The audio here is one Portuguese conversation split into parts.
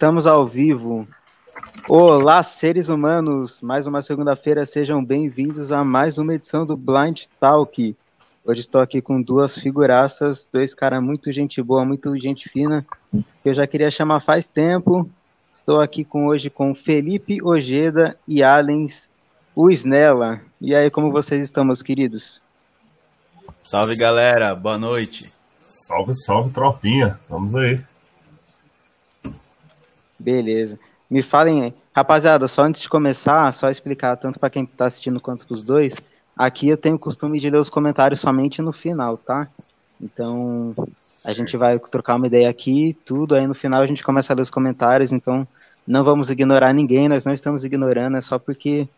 Estamos ao vivo. Olá, seres humanos! Mais uma segunda-feira, sejam bem-vindos a mais uma edição do Blind Talk. Hoje estou aqui com duas figuraças, dois caras muito gente boa, muito gente fina, que eu já queria chamar faz tempo. Estou aqui com hoje com Felipe Ojeda e Alens o Snella. E aí, como vocês estão, meus queridos? Salve, galera. Boa noite. Salve, salve, tropinha. Vamos aí. Beleza. Me falem aí. Rapaziada, só antes de começar, só explicar tanto para quem está assistindo quanto para os dois. Aqui eu tenho o costume de ler os comentários somente no final, tá? Então, a gente vai trocar uma ideia aqui, tudo, aí no final a gente começa a ler os comentários, então não vamos ignorar ninguém, nós não estamos ignorando, é só porque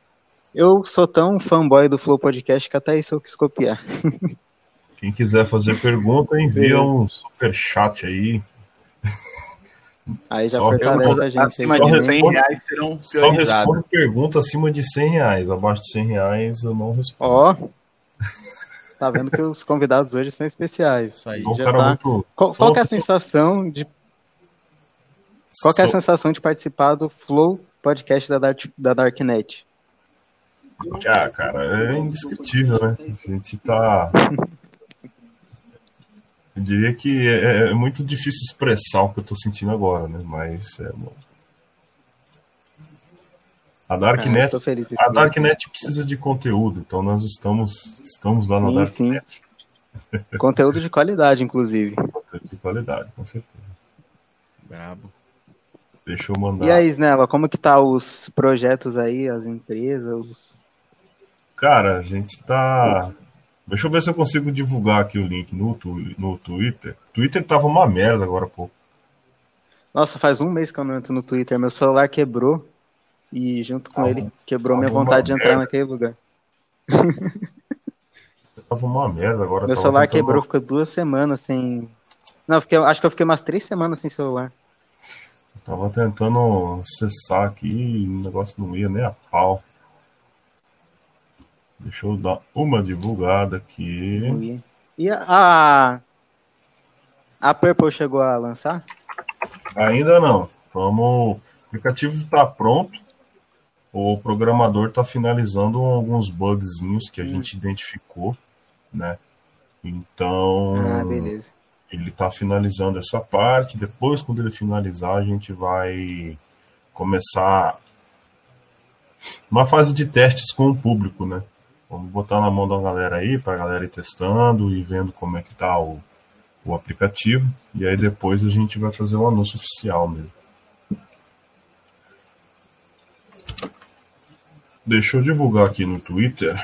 eu sou tão fanboy do Flow Podcast que até isso eu quis copiar. Quem quiser fazer pergunta, envia um super chat aí. Aí já só fortalece a gente. Acima de 100 reais serão priorizados. Só responde pergunta acima de 100 reais. Abaixo de 100 reais eu não respondo. Ó, tá vendo que os convidados hoje são especiais. Isso aí. Já tá... muito... Qual, qual é a sensação de... Qual é a sensação de participar do Flow Podcast da, Dark, da Darknet? Ah, cara, é indescritível, né? A gente tá eu diria que é, é, muito difícil expressar o que eu tô sentindo agora, né? Mas é bom. A Darknet, ah, a Darknet precisa de conteúdo, então nós estamos, estamos lá na sim, Darknet. Sim. conteúdo de qualidade, inclusive. Conteúdo de qualidade, com certeza. Brabo. Deixa eu mandar. E aí, Snella, como que tá os projetos aí, as empresas? Os... Cara, a gente tá Deixa eu ver se eu consigo divulgar aqui o link no, no Twitter. Twitter tava uma merda agora, pô. Nossa, faz um mês que eu não entro no Twitter. Meu celular quebrou e junto com ele quebrou minha vontade de entrar merda. naquele lugar. tava uma merda agora. Meu celular tentando... quebrou, ficou duas semanas sem. Não, fiquei, acho que eu fiquei umas três semanas sem celular. Eu tava tentando acessar aqui e o negócio não ia nem a pau. Deixa eu dar uma divulgada aqui. E a. A Purple chegou a lançar? Ainda não. Vamos. O aplicativo está pronto. O programador está finalizando alguns bugzinhos que a hum. gente identificou, né? Então. Ah, beleza. Ele está finalizando essa parte. Depois, quando ele finalizar, a gente vai começar uma fase de testes com o público, né? Vamos botar na mão da galera aí, para a galera ir testando e vendo como é que tá o, o aplicativo. E aí depois a gente vai fazer um anúncio oficial mesmo. Deixa eu divulgar aqui no Twitter.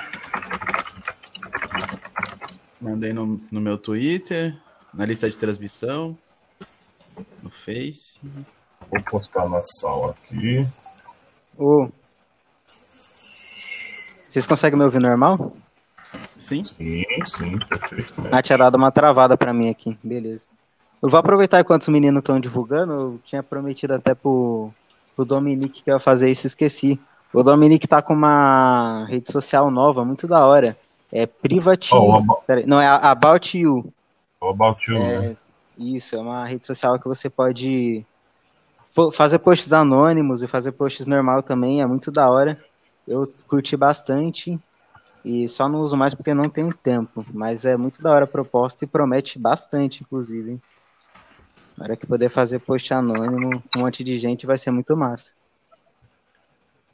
Mandei no, no meu Twitter, na lista de transmissão, no Face. Vou postar na sala aqui. Oh, vocês conseguem me ouvir normal? Sim. Sim, sim, perfeito. Ah, tinha dado uma travada para mim aqui, beleza. Eu vou aproveitar enquanto os meninos estão divulgando, eu tinha prometido até pro, pro Dominique que eu ia fazer isso, esqueci. O Dominique tá com uma rede social nova, muito da hora. É Private. Oh, about... não, é About You. About You, é, né? Isso, é uma rede social que você pode fazer posts anônimos e fazer posts normal também, é muito da hora. Eu curti bastante e só não uso mais porque não tenho tempo. Mas é muito da hora a proposta e promete bastante, inclusive. Hein? Na hora que poder fazer post anônimo com um monte de gente vai ser muito massa.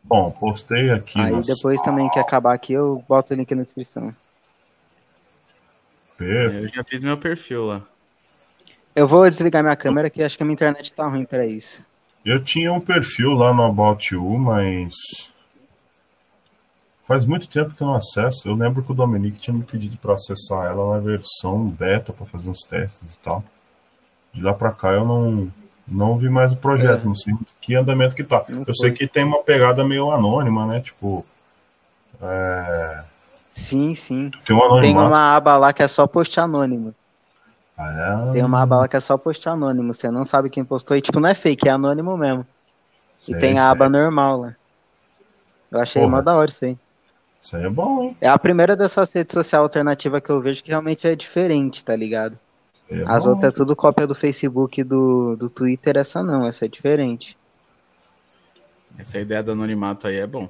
Bom, postei aqui. Aí depois também que acabar aqui eu boto o link na descrição. Perfeito. Eu já fiz meu perfil lá. Eu vou desligar minha câmera que acho que a minha internet tá ruim para isso. Eu tinha um perfil lá no About You, mas Faz muito tempo que eu não acesso. Eu lembro que o Dominique tinha me pedido para acessar ela na versão beta para fazer uns testes e tal. De lá para cá eu não não vi mais o projeto, é. não sei que andamento que tá. Não eu foi. sei que tem uma pegada meio anônima, né? Tipo. É... Sim, sim. Tem, um tem uma aba lá que é só post anônimo. Ah, é? Tem uma aba lá que é só post anônimo. Você não sabe quem postou e, tipo, não é fake, é anônimo mesmo. Sei, e tem a aba normal lá. Eu achei Porra. mó da hora isso aí. Isso aí é bom, hein? É a primeira dessas redes sociais alternativas que eu vejo que realmente é diferente, tá ligado? É, As não, outras é tudo cópia do Facebook e do, do Twitter, essa não, essa é diferente. Essa ideia do anonimato aí é bom.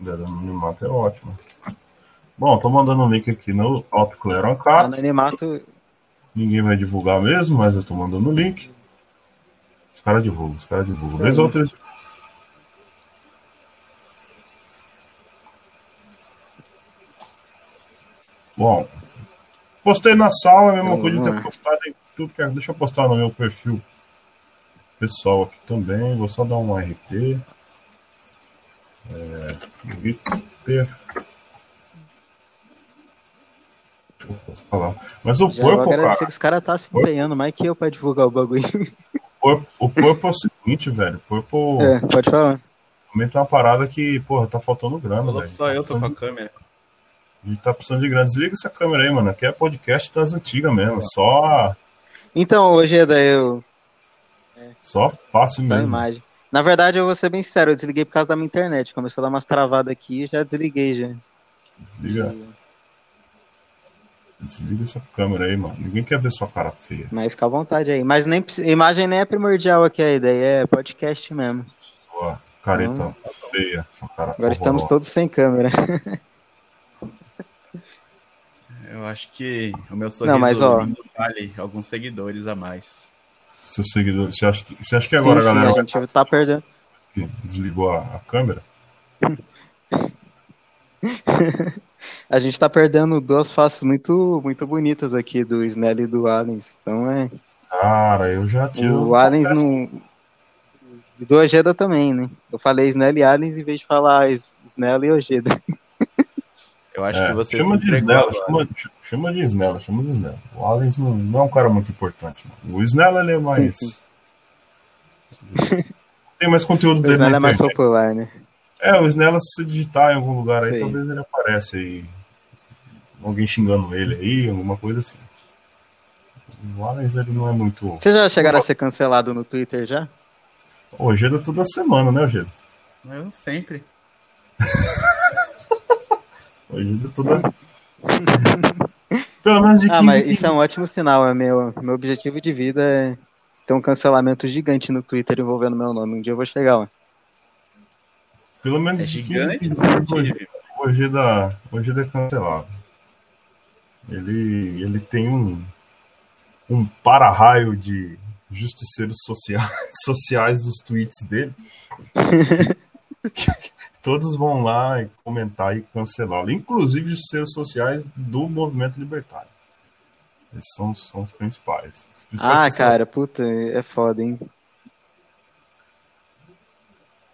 ideia do anonimato é ótima. Bom, tô mandando um link aqui no Autoclaron K. Anonimato, Ninguém vai divulgar mesmo, mas eu tô mandando o link. Os caras divulgam, os caras divulgam. Vez ou outra. eles- Bom, postei na sala, a mesma coisa de ter lá. postado em tudo que é. Deixa eu postar no meu perfil pessoal aqui também. Vou só dar um RT. É, Victor. Deixa eu falar. Mas o já Purple, cara. agradecer que os caras tá se empenhando mais que eu pra divulgar o bagulho. O Purple é o seguinte, velho. Purple É, pode falar. também tá uma parada que, porra, tá faltando grana, Falou velho. só eu tô com a Tá câmera. Gente tá precisando de grana. Desliga essa câmera aí, mano. Aqui é podcast das antigas mesmo. Só, Então, hoje é daí eu só da mesmo. imagem. Na verdade, eu vou ser bem sincero, eu desliguei por causa da minha internet. Começou a dar umas travadas aqui e já desliguei já. Desliga, desliga essa câmera aí, mano. Ninguém quer ver sua cara feia. Mas fica à vontade aí. Mas nem imagem nem é primordial aqui a ideia, é podcast mesmo. Sua careta feia. Sua cara Agora estamos todos sem câmera. Eu acho que o meu sorriso Não, mas, ó. vale alguns seguidores a mais. Seu seguidor. Você acha que, você acha que agora sim, galera a gente tá perdendo. desligou a, a câmera? A gente tá perdendo duas faces muito, muito bonitas aqui do Snell e do Allens. Então é. Cara, eu já tive. O Allens não. E do Ojeda também, né? Eu falei Snell e Allens em vez de falar Snell e Ojeda. Eu acho É, que você chama de agora. chama, chama de Snella, chama de Snella. O Allens não, não é um cara muito importante. Não. O Snella ele é mais. Sim, Tem mais conteúdo O dele Snell na é mais internet. popular, né? É, o Snella, se você digitar em algum lugar aí, Sei. talvez ele apareça aí. Alguém xingando ele aí, alguma coisa assim. O Allens ele não é muito. Vocês já chegaram a ser cancelado no Twitter já? O Ojeda toda semana, né, Ojeda? Eu sempre. O Ojeda toda. Pelo menos de 15 Ah, mas isso é um ótimo sinal. É meu, meu objetivo de vida é ter um cancelamento gigante no Twitter envolvendo meu nome. Um dia eu vou chegar lá. Pelo menos É de 15 gigante. em 15 dias, o Ojeda- o Ojeda, o Ojeda é cancelado. Ele, ele tem um, um para-raio de justiceiros sociais, sociais dos tweets dele. Todos vão lá e comentar e cancelá-lo. Inclusive justiceiros sociais do movimento libertário. Eles são, são os principais. Os principais Ah, cara, puta, é foda, hein?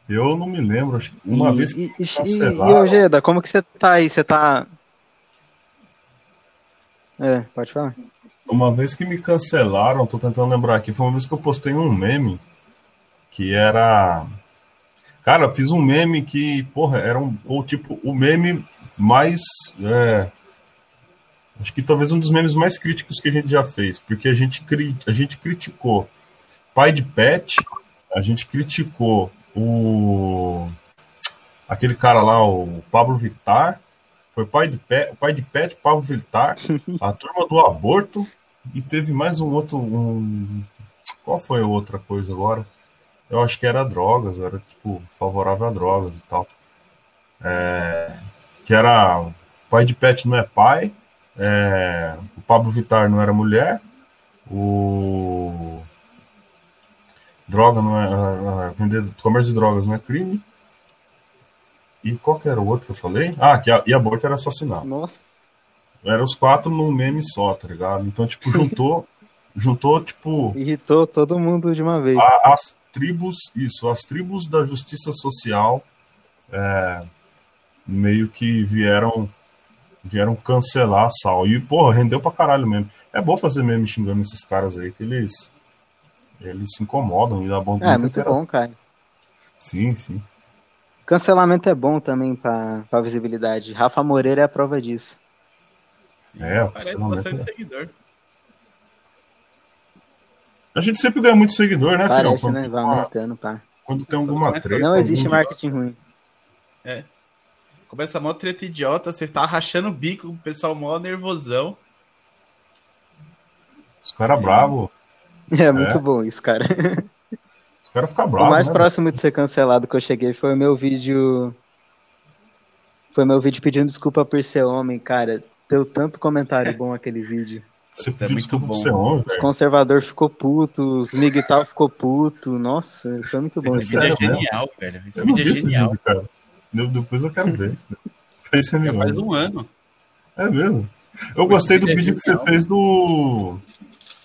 Eu não me lembro. acho que Uma e, vez que e, e, e, cancelaram- Ojeda, como que você tá aí? Você tá. É, pode falar. Uma vez que me cancelaram, tô tentando lembrar aqui, foi uma vez que eu postei um meme que era. Cara, eu fiz um meme que, porra, era um. Ou tipo, o meme mais. é, Acho que talvez um dos memes mais críticos que a gente já fez, porque a gente, cri... a gente criticou pai de pet, a gente criticou o. aquele cara lá, o Pablo Vittar, foi pai de pet, o pai de pet, Pablo Vittar, a turma do aborto e teve mais um outro. Um... Qual foi a outra coisa agora? Eu acho que era drogas, era tipo favorável a drogas e tal. É, Que era pai de pet não é pai, é, o Pablo Vittar não era mulher, o droga não é, é, vender comércio de drogas não é crime. E qual que era o outro que eu falei? Ah, que a, e aborto era assassinato. Nossa. Eram os quatro num meme só, tá ligado? Então, tipo, juntou, juntou, tipo, Irritou todo mundo de uma vez. a- as tribos, isso, as tribos da justiça social é, meio que vieram vieram cancelar a Sal. E, porra, rendeu pra caralho mesmo. É bom fazer meme xingando esses caras aí, que eles eles se incomodam e dá bom É, muito bom, cara. Sim, sim. Cancelamento é bom também pra, pra visibilidade. Rafa Moreira é a prova disso. Sim, É, Parece bastante é. seguidor. A gente sempre ganha muito seguidor, né, filhão? Parece, Quando, né? tem Vai aumentando, pá. quando tem alguma Começa- treta. Não existe algum- marketing ruim. Começa mó treta idiota, você tá rachando o bico, o pessoal mó nervosão. Os caras bravos. É muito bom isso, cara. Os caras ficam bravos. O mais né, próximo de ser cancelado que eu cheguei foi o meu vídeo. Foi meu vídeo pedindo desculpa por ser homem, cara. Deu tanto comentário bom aquele vídeo. Você É muito bom. Os velho. conservador ficou puto, os miguital ficou puto. Nossa, foi muito bom Esse esse vídeo é genial, velho. Esse Eu não vídeo vi é esse genial. vídeo, cara. De- Depois eu quero ver. Faz um ano. É mesmo. Eu gostei do vídeo é que você fez do.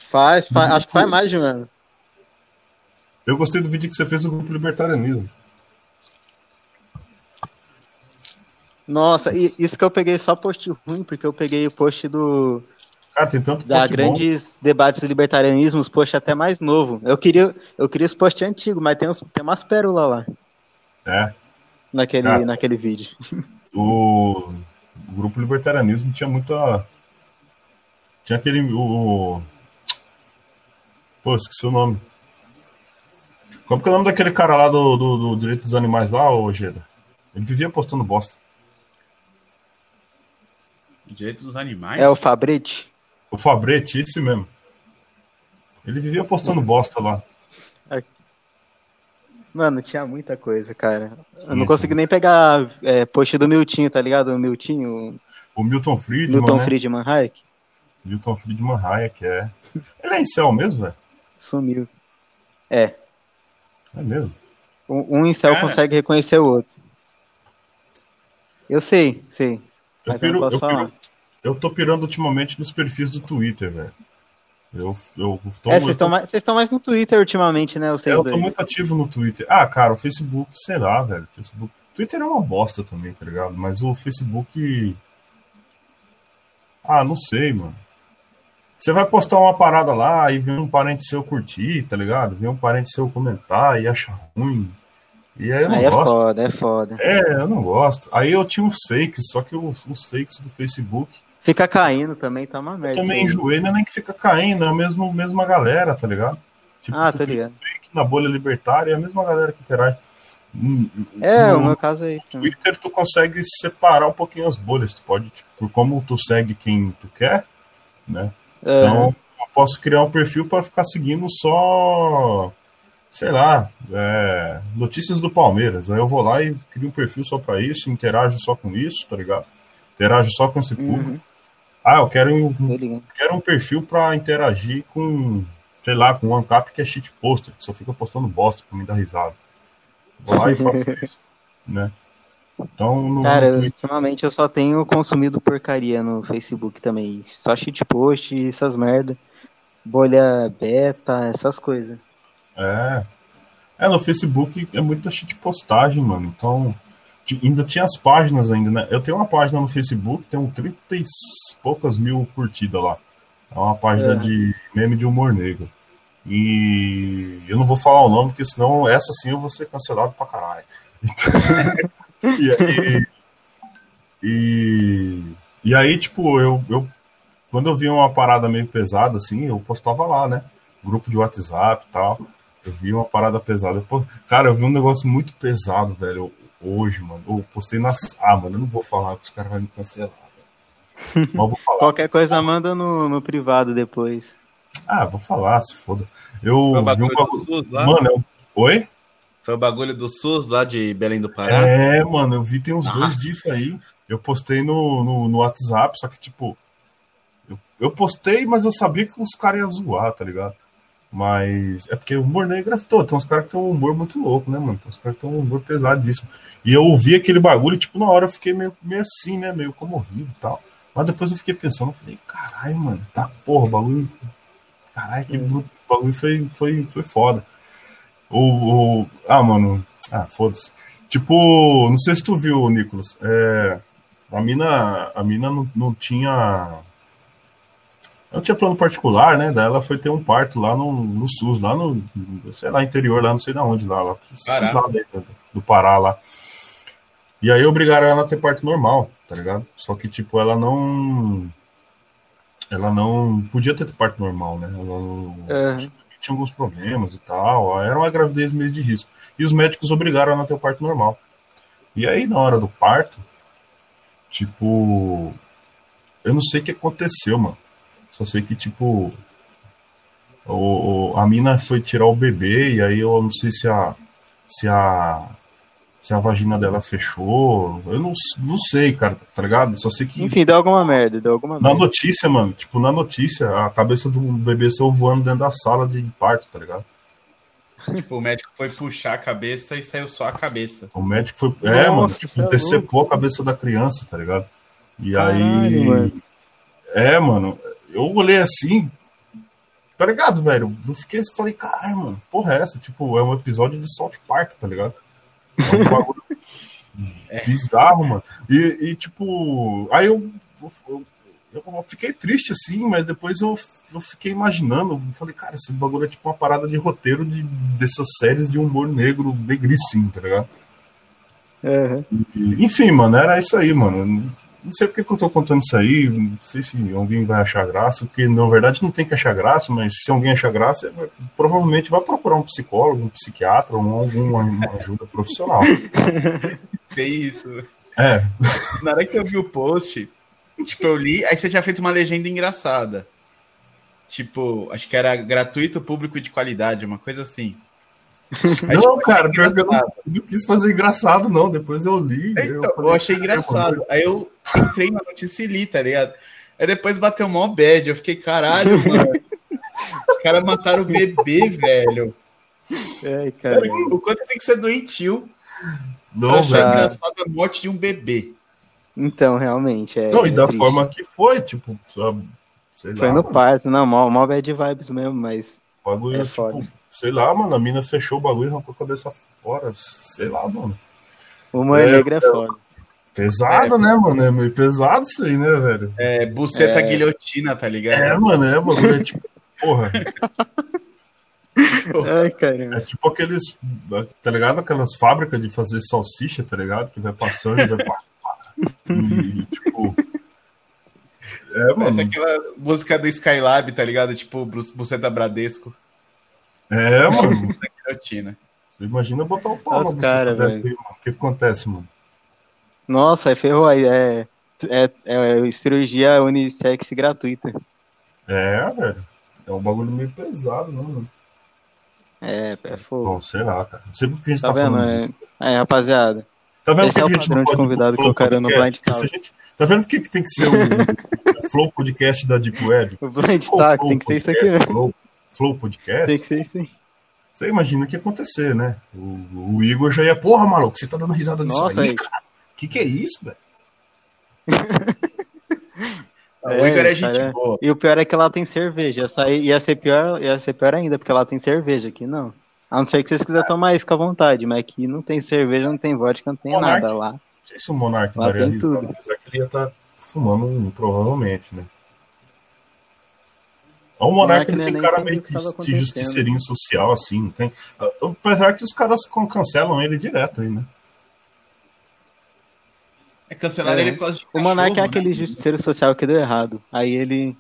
Faz, faz- acho que faz mais de um ano. Eu gostei do vídeo que você fez do grupo libertarianismo. Nossa, e isso que eu peguei só post ruim, porque eu peguei o post do Cara, tem tanto da post bom. grandes debates do libertarianismo, os posts até mais novo. Eu queria, eu queria os posts antigos, mas tem, uns, tem umas pérolas lá É. naquele, Ah. naquele vídeo. O... o grupo libertarianismo tinha muita. Tinha aquele. O... Pô, esqueci o nome. Como que é o nome daquele cara lá do, do, do Direito dos Animais lá, ô Geda? Ele vivia postando bosta. Direito dos animais. É o Fabretti? O Fabretti, esse mesmo. Ele vivia postando bosta lá. Mano, tinha muita coisa, cara. Eu não consegui nem pegar é, post do Miltinho, tá ligado? O Miltinho, O Milton o Friedman, Milton né? Friedman Hayek, Milton Friedman Hayek, é. Ele é incel mesmo, velho? sumiu. É, É mesmo. um, um incel Cara. consegue reconhecer o outro. Eu sei, sei. Eu, Mas eu não posso eu, falar. piro- eu tô pirando ultimamente nos perfis do Twitter, velho. Eu, eu, tô, É, eu, vocês estão mais, vocês estão mais no Twitter ultimamente, né? Vocês eu dois. tô muito ativo no Twitter. Ah, cara, o Facebook, sei lá, velho. Facebook. Twitter é uma bosta também, tá ligado? Mas o Facebook. Ah, não sei, mano. Você vai postar uma parada lá e vem um parente seu curtir, tá ligado? Vem um parente seu comentar e acha ruim. E aí eu não Aí é gosto. foda, é foda. É, eu não gosto. Aí eu tinha uns fakes, só que os, os fakes do Facebook Fica caindo também, tá uma eu merda. também isso aí. enjoei, não é nem que fica caindo, é a mesma, mesma galera, tá ligado? Tipo, Ah, tá ligado. na bolha libertária, é a mesma galera que interage. Hum, É, no o meu caso é isso. também. Twitter tu consegue separar um pouquinho as bolhas, tu pode, tipo, por como tu segue quem tu quer, né? É, Então, eu posso criar um perfil para ficar seguindo só, sei lá, é, notícias do Palmeiras. Aí eu vou lá e crio um perfil só para isso, interajo só com isso, tá ligado? Interajo só com esse público. uhum, Ah, eu quero um, quero um perfil para interagir com, sei lá, com um ANCAP que é shit poster, que só fica postando bosta pra me dar risada. Vou lá e faço isso, né? Então, no, Cara, no ultimamente eu só tenho consumido porcaria no Facebook também. Só shitpost, essas merda. Bolha beta, essas coisas. é, é, no Facebook é muita shit postagem, mano. Então, ainda tinha as páginas ainda, né? Eu tenho uma página no Facebook, tem um 30 e poucas mil curtidas lá. É uma página É. de meme de humor negro. E eu não vou falar o nome, porque senão essa sim eu vou ser cancelado pra caralho. Então, e, aí, e, e aí, tipo, eu, eu quando eu via uma parada meio pesada assim, eu postava lá, né? Grupo de WhatsApp e tal. Eu vi uma parada pesada. Eu, cara, eu vi um negócio muito pesado, velho, hoje, mano. Eu postei nas. Ah, mano, eu não vou falar que os caras vão me cancelar. velho. Mas eu vou falar. Qualquer coisa manda no, no privado depois. Ah, vou falar, se foda. Eu Foi o vi um bagulho do bagulho. SUS lá? Mano, eu... oi? Foi o bagulho do SUS lá de Belém do Pará? É, mano, eu vi tem uns dois Nossa. disso aí. Eu postei no, no, no WhatsApp, só que, tipo, eu, eu postei, mas eu sabia que os caras iam zoar, tá ligado? Mas é porque o humor negro é todo. Tem uns caras que tem um humor muito louco, né, mano? Tem uns caras que tem um humor pesadíssimo. E eu ouvi aquele bagulho, e, tipo, na hora eu fiquei meio, meio assim, né? Meio comovido e tal. Mas depois eu fiquei pensando, eu falei, caralho, mano, tá porra, o bagulho. Caralho, que bruto. O bagulho foi, foi, foi foda. O, o... Ah, mano. Ah, foda-se. Tipo, não sei se tu viu, Nicolas. É, a mina, a mina não, não tinha. Não tinha plano particular, né? Daí ela foi ter um parto lá no, no SUS, lá no, sei lá, interior, lá não sei de onde, lá, lá, esses lados aí do, do Pará lá. E aí obrigaram ela a ter parto normal, tá ligado? Só que, tipo, ela não. Ela não podia ter parto normal, né? Ela não, É. tinha alguns problemas e tal. Era uma gravidez meio de risco. E os médicos obrigaram ela a ter o parto normal. E aí, na hora do parto, tipo. Eu não sei o que aconteceu, mano. Só sei que, tipo. o, o- a mina foi tirar o bebê e aí eu não sei se a se a se a vagina dela fechou. Eu não, não sei, cara, tá ligado? Só sei que Enfim, deu alguma merda, deu alguma na merda. notícia, mano, tipo, na notícia, a cabeça do bebê saiu voando dentro da sala de parto, tá ligado? Tipo, o médico foi puxar a cabeça e saiu só a cabeça. O médico foi. é, mano, Nossa, tipo, cê é decepou a cabeça da criança, tá ligado? E aí. Caralho, mano. É, mano, eu olhei assim. Tá ligado, velho? Eu fiquei assim, falei, caralho, mano, porra é essa? Tipo, é um episódio de South Park, tá ligado? É um bagulho bizarro, mano. E, e, tipo, aí eu, eu, eu fiquei triste assim, mas depois eu, eu fiquei imaginando, eu falei, cara, esse bagulho é tipo uma parada de roteiro de, dessas séries de humor negro, negríssimo, tá ligado? Aham. E, enfim, mano, era isso aí, mano. Não sei porque que eu tô contando isso aí, não sei se alguém vai achar graça, porque na verdade não tem que achar graça, mas se alguém achar graça, vai- provavelmente vai procurar um psicólogo, um psiquiatra ou alguma uma ajuda profissional. Vê isso. É, Na hora que eu vi o post, tipo, eu li, aí você tinha feito uma legenda engraçada. Tipo, acho que era gratuito, público de qualidade, uma coisa assim. Aí, não, tipo, cara, pior que eu não, não quis fazer engraçado, não. Depois eu li. Então, eu, falei, achei "Caralho, engraçado. Aí eu entrei na notícia e li, tá ligado? Aí depois bateu mó bad. Eu fiquei, caralho, mano. Os caras mataram o bebê, velho. Ai, cara. O quanto tem que ser doentio pra Não, achar velho. engraçado a morte de um bebê. Então, realmente, é. Não, e da triste. forma que foi, tipo, sabe, sei Foi lá, no mano, parto, não, mó, mó bad vibes mesmo, mas. o bagulho, é foda. tipo, sei lá, mano, a mina fechou o bagulho e arrancou a cabeça fora, sei lá, mano. O humor É, negro é foda. Pesado, né, mano? É meio pesado isso aí, né, velho? É, buceta É. guilhotina, tá ligado? É, mano, é, bagulho é tipo, porra, Ai, caramba. é tipo aqueles, tá ligado? Aquelas fábricas de fazer salsicha, tá ligado? Que vai passando e vai. E, tipo, é, Parece mano, aquela música do Skylab, tá ligado? Tipo, bu- buceta Bradesco. é, mano. Guilhotina. Imagina botar o pau Os na cara, buceta dessa velho. aí, mano. O que acontece, mano? Nossa, é ferrou aí. É, é, é cirurgia unissex gratuita. É, velho. É um bagulho meio pesado, né, mano? É, é fogo. Bom, sei lá, cara. Não sei por que a gente Tá tá, vendo? falando É, disso. é, rapaziada. Tá vendo esse é o padrão não de convidado que eu quero no? Blind Talk. gente- Tá vendo por que que tem que ser o Flow Podcast da Deep Web? O Blind Talk tem que ser isso aqui, né? Flow, Flow Podcast, Tem que ser isso aí. você imagina o que ia acontecer, né? O, o Igor já ia, porra, maluco, você tá dando risada disso Nossa, aí. cara? Que que é isso, velho? o Igor é É, gente cara. boa. E o pior é que lá tem cerveja. Ia, sair, ia, ser pior, ia ser pior ainda, porque lá tem cerveja. Aqui não. A não ser que vocês quiserem tomar aí, fica à vontade. Mas aqui não tem cerveja, não tem vodka, não tem Monark. nada lá. Não sei se o Monark Lá daria tem tudo. que ele ia estar fumando um, provavelmente, né? O Monark Monark ele tem nem cara meio que de justiceirinho social, assim, não tem. Apesar que os caras can- cancelam ele direto aí, né? É cancelar É. ele por causa de O Monark é cachorro, aquele né? justiceiro social que deu errado. Aí ele.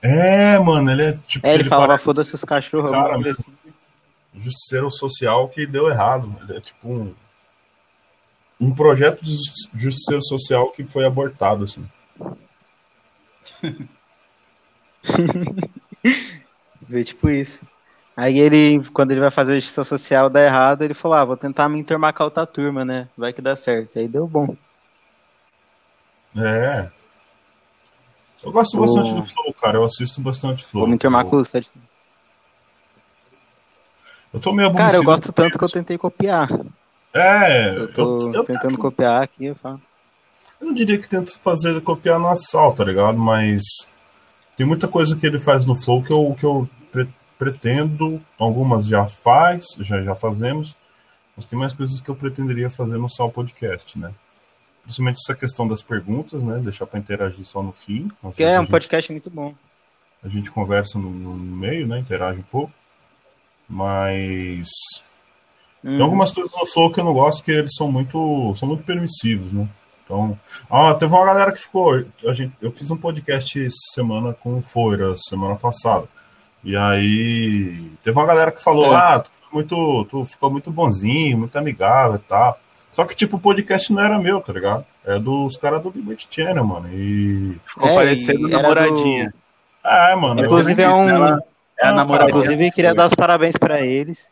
É, mano, ele é tipo. É, ele, falava, parece foda-se os cachorros. cara coisa assim. justiceiro social que deu errado. Ele é tipo um. Um projeto de jus- justiceiro social que foi abortado, assim. Vê tipo isso. Aí ele, quando ele vai fazer justiça social, dá errado, ele falou, ah, vou tentar me enturmar com a outra turma, né? Vai que dá certo. Aí deu bom. É. Eu gosto O- bastante do Flow, cara. Eu assisto bastante Flow. Vou me enturmar eu, com sete. eu tô meio Cara, eu aborrecido gosto tanto que eu tentei copiar. É, Eu tô eu, eu, tentando copiar aqui, eu falo. eu não diria que tento fazer copiar no assalto, tá ligado? Mas tem muita coisa que ele faz no Flow que eu, que eu pre- pretendo. Algumas já faz, já, já fazemos. Mas tem mais coisas que eu pretenderia fazer no Sal Podcast, né? Principalmente essa questão das perguntas, né? Deixar pra interagir só no fim. Que é um gente- podcast muito bom. a gente conversa no, no meio, né? Interage um pouco. Mas tem Uhum. algumas coisas no Flow que eu não gosto que eles são muito, são muito permissivos, né? Então, ah, teve uma galera que ficou. A gente, eu fiz um podcast semana com o Foira, semana passada. E aí teve uma galera que falou, É. ah, tu, muito, tu ficou muito bonzinho, muito amigável e tal. Só que, tipo, o podcast não era meu, tá ligado? É dos caras do Liberty Channel, mano. E. Ficou É, parecendo namoradinha. É, mano. eu- Inclusive é um. ela- É a namorada. Inclusive, queria dar os parabéns pra eles.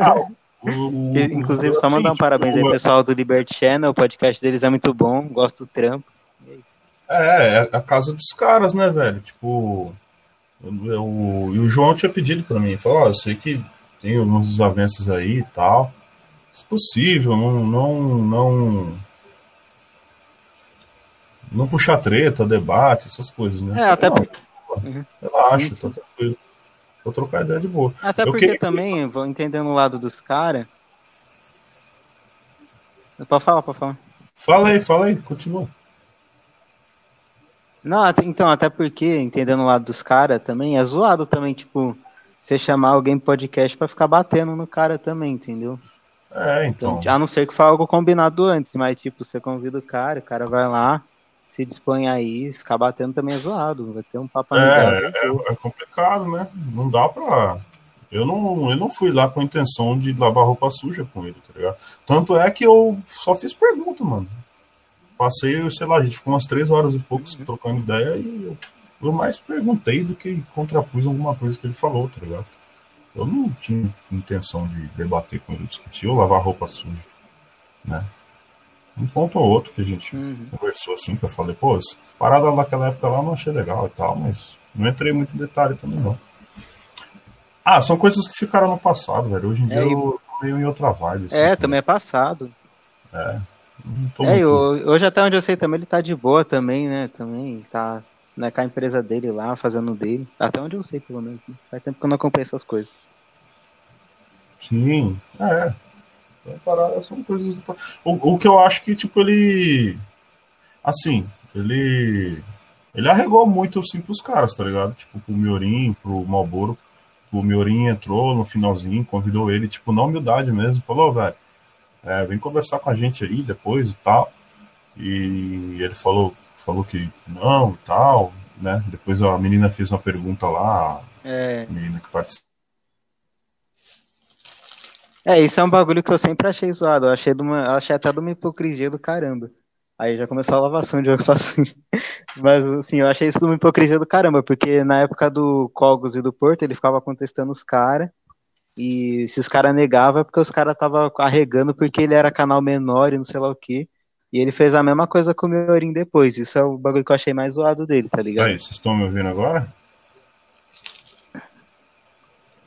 Ah, o, Inclusive, só assim, mandar um tipo, parabéns aí, pessoal do Liberty Channel. O podcast deles é muito bom, gosto do trampo. É, é a casa dos caras, né, velho? Tipo, o, e o João tinha pedido pra mim, falou, ó, eu sei que tem alguns desavenças aí e tal. Se possível, não, não, não, não puxar treta, debate, essas coisas, né? É, até não, porque- Relaxa, Sim, tá tranquilo. Vou trocar ideia de boa. Até Eu porque queria- também, vou entendendo o lado dos caras. Pode falar, pode falar. Fala aí, fala aí, continua. Não, então, até porque, entendendo o lado dos caras também, é zoado também, tipo, você chamar alguém pro podcast pra ficar batendo no cara também, entendeu? É, Então, então. a não ser que foi algo combinado antes, mas tipo, você convida o cara, o cara vai lá, se dispõe aí, ficar batendo também é zoado, vai ter um papo amigável. É, é, é complicado, né? Não dá pra. Eu não, eu não fui lá com a intenção de lavar roupa suja com ele, tá ligado? Tanto é que eu só fiz pergunta, mano. Passei, sei lá, a gente ficou umas três horas e poucos trocando ideia e eu, eu mais perguntei do que contrapus alguma coisa que ele falou, tá ligado? Eu não tinha intenção de debater com ele, discutir ou lavar roupa suja, né? Um ponto ou outro que a gente Uhum. conversou assim, que eu falei, pô, essa parada naquela época lá eu não achei legal e tal, mas não entrei muito em detalhe também, não. Ah, são coisas que ficaram no passado, velho. Hoje em dia É, e- eu tô meio em outra vibe. assim, É, né? também é passado. É, e muito- o- hoje até onde eu sei também ele tá de boa também, né? Também tá né, com a empresa dele lá, fazendo dele. Até onde eu sei, pelo menos. né? Faz tempo que eu não acompanho essas coisas. Sim, é. São coisas. O, o que eu acho que, tipo, ele. Assim, ele. Ele arregou muito assim pros caras, tá ligado? Tipo, pro Miorim, pro Malboro. O Miorim entrou no finalzinho, convidou ele, tipo, na humildade mesmo, falou, velho, é, vem conversar com a gente aí depois e tal. E ele falou, falou que não e tal, né? Depois a menina fez uma pergunta lá, É, a menina que participou. é, isso é um bagulho que eu sempre achei zoado. Eu achei, de uma, eu achei até de uma hipocrisia do caramba. Aí já começou a lavação de água suja. Mas, assim, eu achei isso de uma hipocrisia do caramba, porque na época do Cogos e do Porto, ele ficava contestando os caras. E se os caras negavam, é porque os caras estavam carregando porque ele era canal menor e não sei lá o quê. E ele fez a mesma coisa com o Miorim depois. Isso é o bagulho que eu achei mais zoado dele, tá ligado? Aí, vocês estão me ouvindo agora?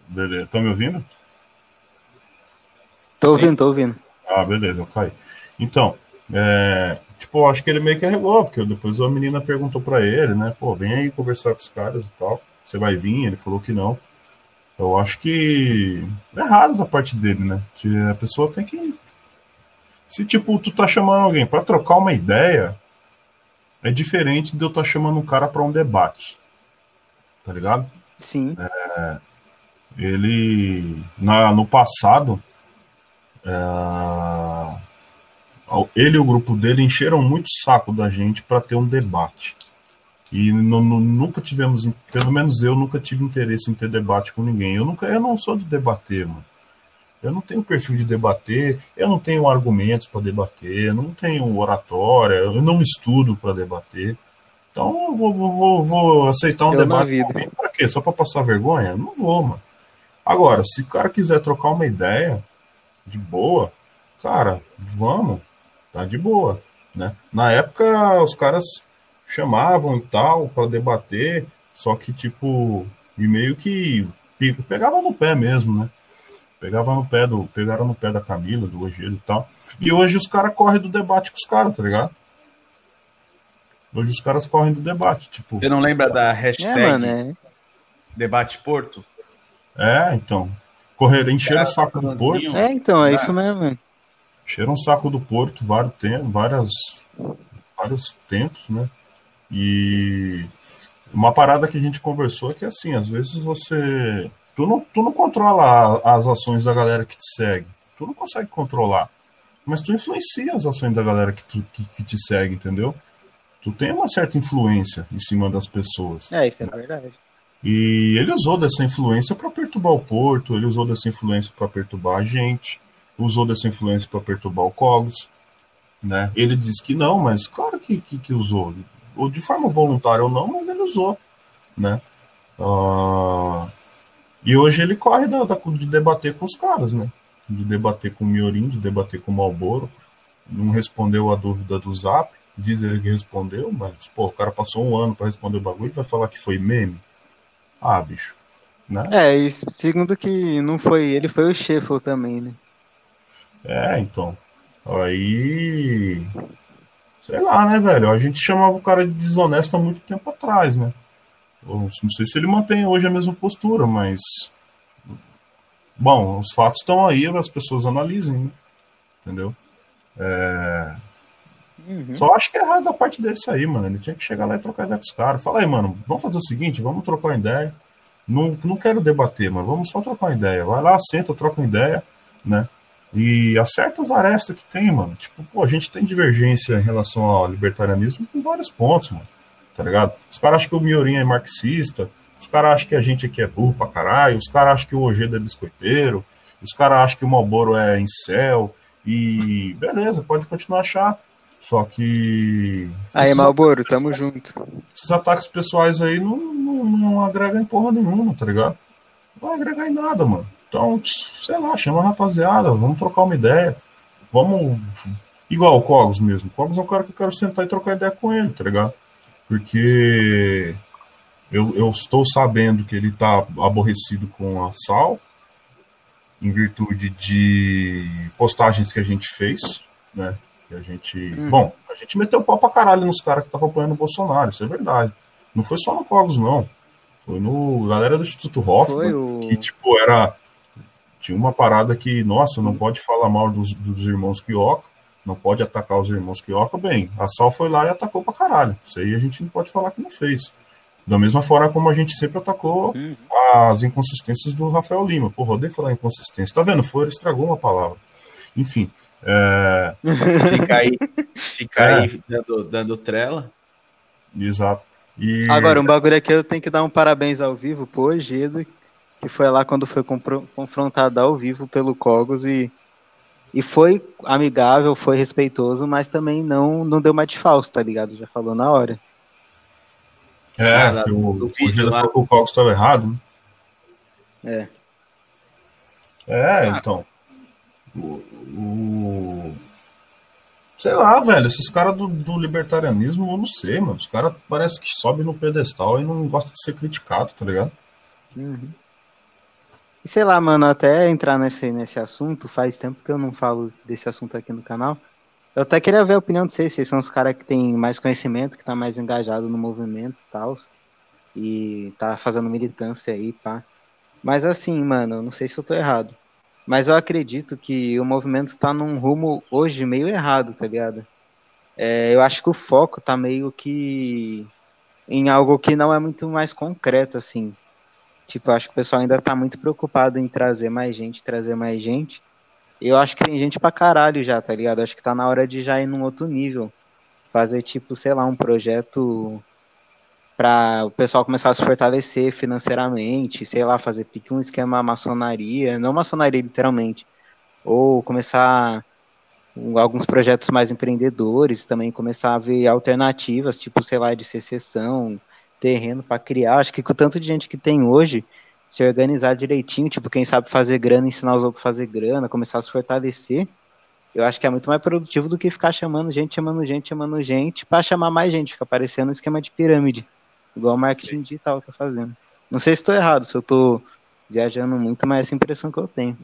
Beleza, estão me ouvindo? Tô ouvindo, tô ouvindo. Ah, beleza, eu caí. Então, é, tipo, eu acho que ele meio que arregou, porque depois a menina perguntou pra ele, né? Pô, vem aí conversar com os caras e tal. Você vai vir? Ele falou que não. Eu acho que é errado da parte dele, né? Que a pessoa tem que. Se, tipo, tu tá chamando alguém pra trocar uma ideia, é diferente de eu estar chamando um cara pra um debate. Tá ligado? Sim. ele na, no passado é, ele e o grupo dele encheram muito o saco da gente para ter um debate e nu- nu- nunca tivemos pelo menos eu nunca tive interesse em ter debate com ninguém eu nunca eu não sou de debater mano eu não tenho perfil de debater eu não tenho argumentos para debater eu não tenho oratória eu não estudo para debater então eu vou, vou, vou, aceitar um Eu debate pra quê? Só pra passar vergonha? Eu Não vou, mano. Agora, se o cara quiser trocar uma ideia de boa, cara, vamos, tá de boa, né? Na época os caras chamavam e tal pra debater, só que tipo, e meio que pe- pegava no pé mesmo, né? Pegava no pé do, pegaram no pé da Camila, do Ogeiro e tal. E hoje os caras correm do debate com os caras, tá ligado? Hoje os caras correm do debate, tipo. Você não lembra da É, hashtag mano, é. Debate Porto? É, então. Correr, encheram o saco do Porto. É, então, é Ah. isso mesmo. Encheram o saco do Porto vários tempos, várias, vários tempos, né? E uma parada que a gente conversou é que assim, às vezes você. Tu não, tu não controla as ações da galera que te segue. Tu não consegue controlar. Mas tu influencia as ações da galera que, tu, que, que te segue, entendeu? Tu tem uma certa influência em cima das pessoas. É, isso é verdade. E ele usou dessa influência para perturbar o Porto, ele usou dessa influência para perturbar a gente, usou dessa influência para perturbar o Cogos, né? Ele disse que não, mas claro que, que, que usou, ou de forma voluntária ou não, mas ele usou, né? Uh, e hoje ele corre da, da, de debater com os caras, né? De debater com o Miorim, de debater com o Malboro. Não respondeu a dúvida do Zap. Diz ele que respondeu, mas, pô, o cara passou um ano para responder o bagulho e vai falar que foi meme. Ah, bicho. Né? É, e segundo que não foi ele, foi o Sheffield também, né? É, então. Aí. Sei lá, né, velho? A gente chamava o cara de desonesto há muito tempo atrás, né? Não sei se ele mantém hoje a mesma postura, mas. Bom, os fatos estão aí, as pessoas analisem, né? Entendeu? É... Uhum. Só acho que é errado da parte dele isso aí, mano. Ele tinha que chegar lá e trocar ideia com os caras. Fala aí, mano, vamos fazer o seguinte, vamos trocar ideia. Não, não quero debater, mas vamos só trocar ideia. Vai lá, senta, troca uma ideia, né? E acerta as arestas que tem, mano. Tipo, pô, a gente tem divergência em relação ao libertarianismo em vários pontos, mano. Tá ligado? Os caras acham que o Miorinho é marxista, os caras acham que a gente aqui é burro pra caralho, os caras acham que o Ojeda é biscoiteiro, os caras acham que o Malboro é incel, e beleza, pode continuar a achar. Só que. Aí, Malboro, tamo junto. Esses ataques pessoais aí não, não, não agregam em porra nenhuma, tá ligado? Não vai agregar em nada, mano. Então, sei lá, chama a rapaziada, vamos trocar uma ideia. Vamos. Igual o Cogos mesmo. O Cogos é um cara que eu quero sentar e trocar ideia com ele, tá ligado? Porque eu, eu estou sabendo que ele tá aborrecido com a Sal, em virtude de postagens que a gente fez, né? Que a gente. Hum. Bom, a gente meteu o pau pra caralho nos caras que estavam apoiando o Bolsonaro, isso é verdade. Não foi só no Cogos, não. Foi no galera do Instituto Hoffman, o... que, tipo, era. Tinha uma parada que, nossa, não pode falar mal dos, dos irmãos Quioca, não pode atacar os irmãos Quioca. Bem, a Sal foi lá e atacou pra caralho. Isso aí a gente não pode falar que não fez. Da mesma forma como a gente sempre atacou uhum. as inconsistências do Rafael Lima. Porra, odeio falar inconsistência. Tá vendo? Foi, ele estragou uma palavra. Enfim, é... Fica aí, fica é. aí dando, dando trela. Exato. E... Agora, um bagulho aqui eu tenho que dar um parabéns ao vivo pro Ogido, que foi lá quando foi confrontado ao vivo pelo Cogos e, e foi amigável, foi respeitoso, mas também não, não deu mais de falso, tá ligado? Já falou na hora. É, ah, o, o, Ogido lá... o Cogos estava errado, né? É. É, ah. então o, o, sei lá, velho, esses caras do, do, libertarianismo, eu não sei, mano. Os caras parece que sobem no pedestal e não gostam de ser criticado, tá ligado? Uhum. E sei lá, mano, até entrar nesse, nesse assunto, faz tempo que eu não falo desse assunto aqui no canal. Eu até queria ver a opinião de vocês, vocês são os caras que têm mais conhecimento, que tá mais engajado no movimento e tal. E tá fazendo militância aí, pá. Mas assim, mano, não sei se eu tô errado. Mas eu acredito que o movimento está num rumo hoje meio errado, tá ligado? É, eu acho que o foco tá meio que em algo que não é muito mais concreto, assim. Tipo, acho que o pessoal ainda tá muito preocupado em trazer mais gente, trazer mais gente. Eu acho que tem gente pra caralho já, tá ligado? Acho que tá na hora de já ir num outro nível. Fazer, tipo, sei lá, um projeto para o pessoal começar a se fortalecer financeiramente, sei lá, fazer pique um esquema maçonaria, não maçonaria literalmente, ou começar alguns projetos mais empreendedores, também começar a ver alternativas, tipo, sei lá, de secessão, terreno para criar. Acho que com o tanto de gente que tem hoje, se organizar direitinho, tipo, quem sabe fazer grana, ensinar os outros a fazer grana, começar a se fortalecer, eu acho que é muito mais produtivo do que ficar chamando gente, chamando gente, chamando gente, para chamar mais gente, fica parecendo um esquema de pirâmide. Igual o marketing Sim. digital tá fazendo. Não sei se estou errado, se eu estou viajando muito, mas é essa impressão que eu tenho.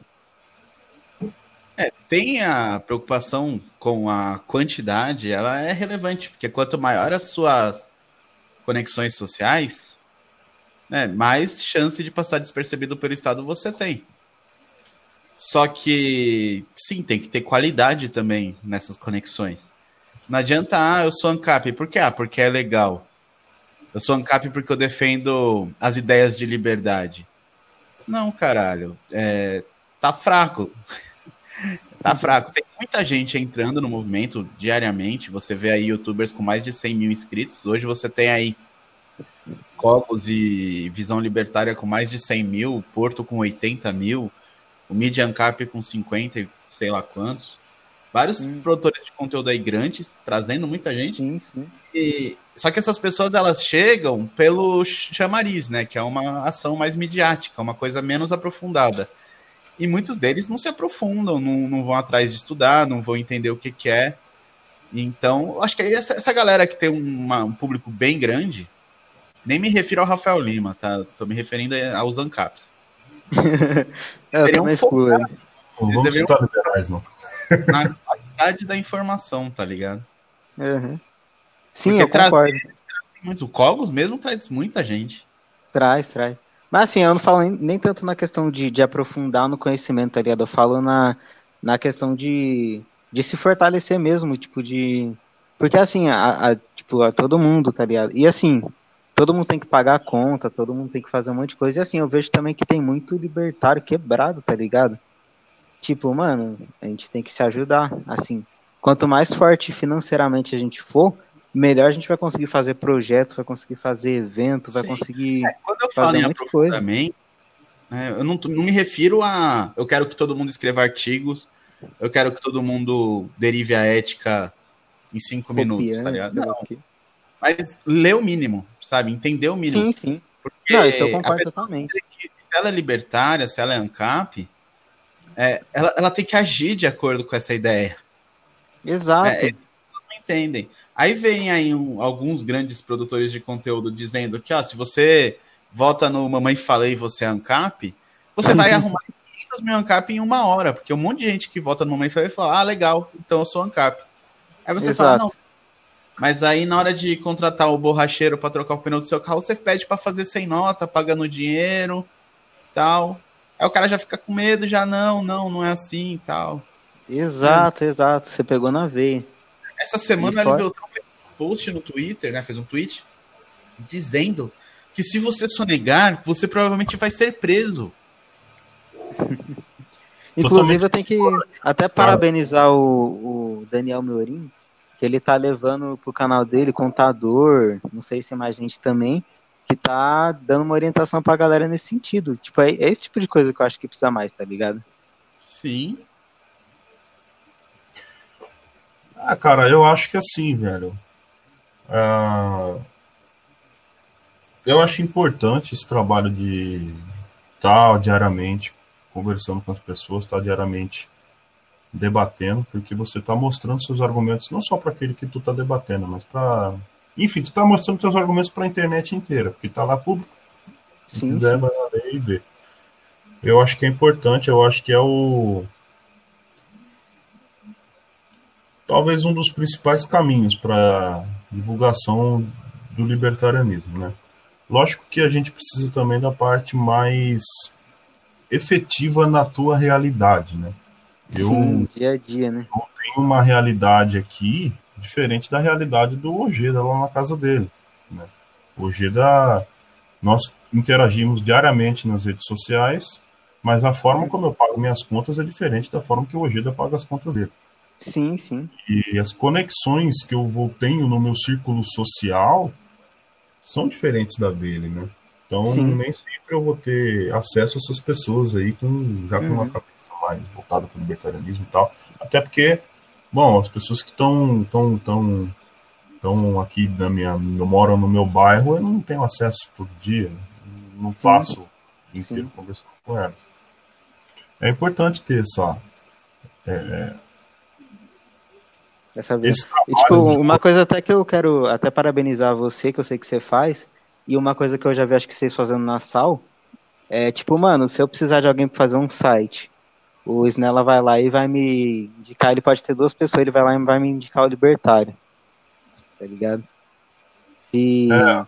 É, tem a preocupação com a quantidade, ela é relevante, porque quanto maior as suas conexões sociais, né, mais chance de passar despercebido pelo Estado você tem. Só que, sim, tem que ter qualidade também nessas conexões. Não adianta, ah, eu sou ANCAP. Por quê? Ah, porque é legal. Eu sou ANCAP porque eu defendo as ideias de liberdade. Não, caralho. É, tá fraco. tá fraco. Tem muita gente entrando no movimento diariamente. Você vê aí youtubers com mais de 100 mil inscritos. Hoje você tem aí Cobos e Visão Libertária com mais de 100 mil, Porto com 80 mil, o Media Ancap com 50 e sei lá quantos. Vários hum. produtores de conteúdo aí grandes, trazendo muita gente. Sim, sim. E, só que essas pessoas elas chegam pelo chamariz, né? Que é uma ação mais midiática, uma coisa menos aprofundada. E muitos deles não se aprofundam, não, não vão atrás de estudar, não vão entender o que, que é. Então, acho que aí essa, essa galera que tem uma, um público bem grande, nem me refiro ao Rafael Lima, tá? Tô me referindo aos ANCAPs. é, eu também focar, Não vamos citar liberais, não. na qualidade da informação, tá ligado? Uhum. Sim, Porque eu concordo. Traz, o Cogos mesmo traz muita gente. Traz, traz. Mas assim, eu não falo nem, tanto na questão de, de, aprofundar no conhecimento, tá ligado? Eu falo na, na questão de, de se fortalecer mesmo, tipo, de. Porque assim, a, a, tipo, a todo mundo, tá ligado? E assim, todo mundo tem que pagar a conta, todo mundo tem que fazer um monte de coisa. E assim, eu vejo também que tem muito libertário quebrado, tá ligado? Tipo, mano, a gente tem que se ajudar. Assim, quanto mais forte financeiramente a gente for, melhor a gente vai conseguir fazer projeto, vai conseguir fazer evento, vai Sim. conseguir. É, quando eu falo em aprofundamento, né, eu não, não me refiro a. Eu quero que todo mundo escreva artigos, eu quero que todo mundo derive a ética em cinco Copiando, minutos, tá ligado? Não. Mas ler o mínimo, sabe? Entender o mínimo. Sim, sim. Porque não, isso eu concordo totalmente. se ela é libertária, se ela é ANCAP, é, ela, ela tem que agir de acordo com essa ideia. Exato. É, não entendem. Aí vem aí um, alguns grandes produtores de conteúdo dizendo que, ó, se você vota no Mamãe Falei e você é ANCAP, você vai arrumar 500 mil ANCAP em uma hora, porque um monte de gente que vota no Mamãe Falei fala, ah, legal, então eu sou ANCAP. Aí você Exato. fala, não. Mas aí na hora de contratar o borracheiro para trocar o pneu do seu carro, você pede para fazer sem nota, pagando dinheiro, tal. Aí o cara já fica com medo, já não, não, não é assim e tal. Exato, hum. exato. Você pegou na veia. Essa semana ele Beltrão fez um post no Twitter, né? Fez um tweet dizendo que se você sonegar, você provavelmente vai ser preso. Inclusive, eu tenho que até parabenizar o, o Daniel Meurim, que ele tá levando pro canal dele, contador, não sei se é mais gente também, que tá dando uma orientação pra galera nesse sentido. Tipo, é, é esse tipo de coisa que eu acho que precisa mais, tá ligado? Sim. Ah, cara, eu acho que assim, velho. Ah, eu acho importante esse trabalho de estar tá diariamente conversando com as pessoas, estar tá diariamente debatendo, porque você está mostrando seus argumentos não só para aquele que tu está debatendo, mas para enfim, tu está mostrando seus argumentos para a internet inteira, porque está lá público. Se sim, quiser, sim. vai lá e ver. Eu acho que é importante, eu acho que é o. Talvez um dos principais caminhos para divulgação do libertarianismo, né? Lógico que a gente precisa também da parte mais efetiva na tua realidade, né? Eu, Sim, dia a dia, né? Eu tenho uma realidade aqui diferente da realidade do Ojeda lá na casa dele. Né? O Ojeda, nós interagimos diariamente nas redes sociais, mas a forma como eu pago minhas contas é diferente da forma que o Ojeda paga as contas dele. Sim, sim. E as conexões que eu vou tenho no meu círculo social são diferentes da dele, né? Então sim. nem sempre eu vou ter acesso a essas pessoas aí com já com uhum. uma cabeça mais voltada para o libertarianismo e tal. Até porque Bom, as pessoas que estão tão, tão, tão aqui na minha, moram no meu bairro, eu não tenho acesso todo dia, não faço o dia inteiro conversando com elas. É importante ter essa. É, é essa vez. E, tipo, uma coisa até que eu quero até parabenizar você, que eu sei que você faz, e uma coisa que eu já vi acho que vocês fazendo na sal, é tipo, mano, se eu precisar de alguém para fazer um site, o Snella vai lá e vai me indicar, ele pode ter duas pessoas, ele vai lá e vai me indicar o libertário. Tá ligado? Se. É,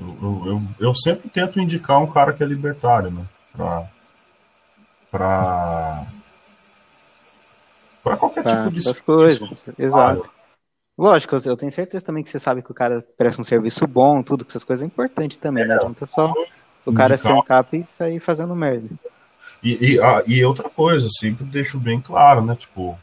eu, eu, eu, sempre tento indicar um cara que é libertário, né? Pra. Pra. Pra qualquer pra, tipo de coisas. Exato. Lógico, eu tenho certeza também que você sabe que o cara presta um serviço bom, tudo, que essas coisas é importante também, né? é, né? Não só o cara ser um cap e sair fazendo merda. E, e, ah, e outra coisa, sempre deixo bem claro, né? Tipo,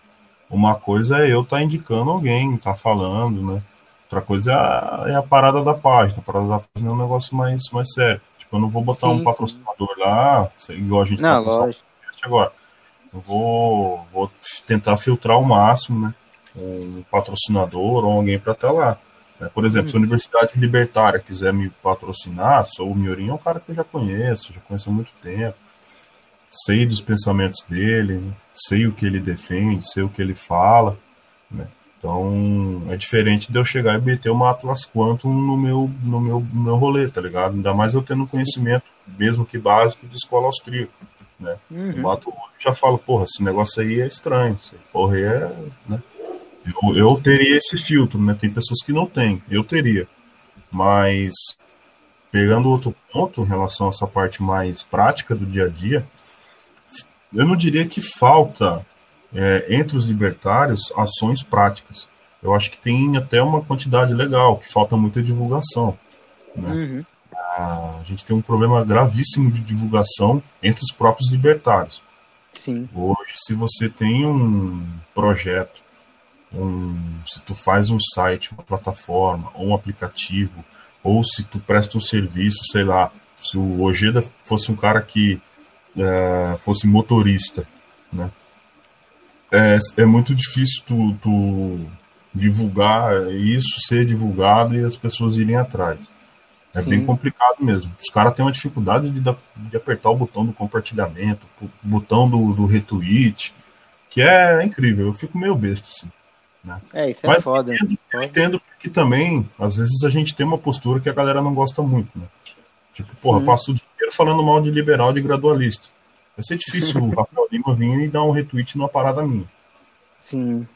uma coisa é eu estar tá indicando alguém, estar tá falando, né? Outra coisa é a, é a, parada da página. A parada da página é um negócio mais, mais sério. Tipo, eu não vou botar sim, um patrocinador sim. lá, igual a gente não, tá lógico. agora. Eu vou, vou tentar filtrar ao máximo, né? Um patrocinador ou alguém para estar lá. Né? Por exemplo, hum. se a Universidade Libertária quiser me patrocinar, sou o Miorinho é um cara que eu já conheço, já conheço há muito tempo. Sei dos pensamentos dele, né? sei o que ele defende, sei o que ele fala. Né? Então é diferente de eu chegar e meter uma Atlas Quantum no meu, no meu, no meu rolê, tá ligado? Ainda mais eu tendo conhecimento, mesmo que básico, de escola austríaca. Né? Uhum. Eu bato já falo, porra, esse negócio aí é estranho, esse porra é. Né? Eu, eu teria esse filtro, né? Tem pessoas que não têm, eu teria. Mas pegando outro ponto em relação a essa parte mais prática do dia a dia, eu não diria que falta é, entre os libertários ações práticas. Eu acho que tem até uma quantidade legal, que falta muita divulgação. Né? Uhum. A gente tem um problema gravíssimo de divulgação entre os próprios libertários. Sim. Hoje, se você tem um projeto, um, se tu faz um site, uma plataforma, ou um aplicativo, ou se tu presta um serviço, sei lá, se o Ojeda fosse um cara que é, fosse motorista, né? É, é muito difícil tu, tu divulgar isso, ser divulgado e as pessoas irem atrás. É Sim. bem complicado mesmo. Os caras têm uma dificuldade de, de, apertar o botão do compartilhamento, o botão do, do retweet, que é incrível. Eu fico meio besta, assim. Né? É, isso é Mas foda. Eu entendo, eu entendo que também, às vezes, a gente tem uma postura que a galera não gosta muito, né? Tipo, porra, Sim. passo o dia inteiro falando mal de liberal de gradualista. Vai ser difícil o Rafael Lima vir e dar um retweet numa parada minha. Sim.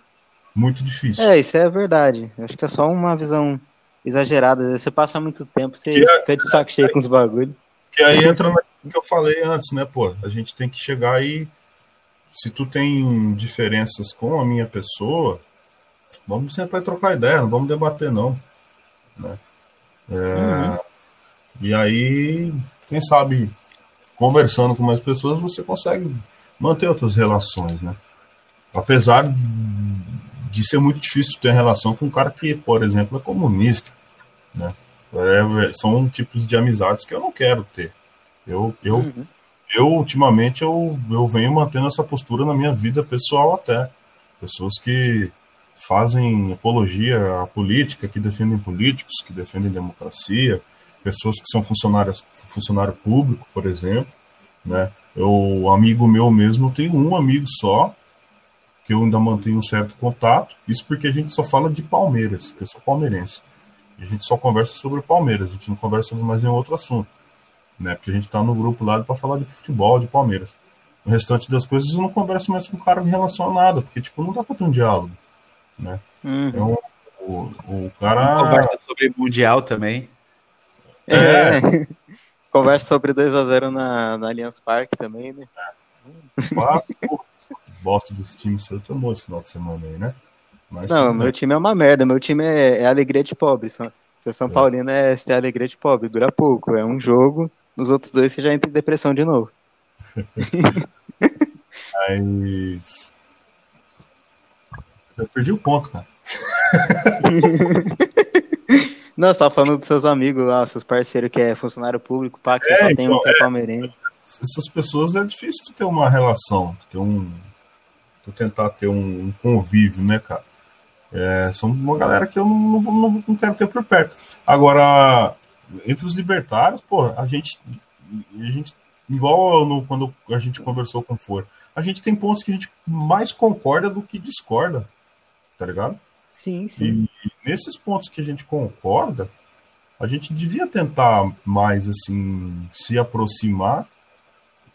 Muito difícil. É, isso é verdade. Acho que é só uma visão exagerada. Às vezes você passa muito tempo, você que é- fica de saco cheio com os bagulhos. E aí entra no que eu falei antes, né, pô? A gente tem que chegar e. Se tu tem diferenças com a minha pessoa, vamos sentar e trocar ideia, não vamos debater, não. Né? É, uhum. E aí, quem sabe, conversando com mais pessoas, você consegue manter outras relações, né? Apesar de ser muito difícil ter relação com um cara que, por exemplo, é comunista, né? É, são tipos de amizades que eu não quero ter. Eu, eu, uhum. eu ultimamente, eu, eu venho mantendo essa postura na minha vida pessoal até. Pessoas que fazem apologia à política, que defendem políticos, que defendem democracia, pessoas que são funcionários, funcionário público, por exemplo, né? Eu, amigo meu mesmo, tem um amigo só, que eu ainda mantenho um certo contato. Isso porque a gente só fala de Palmeiras, eu sou palmeirense. A gente só conversa sobre Palmeiras, a gente não conversa sobre mais nenhum outro assunto. Né? Porque a gente tá no grupo lá para falar de futebol, de Palmeiras. O restante das coisas eu não converso mais com o cara em relação a nada, porque tipo, não dá pra ter um diálogo. Né? Uhum. Então, o, o cara. Conversa sobre Mundial também. É. é. Conversa sobre 2x0 na, na Allianz Parque também, né? É. Quatro, bosta desse time seu tomou esse final de semana aí, né? Mas, não, meu time é uma merda. Meu time é, é alegria de pobre. São, se São é. Paulino é ser alegria de pobre. Dura pouco. É um jogo. Nos outros dois você já entra em depressão de novo. Mas. Eu perdi o ponto, cara. Não, você tava falando dos seus amigos lá, seus parceiros que é funcionário público, pá, que você é, só tem um então, que é, é palmeirense. Essas pessoas é difícil ter uma relação, ter um, tu tentar ter um, um convívio, né, cara? É, são uma galera que eu não, não, não, quero ter por perto. Agora, entre os libertários, pô, a gente, a gente igual no, quando a gente conversou com o For, a gente tem pontos que a gente mais concorda do que discorda, tá ligado? Sim, sim. E nesses pontos que a gente concorda, a gente devia tentar mais, assim, se aproximar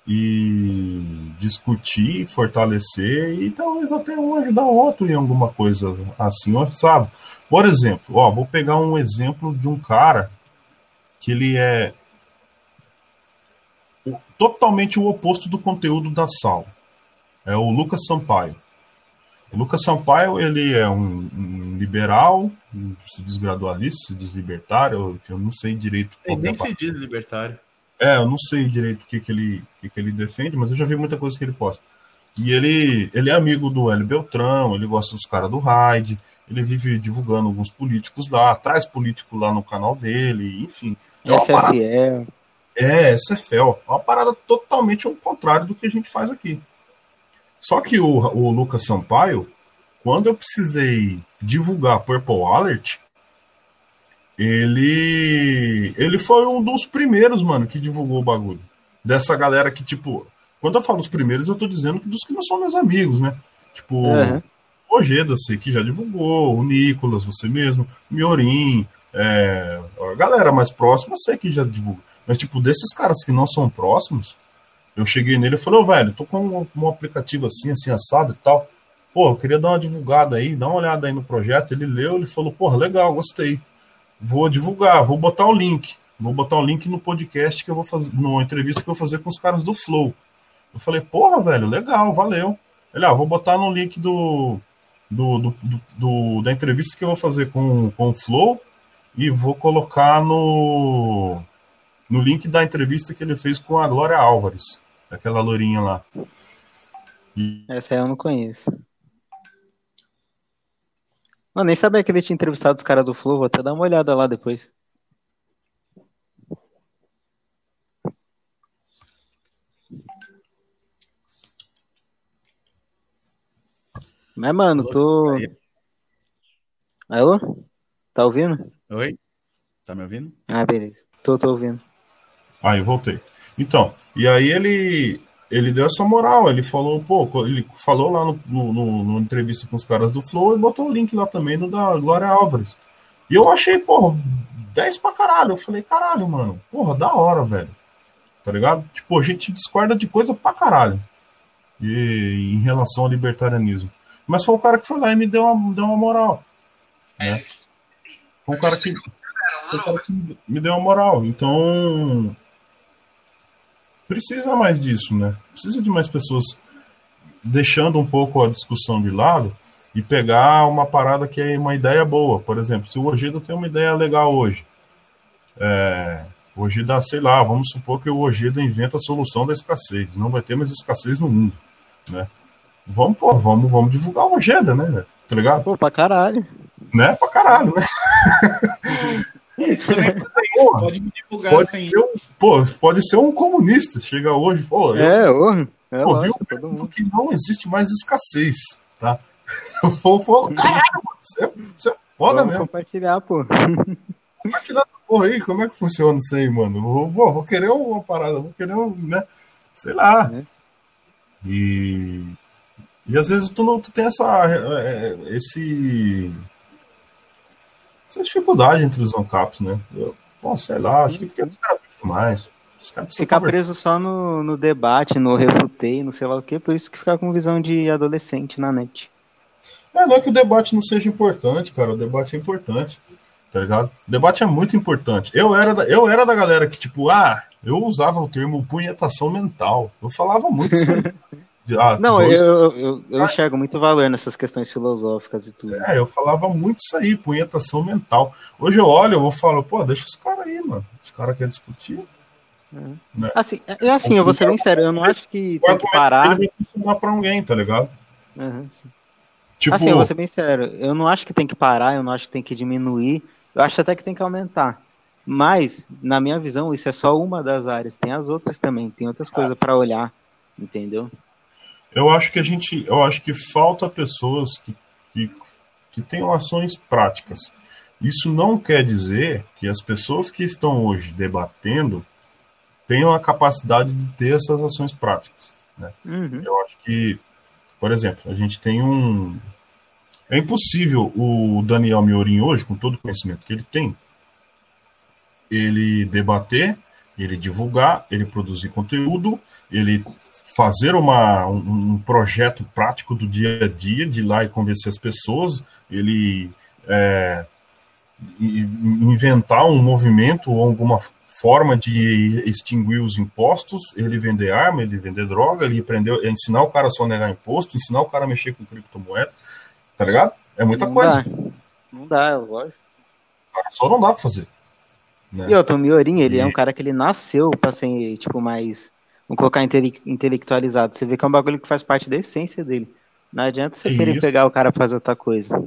e discutir, fortalecer e talvez até um ajudar o outro em alguma coisa assim, sabe? Por exemplo, ó, vou pegar um exemplo de um cara que ele é totalmente o oposto do conteúdo da Sal. É o Lucas Sampaio. O Lucas Sampaio, ele é um, um liberal, se diz gradualista, se diz libertário, eu não sei direito. Ele nem é se diz libertário. É, eu não sei direito o que, que, ele, que, que ele defende, mas eu já vi muita coisa que ele posta. E ele, ele é amigo do Hélio Beltrão, ele gosta dos caras do Raid, ele vive divulgando alguns políticos lá, traz político lá no canal dele, enfim. É SFL. É, SFL. É uma parada totalmente ao contrário do que a gente faz aqui. Só que o, o Lucas Sampaio, quando eu precisei divulgar Purple Alert, ele ele foi um dos primeiros, mano, que divulgou o bagulho. Dessa galera que, tipo, quando eu falo os primeiros, eu tô dizendo que dos que não são meus amigos, né? Tipo, uhum. o Ojeda, sei que já divulgou, o Nicolas, você mesmo, o Miorim, é, a galera mais próxima, sei que já divulgou. Mas, tipo, desses caras que não são próximos, eu cheguei nele e falei, ô, oh, velho, tô com um, um, aplicativo assim, assim, assado e tal. Pô, eu queria dar uma divulgada aí, dá uma olhada aí no projeto. Ele leu, ele falou, porra, legal, gostei. Vou divulgar, vou botar o link. Vou botar o link no podcast que eu vou fazer, numa entrevista que eu vou fazer com os caras do Flow. Eu falei, porra, velho, legal, valeu. Ele, ah, vou botar no link do, do, do, do, da entrevista que eu vou fazer com, com o Flow e vou colocar no, no link da entrevista que ele fez com a Glória Álvares, aquela lourinha lá. E... Essa eu não conheço. Eu nem sabia que ele tinha entrevistado os caras do Flow, vou até dar uma olhada lá depois. Mas, mano, tô. Alô? Tá ouvindo? Oi? Tá me ouvindo? Ah, beleza. Tô, tô ouvindo. Aí, voltei. Então, e aí ele ele deu essa moral, ele falou, pô, ele falou lá no, no, no, entrevista com os caras do Flow e botou o link lá também no da Glória Álvares. E eu achei, porra, 10 pra caralho. Eu falei, caralho, mano, porra, da hora, velho. Tá ligado? Tipo, a gente discorda de coisa pra caralho. E, em relação ao libertarianismo. Mas foi o cara que foi lá e me deu uma, deu uma moral. Né? Foi o cara que, foi o cara que me deu uma moral. Então, precisa mais disso, né? Precisa de mais pessoas deixando um pouco a discussão de lado e pegar uma parada que é uma ideia boa. Por exemplo, se o Ojeda tem uma ideia legal hoje, é, o Ojeda, sei lá, vamos supor que o Ojeda inventa a solução da escassez, não vai ter mais escassez no mundo, né? Vamos, pô, vamos, vamos divulgar o Ojeda, né? Tá ligado? Pô, pra caralho. Né? Pra caralho, né? pode me divulgar pode sem. Ser um, pô, pode ser um comunista. Chega hoje, pô. É, eu, é pô, viu que não existe mais escassez, tá? Eu vou, vou caralho, você, é, você é foda Vamos mesmo. compartilhar, pô. Compartilhar essa porra aí, como é que funciona isso aí, mano? Vou, vou, vou querer uma parada, vou querer um, né? Sei lá. É. E. E às vezes tu, não, tu tem essa. É, esse essa dificuldade entre os ANCAPs, né? Eu, bom, sei lá, acho que os caras mais. Ficar preso só no, no debate, no refutei, não sei lá o que, por isso que ficar com visão de adolescente na net. É, não é que o debate não seja importante, cara. O debate é importante, tá ligado? O debate é muito importante. Eu era da, eu era da galera que, tipo, ah, eu usava o termo punhetação mental. Eu falava muito isso. Ah, não, dois... eu, eu, eu, enxergo muito valor nessas questões filosóficas e tudo. É, eu falava muito isso aí, punhetação mental. Hoje eu olho, eu vou falar, pô, deixa os caras aí, mano. Os caras querem discutir. É. Né? Assim, é, assim, eu vou ser bem sério, eu não acho que tem que parar. Ele vai funcionar pra alguém, tá ligado? Uhum, tipo... Assim, eu vou ser bem sério, eu não acho que tem que parar, eu não acho que tem que diminuir, eu acho até que tem que aumentar. Mas, na minha visão, isso é só uma das áreas, tem as outras também, tem outras coisas ah. para olhar, entendeu? Eu acho que a gente, eu acho que falta pessoas que, que, que tenham ações práticas. Isso não quer dizer que as pessoas que estão hoje debatendo tenham a capacidade de ter essas ações práticas. Né? Uhum. Eu acho que, por exemplo, a gente tem um. É impossível o Daniel Miorim hoje, com todo o conhecimento que ele tem, ele debater, ele divulgar, ele produzir conteúdo, ele fazer uma, um, projeto prático do dia a dia, de ir lá e convencer as pessoas, ele é, inventar um movimento ou alguma forma de extinguir os impostos, ele vender arma, ele vender droga, ele aprender, ensinar o cara a só negar imposto, ensinar o cara a mexer com criptomoeda, tá ligado? É muita não coisa. Dá. Não dá, eu gosto. Só não dá pra fazer. Né? E o Tom Miorin, ele e... é um cara que ele nasceu pra ser, tipo, mais Vamos colocar intele intelectualizado. Você vê que é um bagulho que faz parte da essência dele. Não adianta você querer pegar o cara pra fazer outra coisa.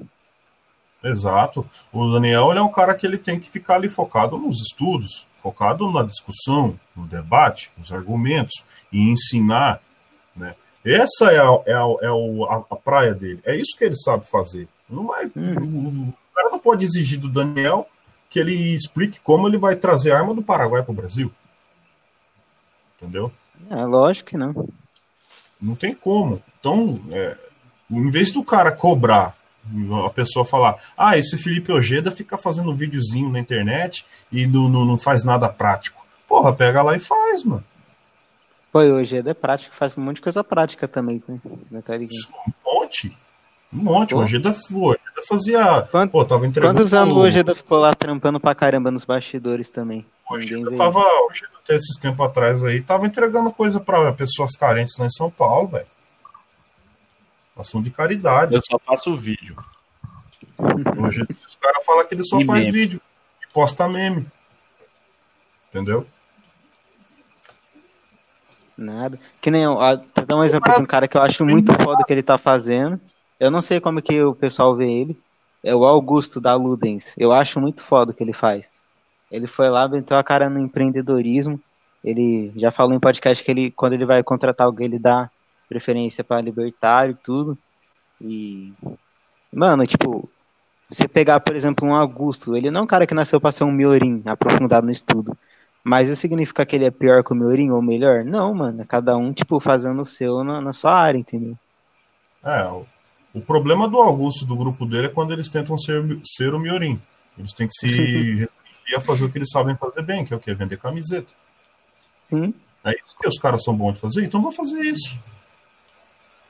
Exato. O Daniel é um cara que ele tem que ficar ali focado nos estudos, focado na discussão, no debate, nos argumentos e ensinar, né? Essa é a, é a, é a, a praia dele. É isso que ele sabe fazer. Não vai, hum. O cara não pode exigir do Daniel que ele explique como ele vai trazer arma do Paraguai para o Brasil. Entendeu? É lógico que não. Não tem como. Então, é, em vez do cara cobrar, a pessoa falar, ah, esse Felipe Ojeda fica fazendo um videozinho na internet e não, não, não faz nada prático. Porra, pega lá e faz, mano. Pô, o Ojeda é prático, faz um monte de coisa prática também, né? Um monte. Um monte. O Ojeda, o Ojeda fazia. Quanto, pô, tava entregando. Quantos anos o Ojeda ficou lá trampando pra caramba nos bastidores também? O Ojeda tava, Ojeda, até esses tempos atrás aí, tava entregando coisa pra pessoas carentes lá em São Paulo, velho. Ação de caridade. Eu só faço vídeo. Hoje os caras falam que ele só e faz meme. vídeo e posta meme. Entendeu? Nada. Que nem, ó, pra dar um exemplo de um cara que eu acho muito foda que ele tá fazendo. Eu não sei como que o pessoal vê ele. É o Augusto da Ludens. Eu acho muito foda o que ele faz. Ele foi lá, entrou a cara no empreendedorismo. Ele já falou em podcast que ele, quando ele vai contratar alguém, ele dá preferência para libertário e tudo. E. Mano, tipo, você pegar, por exemplo, um Augusto, ele não é um cara que nasceu para ser um Miorim, aprofundado no estudo. Mas isso significa que ele é pior que o Miorim ou melhor? Não, mano. É cada um, tipo, fazendo o seu na, na sua área, entendeu? É, o, o, problema do Augusto, do grupo dele, é quando eles tentam ser, ser o Miorim. Eles têm que se restringir a fazer o que eles sabem fazer bem, que é o que? Vender camiseta. Sim. É isso que os caras são bons de fazer, então vou fazer isso.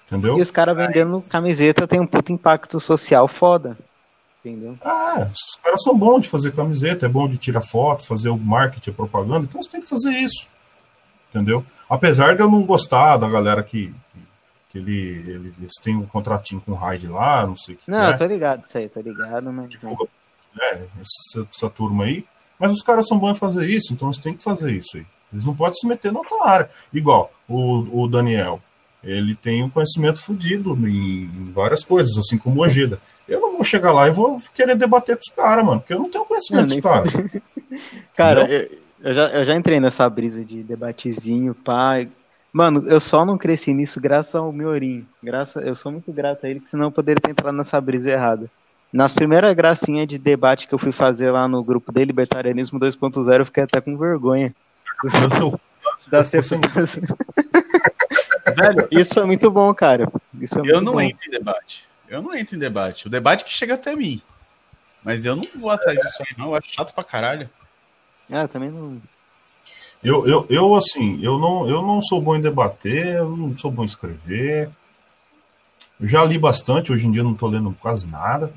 Entendeu? E os caras vendendo camiseta tem um puto impacto social foda. Entendeu? Ah, os caras são bons de fazer camiseta, é bom de tirar foto, fazer o marketing, a propaganda, então você tem que fazer isso. Entendeu? Apesar de eu não gostar da galera que, que ele, ele, eles têm um contratinho com o Raid lá, não sei o que. Não, é. tô ligado isso aí, tô ligado, mas. Divulga, é, essa, essa, turma aí. Mas os caras são bons em fazer isso, então eles têm que fazer isso aí. Eles não podem se meter na outra área. Igual o, o Daniel. Ele tem um conhecimento fodido em, em várias coisas, assim como o Ojeda eu não vou chegar lá e vou querer debater com os caras, mano, porque eu não tenho conhecimento dos caras. cara, eu, eu, já, eu já entrei nessa brisa de debatezinho, pá. Mano, eu só não cresci nisso graças ao Miorim. Graças, eu sou muito grato a ele, que senão eu poderia ter entrado nessa brisa errada. Nas primeiras gracinhas de debate que eu fui fazer lá no grupo de Libertarianismo 2.0, eu fiquei até com vergonha. da Velho, isso foi muito bom, cara. Isso eu muito não bom. entro em debate. Eu não entro em debate. O debate que chega até mim. Mas eu não vou atrás disso aí, não. Eu acho chato pra caralho. Ah, também não. Eu, eu, eu, assim, eu não, eu não sou bom em debater, eu não sou bom em escrever. Eu já li bastante, hoje em dia não tô lendo quase nada.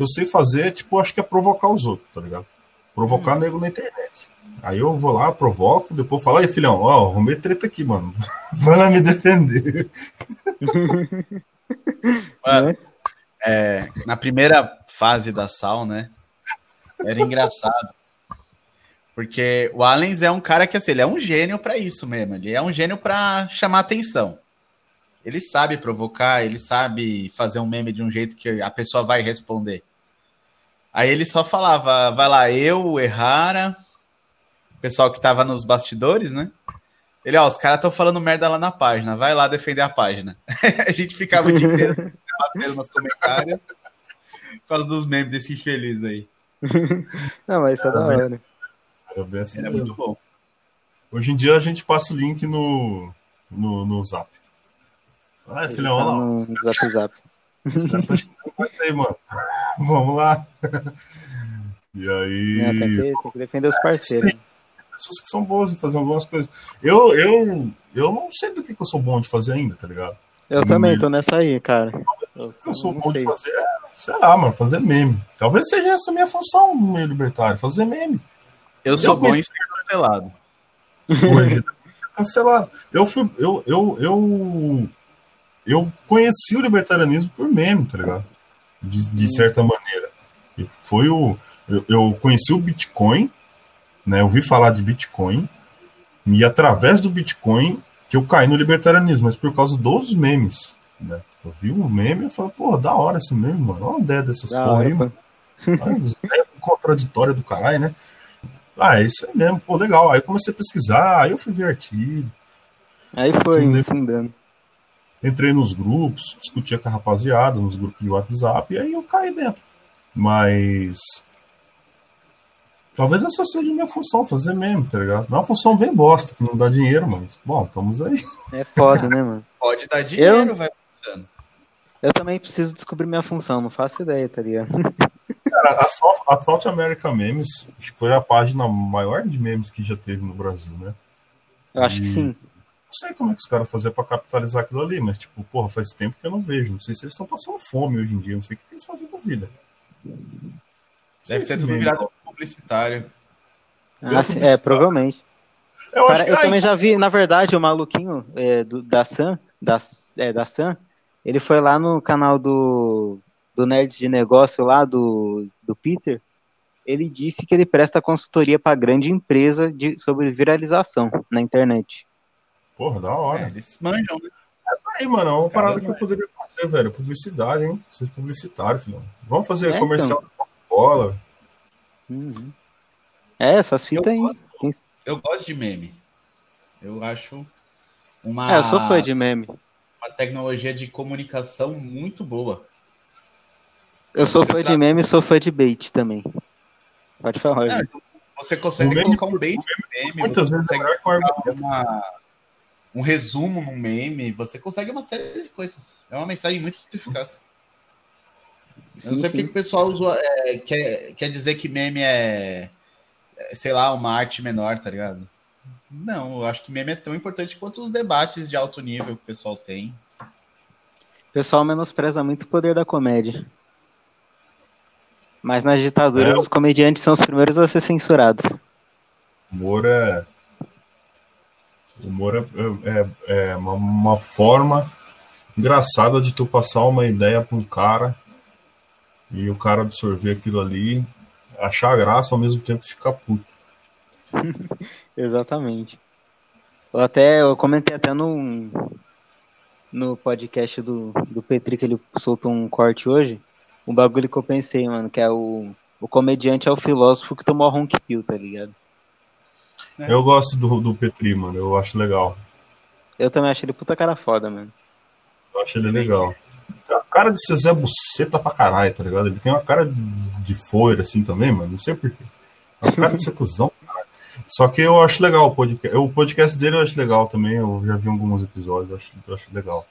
O que eu sei fazer, tipo, acho que é provocar os outros, tá ligado? Provocar hum. nego na internet. Aí eu vou lá, provoco, depois falo, aí filhão, ó, arrumei treta aqui, mano. Vai lá me defender. Mano, né? é, na primeira fase da Sal, né? Era engraçado. Porque o Allens é um cara que, assim, ele é um gênio para isso mesmo. Ele é um gênio para chamar atenção. Ele sabe provocar, ele sabe fazer um meme de um jeito que a pessoa vai responder. Aí ele só falava, vai lá, eu, Errara, o pessoal que tava nos bastidores, né? Ele, ó, os caras estão falando merda lá na página, vai lá defender a página. a gente ficava o dia inteiro batendo nos comentários por causa dos memes desse infeliz aí. Não, mas isso é da hora. Era bem assim é muito bom. Hoje em dia a gente passa o link no, no, no zap. Ah, filhão, tá no zap zap. Aí, mano. Vamos lá. E aí. É, tem, que, tem que defender os parceiros pessoas que são boas em fazer algumas coisas. Eu, eu, eu não sei do que, que eu sou bom de fazer ainda, tá ligado? Eu também tô nessa aí, cara. O que eu sou bom sei. de fazer é, sei lá, mano, fazer meme. Talvez seja essa a minha função no meio libertário, fazer meme. Eu sou eu bom em ser cancelado. Hoje, cancelado. Eu fui, eu, eu, eu, eu conheci o libertarianismo por meme, tá ligado? De, de certa maneira. E foi o, eu, eu conheci o Bitcoin né? Eu ouvi falar de Bitcoin e através do Bitcoin que eu caí no libertarianismo, mas por causa dos memes, né? Eu vi um meme e falei, pô, da hora esse meme, mano. Olha a ideia dessas da porra aí, mano. É contraditória do caralho, né? Ah, é isso aí mesmo, pô, legal. Aí eu comecei a pesquisar, aí eu fui ver artigo. Aí foi fundando. Entrei nos grupos, discutia com a rapaziada, nos grupos de WhatsApp, e aí eu caí dentro. Mas. Talvez essa seja a minha função, fazer meme, tá ligado? É uma função bem bosta, que não dá dinheiro, mas, bom, estamos aí. É foda, né, mano? Pode dar dinheiro, Eu- vai pensando. Eu também preciso descobrir minha função, não faço ideia, tá ligado? Cara, Assault, Assault America Memes, acho que foi a página maior de memes que já teve no Brasil, né? Eu acho que E- sim. Não sei como é que os caras faziam pra capitalizar aquilo ali, mas, tipo, porra, faz tempo que eu não vejo. Não sei se eles estão passando fome hoje em dia, não sei o que eles fazem com a vida. Deve ter tudo virado publicitário. Ah, sim, é, provavelmente. Eu acho Cara, que eu ai, também já vi, na verdade, o maluquinho é, do- da Sam, da, é, da Sam, ele foi lá no canal do, do Nerd de Negócio lá, do, do Peter, ele disse que ele presta consultoria para grande empresa de, sobre viralização na internet. Porra, da É, hora. eles manjam, né? Aí, mano, é uma Os caras parada que eu poderia fazer, velho. Publicidade, hein? Ser publicitário, filhão. Vamos fazer É, comercial da Coca-Cola. Uhum. É, essas fitas Eu aí. gosto. Eu gosto de meme. Eu acho uma, É, eu sou fã de meme. uma tecnologia de comunicação muito boa. Eu sou Você fã de meme e sou fã de bait também. Pode falar, É. Você consegue O meme- colocar um bait no meme, Muitas você vezes é consegue argumento. colocar uma- um resumo num meme, você consegue uma série de coisas. É uma mensagem muito eficaz. Eu não Sim, sei porque sim. que o pessoal usa, é, quer, quer dizer que meme é, é, sei lá, uma arte menor, tá ligado? Não, eu acho que meme é tão importante quanto os debates de alto nível que o pessoal tem. O pessoal menospreza muito o poder da comédia. Mas nas ditaduras, É. os comediantes são os primeiros a ser censurados. Humor é. Humor é, é, é uma, uma forma engraçada de tu passar uma ideia pra um cara e o cara absorver aquilo ali, achar graça ao mesmo tempo ficar puto. Exatamente. Eu até eu comentei até no no podcast do, do Petri que ele soltou um corte hoje, um bagulho que eu pensei, mano, que é o o comediante é o filósofo que tomou a Ronk Pill, tá ligado? É. Eu gosto do, do Petri, mano, eu acho legal. Eu também achei ele puta cara foda, mano. Eu acho ele legal. Tem uma cara de ser Zé Buceta pra caralho, tá ligado? Ele tem uma cara de foira assim também, mano, não sei porquê. É uma cara de ser cuzão, caralho. Só que eu acho legal o podcast. O podcast dele eu acho legal também, eu já vi alguns episódios, eu acho, eu acho legal.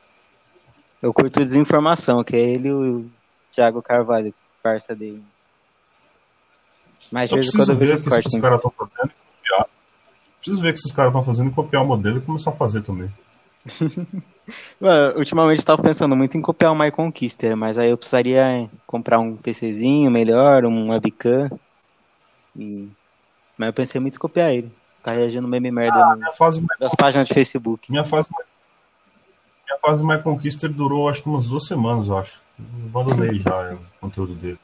Eu curto desinformação, que é ele e o Thiago Carvalho, parça dele. Mas Eu preciso eu vejo ver os o que hein? caras estão fazendo. Preciso ver o que esses caras estão fazendo e copiar o modelo e começar a fazer também. Mano, ultimamente eu tava pensando muito em copiar o My Conquister, mas aí eu precisaria comprar um PCzinho melhor, um webcam. E... Mas eu pensei muito em copiar ele. Ficar reagindo meme merda no- Minha fase, das páginas de Facebook. minha fase, minha fase My Conquister durou acho que umas duas semanas, eu acho. Eu abandonei já o conteúdo dele.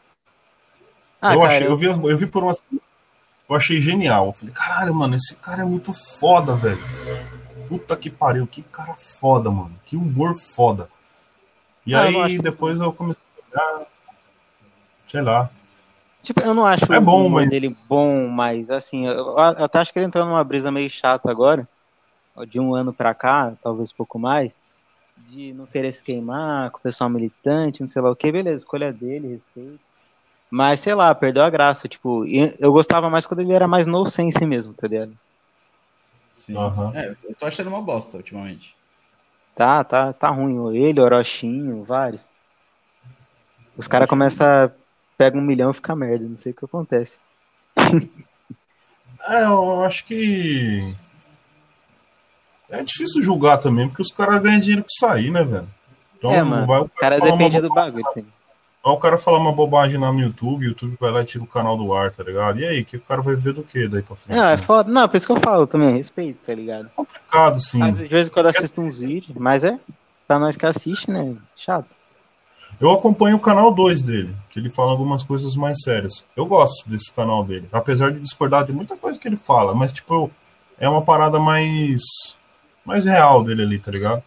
Ah, eu, cara, achei, eu- eu... vi, eu vi por uma. Eu achei genial. Eu falei, caralho, mano, esse cara é muito foda, velho. Puta que pariu, que cara foda, mano. Que humor foda. E Ah, eu aí acho- depois eu comecei a olhar. Sei lá. Tipo, eu não acho É bom, mas- dele bom, mas assim, eu, eu até acho que ele entrou numa brisa meio chata agora, de um ano pra cá, talvez um pouco mais, de não querer se queimar com o pessoal militante, não sei lá o que, beleza, escolha dele, respeito. Mas, sei lá, perdeu a graça, tipo, e eu gostava mais quando ele era mais no sense mesmo, tá ligado? Sim. Aham. É, eu tô achando uma bosta ultimamente. Tá, tá, tá ruim, ele, Orochinho, vários. Os caras começam a pega um milhão e fica merda, não sei o que acontece. É, eu acho que. É difícil julgar também, porque os caras ganham dinheiro que sair, né, velho? Então, é, mano, vai o os caras dependem do bagulho. tá? Vai o cara falar uma bobagem lá no YouTube, o YouTube vai lá e tira o canal do ar, tá ligado? E aí, que o cara vai ver do que daí pra frente? Não, é né? foda. Não, por isso que eu falo também, respeito, tá ligado? complicado, sim. Às vezes, de vez em quando eu assisto uns vídeos, mas é, pra nós que assiste, né? Chato. Eu acompanho o canal 2 dele, que ele fala algumas coisas mais sérias. Eu gosto desse canal dele, apesar de discordar de muita coisa que ele fala, mas tipo, é uma parada mais mais real dele ali, tá ligado?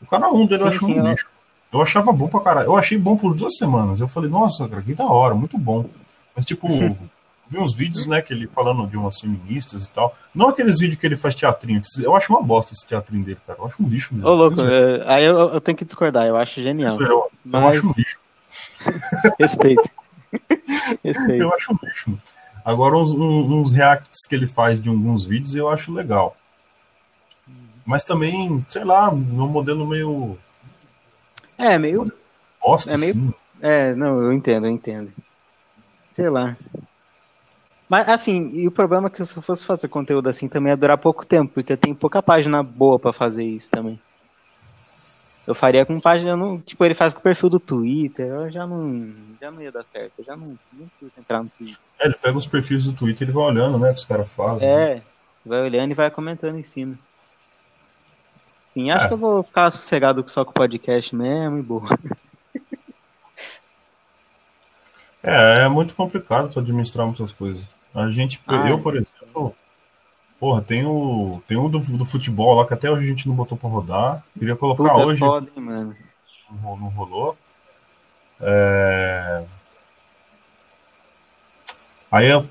O canal 1 dele eu Sim, acho sim, um eu- lixo. Eu achava bom pra caralho. Eu achei bom por duas semanas. Eu falei, nossa, cara, que da hora, muito bom. Mas, tipo, vi uns vídeos, né, que ele falando de umas feministas e tal. Não aqueles vídeos que ele faz teatrinho. Eu acho uma bosta esse teatrinho dele, cara. Eu acho um lixo mesmo. Ô, louco, é, aí eu, eu, tenho que discordar, eu acho genial. Eu, eu Mas- acho um lixo. Respeito. Respeito. Eu acho um lixo. Agora, uns, uns reacts que ele faz de alguns vídeos eu acho legal. Mas também, sei lá, um modelo meio É, meio. bosta, É meio-. É, não, eu entendo, eu entendo. Sei lá. Mas assim, e o problema é que se eu fosse fazer conteúdo assim também ia durar pouco tempo, porque tem pouca página boa pra fazer isso também. Eu faria com página, não, tipo, ele faz com o perfil do Twitter, eu já não, já não ia dar certo, eu já não, não curto entrar no Twitter. É, ele pega os perfis do Twitter e vai olhando, né, que os caras falam. É, vai olhando e vai comentando em cima. Sim, acho É. que eu vou ficar sossegado só com o podcast mesmo e boa. É, é muito complicado tu administrar muitas coisas. A gente, Ah, eu, é. por exemplo, porra, tem o, tem um do, do futebol lá que até hoje a gente não botou pra rodar. Queria colocar Puta hoje, foda, hein, mano. não, não rolou. É... Aí eu-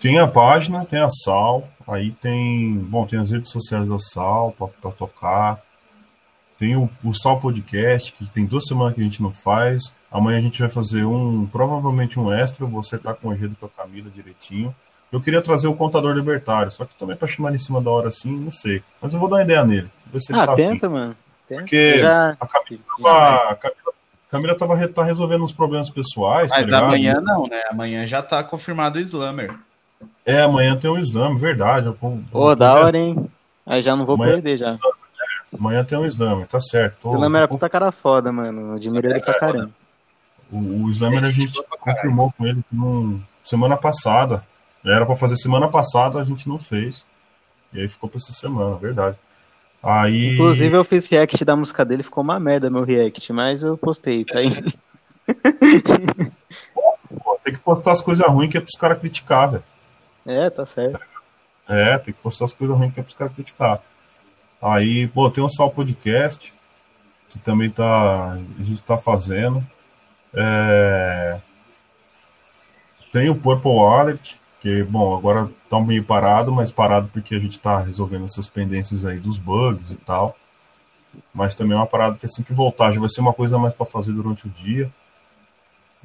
tem a página, tem a Sal, aí tem, bom, tem as redes sociais da Sal pra, pra tocar. Tem o, o Sal Podcast, que tem duas semanas que a gente não faz. Amanhã a gente vai fazer um, provavelmente um extra, vou acertar com Geda e com a Camila direitinho. Eu queria trazer o Contador Libertário, só que também pra chamar ele em cima da hora assim, não sei. Mas eu vou dar uma ideia nele. ver se ele Ah, tá afim. tenta, mano. Tenta. Porque já... a Camila tava, a Camila, a Camila tava re- tá resolvendo uns problemas pessoais. tá Mas ligado? amanhã não, né? Amanhã já tá confirmado o Slammer. É, amanhã tem um exame, verdade. Pô, vou- da hora, hein? Aí já não vou Amanhã- perder já. Amanhã tem um exame, tá certo. Tô- O Slammer era tô- puta cara foda, mano. Eu Admiro ele pra caramba. o, o Slammer a gente confirmou com ele num, semana passada. Era pra fazer semana passada, a gente não fez. E aí ficou pra essa semana, verdade. Aí. Inclusive eu fiz react da música dele, ficou uma merda meu react, mas eu postei, tá aí. tem que postar as coisas ruins que é pros caras criticar, velho. É, tá certo. É, tem que postar as coisas ruins que é pros caras criticar. Aí, pô, tem o Sal Podcast, que também tá. A gente tá fazendo. É, Tem o Purple Wallet, que, bom, agora tá meio parado, mas parado porque a gente tá resolvendo essas pendências aí dos bugs e tal. Mas também é uma parada que assim que voltar, já vai ser uma coisa mais pra fazer durante o dia.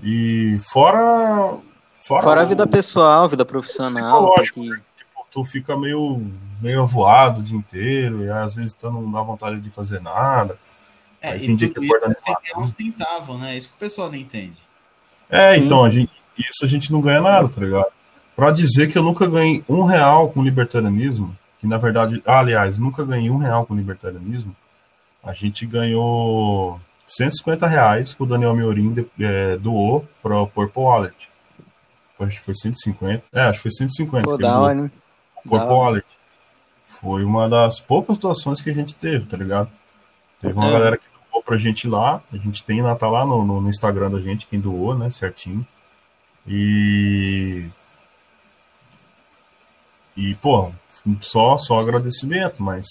E fora. Fora, Fora a o- vida pessoal, vida profissional, tem Psicológico, que... tipo, tu fica meio, meio avoado o dia inteiro, e às vezes tu não dá vontade de fazer nada. É, Aí e tudo que isso é ganhar um centavo, né? Isso que o pessoal não entende. É, Sim. então, a gente, isso a gente não ganha nada, tá ligado? Pra dizer que eu nunca ganhei um real com libertarianismo, que na verdade, ah, aliás, nunca ganhei um real com libertarianismo, a gente ganhou 150 reais que o Daniel Miorim é, doou para o Purple Wallet. Acho que foi 150. É, acho que foi 150. Pô, da hora, hein? Purple Da. Wallet. Foi uma das poucas doações que a gente teve, tá ligado? Teve uma É. galera que doou pra gente lá. A gente tem tá lá no, no, no Instagram da gente quem doou, né? Certinho. E. E, pô, só, só agradecimento, mas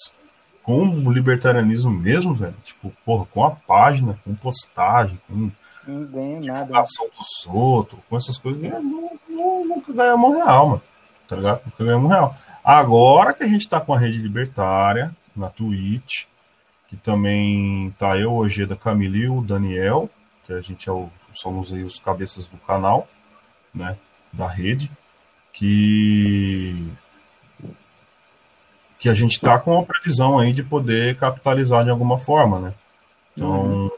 com o libertarianismo mesmo, velho, tipo, porra, com a página, com postagem, com Não ganha nada. divulgação dos outros, com essas coisas, é, nu- nunca ganhamos um real, mano. Tá ligado? Nunca ganhamos um real. Agora que a gente tá com a rede libertária na Twitch, que também tá eu, o Ojeda, Camila e o Daniel, que a gente é o, somos aí os cabeças do canal, né? Da rede, que que a gente tá com a previsão aí de poder capitalizar de alguma forma, né? Então,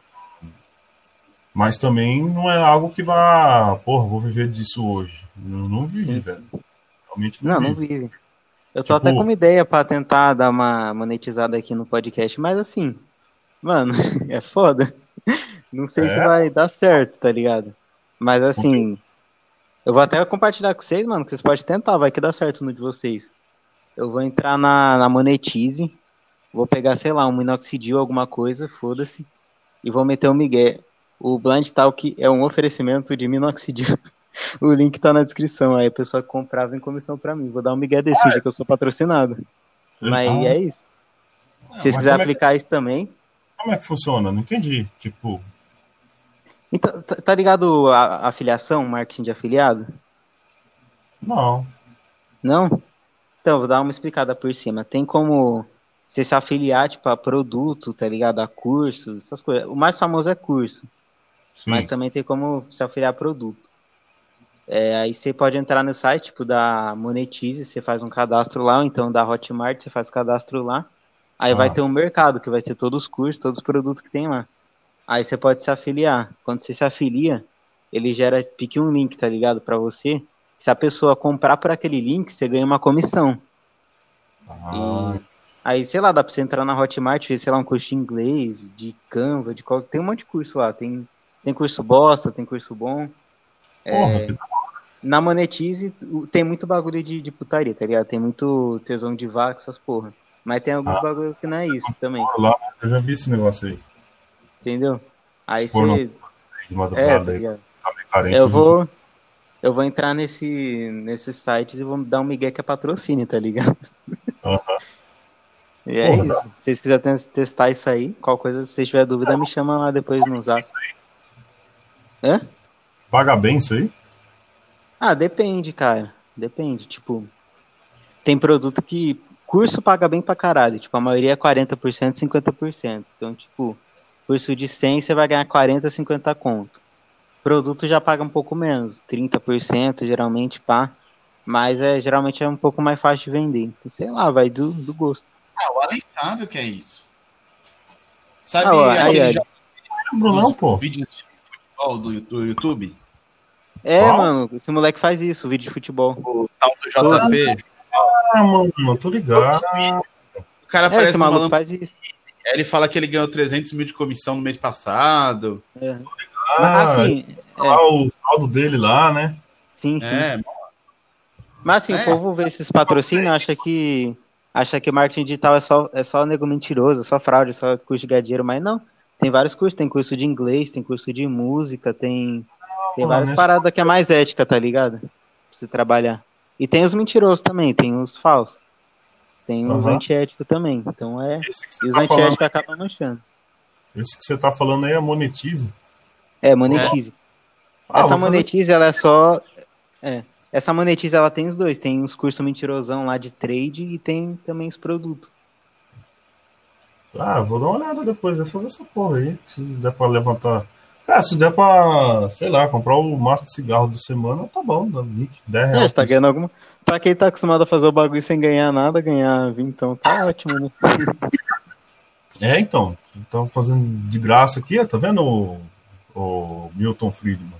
mas também não é algo que vá, porra, vou viver disso hoje. Eu não Sim, velho. Realmente não, Não, não vivi. vive. Eu tô Tipo- até com uma ideia pra tentar dar uma monetizada aqui no podcast, mas assim, mano, é foda. Não sei se É. vai dar certo, tá ligado? Mas assim, eu vou até compartilhar com vocês, mano, que vocês podem tentar, vai que dá certo no de vocês. Eu vou entrar na, na Monetize, vou pegar, sei lá, um minoxidil, alguma coisa, foda-se, e vou meter o Miguel. O Blind Talk é um oferecimento de minoxidil. O link tá na descrição, aí a pessoa que comprar vem comissão pra mim. Vou dar um migué desse, finge que eu sou patrocinado. Mas Ah, é isso. não, Se vocês mas quiserem é aplicar isso também. Como é que funciona? Não entendi. Tipo, Então, tá, tá ligado a, a afiliação, marketing de afiliado? Não. Não? Então, vou dar uma explicada por cima. Tem como você se afiliar, tipo, a produto, tá ligado? A cursos, essas coisas. O mais famoso é curso. Sim. Mas também tem como se afiliar a produto. É, aí você pode entrar no site, tipo, da Monetize, você faz um cadastro lá, ou então da Hotmart, você faz o cadastro lá. Aí Ah. vai ter um mercado, que vai ter todos os cursos, todos os produtos que tem lá. Aí você pode se afiliar. Quando você se afilia, ele gera pique um link, tá ligado? Pra você. Se a pessoa comprar por aquele link, você ganha uma comissão. Ah, E aí, sei lá, dá pra você entrar na Hotmart, ver, sei lá, um curso de inglês, de Canva, de qual. Tem um monte de curso lá. Tem, tem curso bosta, tem curso bom. que Na Monetize tem muito bagulho de, de putaria, tá ligado? Tem muito tesão de vaca, essas porra. Mas tem alguns Ah. bagulho que não é isso também, lá, eu já vi esse negócio aí. entendeu? Aí você. É, tá ligado? tá carente. Eu vou. Eu vou entrar nesse, nesses sites e vou dar um migué que é patrocínio, tá ligado? Aham. E é Porra, isso. Se vocês quiserem testar isso aí, qual coisa, se vocês tiverem dúvida, me chama lá depois no zap. Hã? Paga bem isso aí? Ah, depende, cara. Depende. Tipo, tem produto que. Curso paga bem pra caralho. Tipo, a maioria é 40%, 50%. Então, tipo, curso de 100 você vai ganhar 40, 50 conto. Produto já paga um pouco menos, 30% geralmente, pá. Mas é, geralmente é um pouco mais fácil de vender. Então, sei lá, vai do, do gosto. Ah, o Alan sabe o que é isso. Sabe Ah, aquele aí. Lembro não, pô. vídeos de futebol do, do YouTube? É, Qual? mano, esse moleque faz isso, vídeo de futebol. O tal do JP. Ah, mano, tô ligado. O cara É, parece esse maluco faz isso. Ele fala que ele ganhou 300 mil de comissão no mês passado. É. Ah, Mas assim, é, lá o saldo dele lá, né? sim, sim. É, Mas assim, É. o povo vê esses patrocínios acha que acha que marketing digital é só, é só nego mentiroso, é só fraude, é só curso de ganhar dinheiro, mas não. Tem vários cursos, tem curso de inglês, tem curso de música, tem, tem várias nesse- paradas que é mais ética, tá ligado? Pra você trabalhar. E tem os mentirosos também, tem os falsos. Tem os Aham. antiéticos também. Então é. E os tá falando, antiéticos acabam manchando. esse que você tá falando aí é monetize. É, monetize. Ah, essa vou fazer- monetize, ela é só. É. Essa monetize, ela tem os dois. Tem os cursos mentirosão lá de trade e tem também os produtos. Ah, vou dar uma olhada depois, vou fazer essa porra aí. Se der pra levantar. Cara, se der pra, sei lá, comprar o máximo de cigarro da semana, tá bom, dá 20, 10 É, reais. você tá ganhando alguma. Pra quem tá acostumado a fazer o bagulho sem ganhar nada, ganhar 20, então tá ótimo, né? É, então. Estão fazendo de graça aqui, ó, tá vendo o, o Milton Friedman?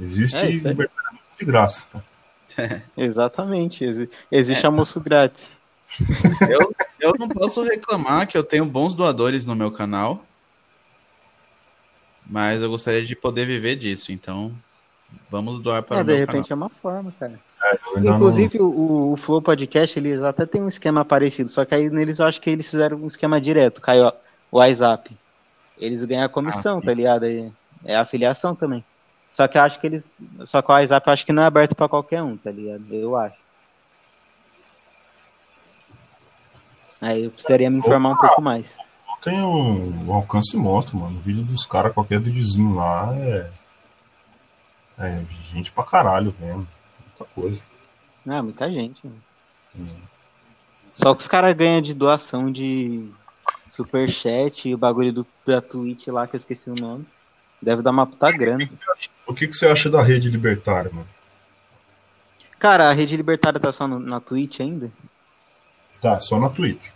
Existe É, libertarianismo de graça. tá? Exatamente. exi- Existe almoço grátis. Eu, eu não posso reclamar que eu tenho bons doadores no meu canal. Mas eu gostaria de poder viver disso, então vamos doar para É, o de meu repente é uma forma, cara. Ainda não- Inclusive, o, o Flow Podcast, eles até tem um esquema parecido, só que aí neles eu acho que eles fizeram um esquema direto, caiu o WhatsApp. Eles ganham a comissão, Ah, tá ligado? É, é afiliação também. Só que eu acho que eles. Só que o WhatsApp eu acho que não é aberto pra qualquer um, tá ligado? Eu acho. Aí eu precisaria me informar um pouco mais. tem um, um alcance monstro, mano. O vídeo dos caras, qualquer videozinho lá é. É gente pra caralho vendo. Muita coisa. Ah, muita gente. Hum. Só que os caras ganham de doação de superchat e o bagulho do, da Twitch lá, que eu esqueci o nome. Deve dar uma puta grana. O que, que você acha da rede libertária, mano? Cara, a rede libertária tá só no- na Twitch ainda? Tá, só na Twitch.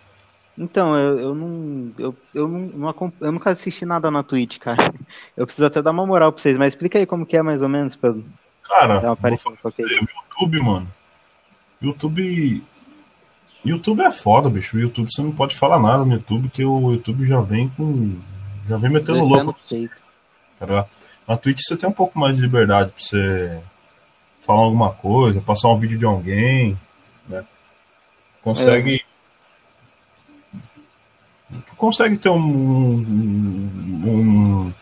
Então, eu, eu não. Eu, eu, não, eu nunca assisti nada na Twitch, cara. Eu preciso até dar uma moral pra vocês, mas explica aí como que é mais ou menos eu Cara, dar uma. YouTube, mano. YouTube. YouTube é foda, bicho. O YouTube você não pode falar nada no YouTube, que o YouTube já vem com. Já vem metendo louco. tá? Na Twitch você tem um pouco mais de liberdade pra você falar alguma coisa, passar um vídeo de alguém, né? Consegue. Consegue ter um, um- um-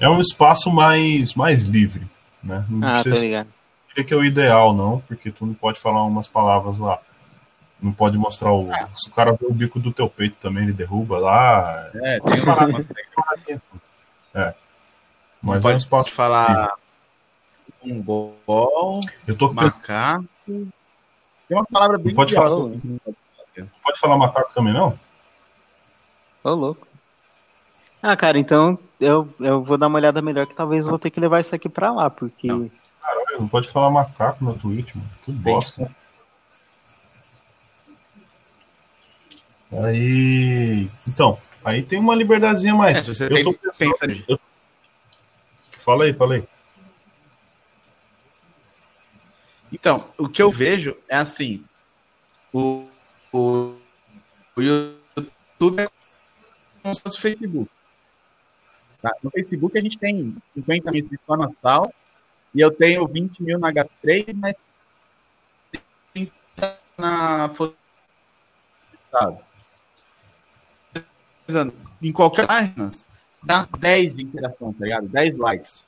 É um espaço mais, mais livre, né? Não Ah, tá precisa ligado. dizer que é o ideal, não, porque tu não pode falar umas palavras lá. Não pode mostrar o. Se o cara vê o bico do teu peito também, ele derruba lá. É, tem umas, umas É. Não Mas é um pode espaço. falar Um bol, Eu tô macaco. Tem uma palavra bem Não pode idiota, falar. assim. Não pode falar macaco também, não? Ô, louco. Ah, cara, então eu, eu vou dar uma olhada melhor que talvez eu vou ter que levar isso aqui pra lá, porque. Não. Caralho, não pode falar macaco na Twitch, mano. Que bosta. Aí. Então, aí tem uma liberdadezinha a É, mais. se você eu tem tô pensando. pensa eu- Fala aí, fala aí. Então, o que eu vejo é assim: o, o, o YouTube é como se fosse o Facebook. Tá? No Facebook a gente tem 50 mil inscritos só na sal e eu tenho 20 mil na H3, mas 30 na foto- sabe? Em qualquer página, dá 10 de interação, tá ligado? 10 likes.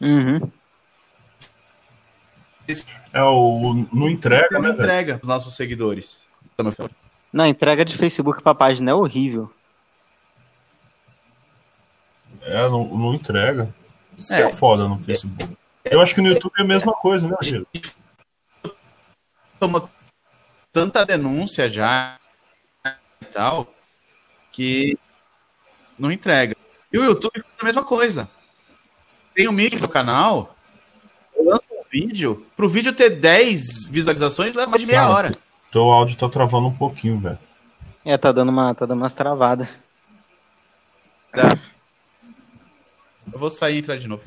Uhum. É o. Não entrega, Não né, entrega para nossos seguidores. Não, a entrega de Facebook pra página é horrível. É, não, não entrega. Isso É. que é foda no Facebook. Eu acho que no YouTube é a mesma coisa, né, Giro? Toma tanta denúncia já e tal que não entrega. E o YouTube faz a mesma coisa. Tem um mídia no canal, eu lanço vídeo, pro vídeo ter 10 visualizações leva mais de meia Cara, hora. Teu áudio tá travando um pouquinho, velho. É, tá dando uma, tá dando umas travadas. Tá. Eu vou sair e entrar de novo.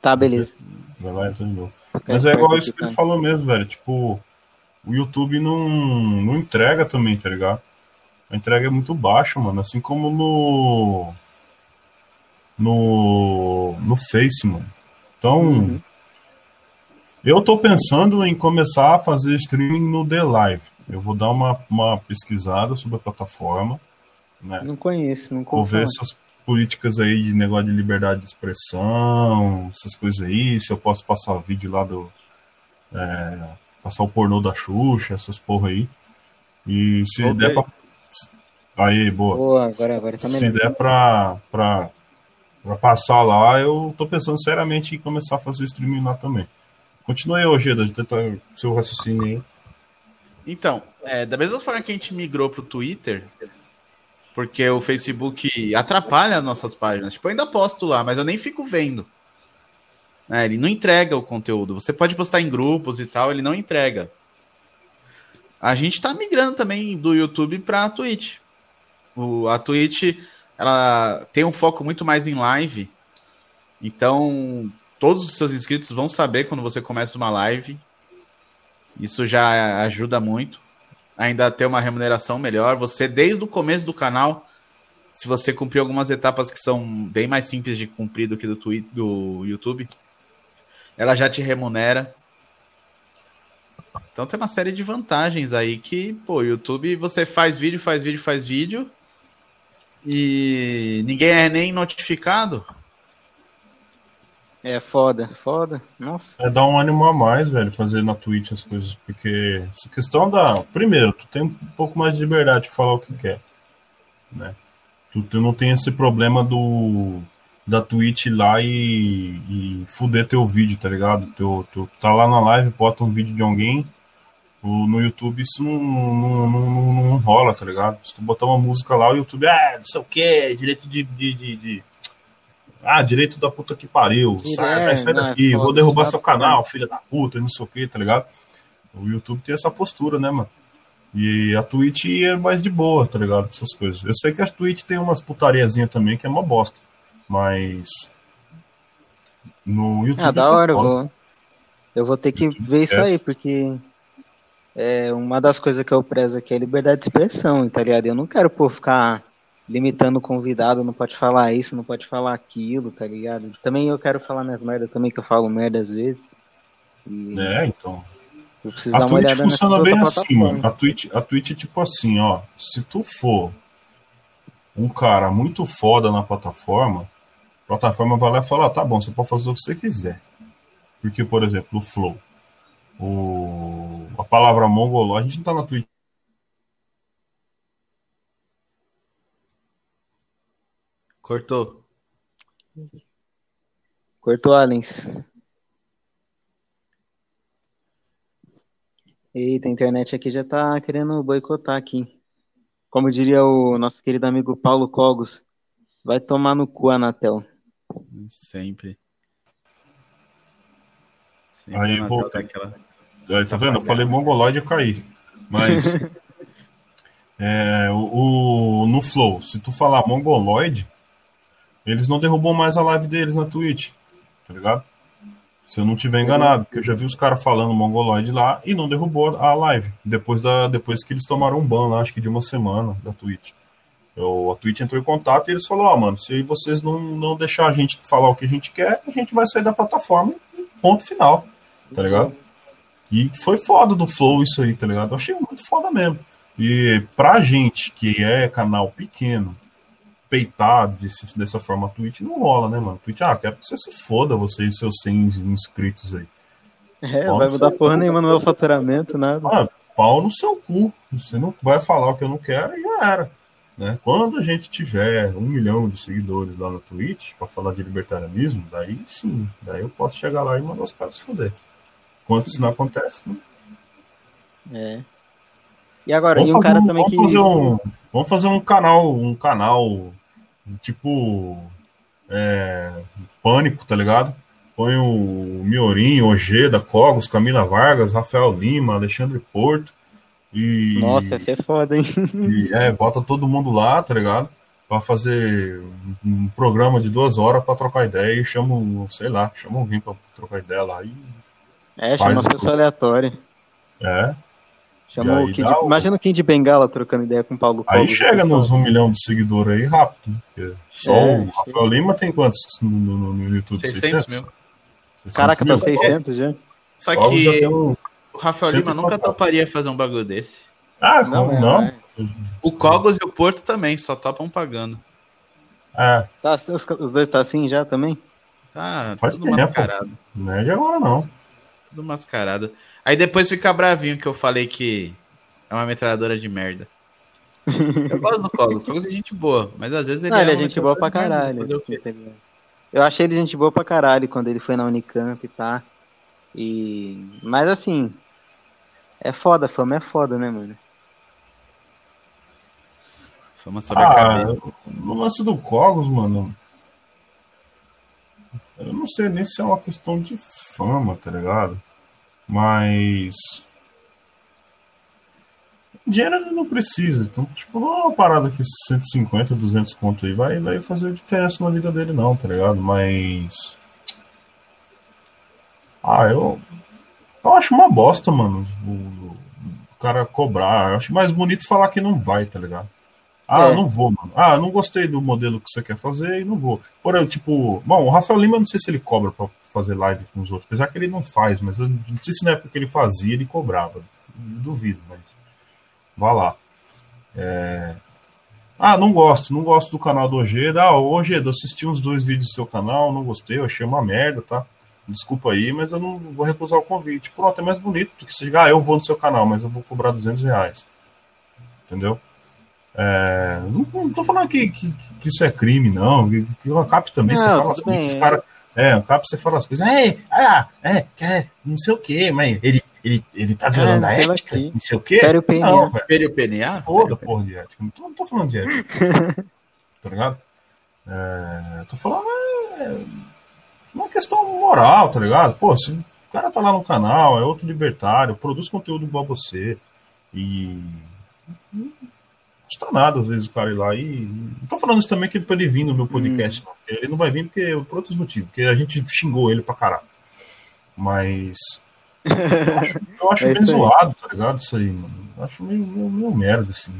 Tá, beleza. Vai lá, entra de novo. Fica Mas é igual isso que ele falou mesmo, velho. Tipo, o YouTube não, não entrega também, tá ligado? A entrega é muito baixa, mano. Assim como no. No. No Face, mano. Então. Uhum. Eu tô pensando em começar a fazer streaming no The Live. Eu vou dar uma, uma pesquisada sobre a plataforma, né? Não conheço, não Vou conheço. ver essas políticas aí de negócio de liberdade de expressão, essas coisas aí, se eu posso passar vídeo lá do. é, passar o pornô da Xuxa, essas porra aí. E se Voltei. der pra. Aí, boa. Boa, agora, agora tá se der pra, pra, pra passar lá, eu tô pensando seriamente em começar a fazer streaming lá também. Continue aí, Ojeda, tentar seu raciocínio aí. Então, é, da mesma forma que a gente migrou pro Twitter, porque o Facebook atrapalha as nossas páginas. Tipo, eu ainda posto lá, mas eu nem fico vendo. É, ele não entrega o conteúdo. Você pode postar em grupos e tal, ele não entrega. A gente tá migrando também do YouTube pra Twitch. O, a Twitch, ela tem um foco muito mais em live. Então, todos os seus inscritos vão saber quando você começa uma live. Isso já ajuda muito. Ainda ter uma remuneração melhor. Você, desde o começo do canal, se você cumprir algumas etapas que são bem mais simples de cumprir do que do, Twi- do YouTube, ela já te remunera. Então tem uma série de vantagens aí que, pô, YouTube você faz vídeo, faz vídeo, faz vídeo e ninguém é nem notificado. É foda, foda. Nossa. É dar um ânimo a mais, velho, fazer na Twitch as coisas, porque essa questão da. Primeiro, tu tem um pouco mais de liberdade de falar o que quer, né? Tu, tu não tem esse problema do. da Twitch ir lá e, e fuder teu vídeo, tá ligado? Tu, tu tá lá na live, bota um vídeo de alguém, o- no YouTube isso não, não, não, não- não rola, tá ligado? Se tu botar uma música lá, o YouTube, ah, não sei o que, direito de- de- de- de ah, direito da puta que pariu. Sai, vai, sai é daqui, foda, vou derrubar seu canal, filha da puta, não sei o que, tá ligado? O YouTube tem essa postura, né, mano? E a Twitch é mais de boa, tá ligado? Essas coisas. Eu sei que a Twitch tem umas putariazinhas também que é uma bosta. Mas. No YouTube. Ah, da hora, eu vou. Eu vou ter que YouTube ver isso esquece. aí, porque é uma das coisas que eu prezo aqui é a liberdade de expressão, tá ligado? Eu não quero, pô, ficar limitando o convidado, não pode falar isso, não pode falar aquilo, tá ligado? Também eu quero falar minhas merdas também, que eu falo merda às vezes. E É, então. eu preciso A dar uma Twitch olhada funciona bem assim, mano. A Twitch, a Twitch é tipo assim, ó. Se tu for um cara muito foda na plataforma, a plataforma vai lá e fala, tá bom, você pode fazer o que você quiser. Porque, por exemplo, o Flow. O... A palavra mongoló, a gente não tá na Twitch. Cortou. Cortou Alens. Eita, a internet aqui já tá querendo boicotar aqui. Como diria o nosso querido amigo Paulo Cogos, vai tomar no cu, Anatel. Sempre. Sempre Aí, vou... Daquela... Aí, tá vendo? Eu falei mongoloide e caí. Mas é, o, o, no Flow, se tu falar mongoloide, eles não derrubam mais a live deles na Twitch, tá ligado? Se eu não tiver enganado, porque eu já vi os caras falando mongoloide lá e não derrubou a live. Depois, da, depois que eles tomaram um ban lá, acho que de uma semana da Twitch. Eu, a Twitch entrou em contato e eles falaram, ó, mano, se vocês não, não deixar a gente falar o que a gente quer, a gente vai sair da plataforma ponto final, tá ligado? E foi foda do Flow isso aí, tá ligado? Eu achei muito foda mesmo. E pra gente que é canal pequeno, peitar desse, dessa forma a Twitch não rola, né, mano? Twitch, ah, quer que você se foda, você e seus 100 inscritos aí. É, não vai mudar porra nenhuma no meu faturamento, nada. Ah, pau no seu cu. Você não vai falar o que eu não quero e já era. Né? Quando a gente tiver um milhão de seguidores lá no Twitch para falar de libertarianismo, daí sim, daí eu posso chegar lá e mandar os caras se fuder. Enquanto isso não acontece, né? É. E agora, vamos e um cara um, também vamos que. Fazer um, vamos fazer um canal, um canal tipo é, pânico, tá ligado? Põe o Miorim, Ojeda, Cogos, Camila Vargas, Rafael Lima, Alexandre Porto. E, Nossa, essa é foda, hein? E, é, bota todo mundo lá, tá ligado? Pra fazer um programa de duas horas pra trocar ideia e chama, sei lá, chama alguém pra trocar ideia lá. E é, chama as pessoas aleatórias. É. Chamou o Kid, o... Imagina o Kim de Bengala trocando ideia com o Paulo Aí chega nos um milhão de seguidores aí rápido. Né? Só é, o Rafael Lima tem quantos no, no, no YouTube? 600, 600 mil. 600 Caraca, tá 600 já. Só que um... o Rafael Lima nunca toparia fazer um bagulho desse. Ah, não, não. É. O Cogos e o Porto também, só topam pagando. É. Tá, os, os dois tá assim já também? Tá, Faz tudo tempo. mascarado. Não é de agora não. Tudo mascarado. Aí depois fica bravinho que eu falei que é uma metralhadora de merda. Eu gosto do Cogos, o Cogos é gente boa, mas às vezes ele, Não, é, ele é gente boa pra caralho. Assim, eu achei ele gente boa pra caralho quando ele foi na Unicamp, tá? E... Mas assim, é foda, fama é foda, né, mano? Fama sobre ah, a cabeça. No lance do Cogos, mano, eu não sei nem se é uma questão de fama, tá ligado? Mas. Dinheiro ele não precisa. Então, tipo, não é uma parada que 150, 200 conto aí vai, vai fazer diferença na vida dele, não, tá ligado? Mas. Ah, eu. Eu acho uma bosta, mano. O, o cara cobrar. Eu acho mais bonito falar que não vai, tá ligado? Ah, é. não vou, mano. Ah, não gostei do modelo que você quer fazer e não vou. Por exemplo, tipo, bom, o Rafael Lima, não sei se ele cobra pra fazer live com os outros, apesar que ele não faz, mas eu não sei se na época que ele fazia ele cobrava. Duvido, mas. Vá lá. É... Ah, não gosto, não gosto do canal do Ojeda. Ah, Ojeda, assisti uns dois vídeos do seu canal, não gostei, eu achei uma merda, tá? Desculpa aí, mas eu não vou recusar o convite. Pronto, é mais bonito do que se diga, ah, eu vou no seu canal, mas eu vou cobrar 200 reais. Entendeu? É, não, não tô falando que, que, que, isso é crime, não. Que, que o ANCAP também, não, você fala as coisas, esses caras. É, o ANCAP você fala as coisas, é, ah, é, é, não sei o que, mas ele, ele, ele tá violando é, a ética, aqui. não sei o que. Espere PNA. Não, velho. o PNA? Foda, porra de ética. Não tô, não tô falando de ética. tá ligado? É, tô falando é, uma questão moral, tá ligado? Pô, se o cara tá lá no canal, é outro libertário, produz conteúdo igual você e custa nada, às vezes, o cara ir lá e. Não tô falando isso também que pra ele vir no meu podcast, hum. não. Ele não vai vir porque, por outros motivos, porque a gente xingou ele pra caralho. Mas. Eu acho, eu acho é meio zoado, tá ligado? Isso aí, mano. Eu acho meio, meio, meio merda, assim.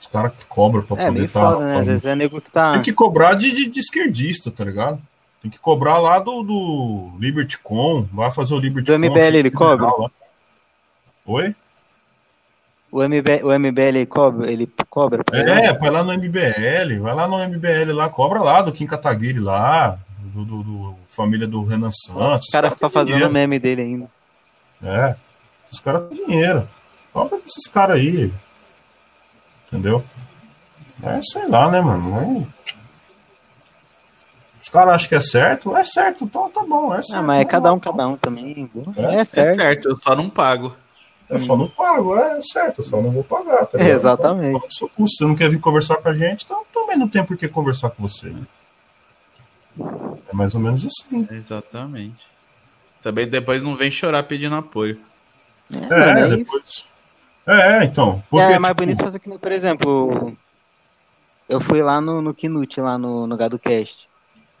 Os caras que cobram pra é, poder estar. Tá, né? Às vezes é nego que tá. Tem que cobrar de, de, de, esquerdista, tá ligado? Tem que cobrar lá do, do LibertyCon. Vai fazer o LibertyCon. Do MBL ele cobra? Oi? O, MB, o MBL cobra? Ele cobra é, vai lá no MBL, vai lá no MBL lá, cobra lá do Kim Kataguiri lá, do, do, do família do Renan Santos. O cara fica fazendo o meme dele ainda. É, os caras têm dinheiro. Cobra desses caras aí. Entendeu? É, sei lá, né, mano? É... Os caras acham que é certo, é certo, então tá bom, é certo. Ah, mas é tá cada bom. um, cada um também. É, É, É certo. certo, eu só não pago. Eu só não pago, é certo, eu só não vou pagar. Tá? Exatamente. Então, seu custo. Você não quer vir conversar com a gente, então também não tem por que conversar com você. né? É mais ou menos assim. Exatamente. Também depois não vem chorar pedindo apoio. É, É, é isso. depois. É, então. Porque, é mais tipo, bonito fazer que por exemplo, eu fui lá no, no Knut, lá no, no GadoCast.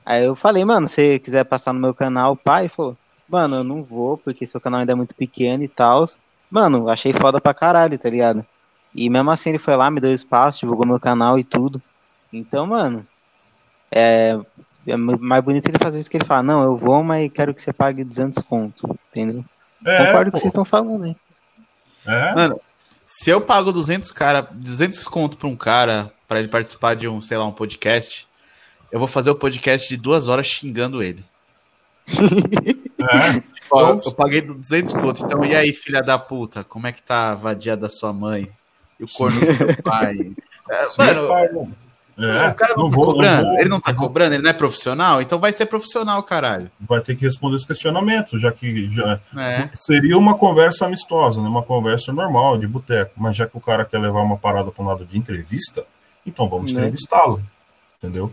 Aí eu falei, mano, se você quiser passar no meu canal, pai falou, mano, eu não vou, porque seu canal ainda é muito pequeno e tal. Mano, achei foda pra caralho, tá ligado? E mesmo assim ele foi lá, me deu espaço, divulgou meu canal e tudo. Então, mano, é, é mais bonito ele fazer isso que ele fala, não, eu vou, mas quero que você pague 200 conto, entendeu? é, Concordo com o que vocês estão falando, hein? é, Mano, se eu pago 200 cara, 200 conto pra um cara pra ele participar de um, sei lá, um podcast, eu vou fazer o podcast de duas horas xingando ele. é. Ó, eu paguei 200 conto, então e aí, filha da puta, como é que tá a vadia da sua mãe? E o corno do seu pai? É, mano, pai, mano. É, o cara não, tá vou- cobrando, vou- ele não tá cobrando, ele não é profissional, então vai ser profissional, caralho. Vai ter que responder os questionamentos, já que já, É. seria uma conversa amistosa, né? uma conversa normal, de boteco. Mas já que o cara quer levar uma parada para um lado de entrevista, então vamos Né? entrevistá-lo. Entendeu?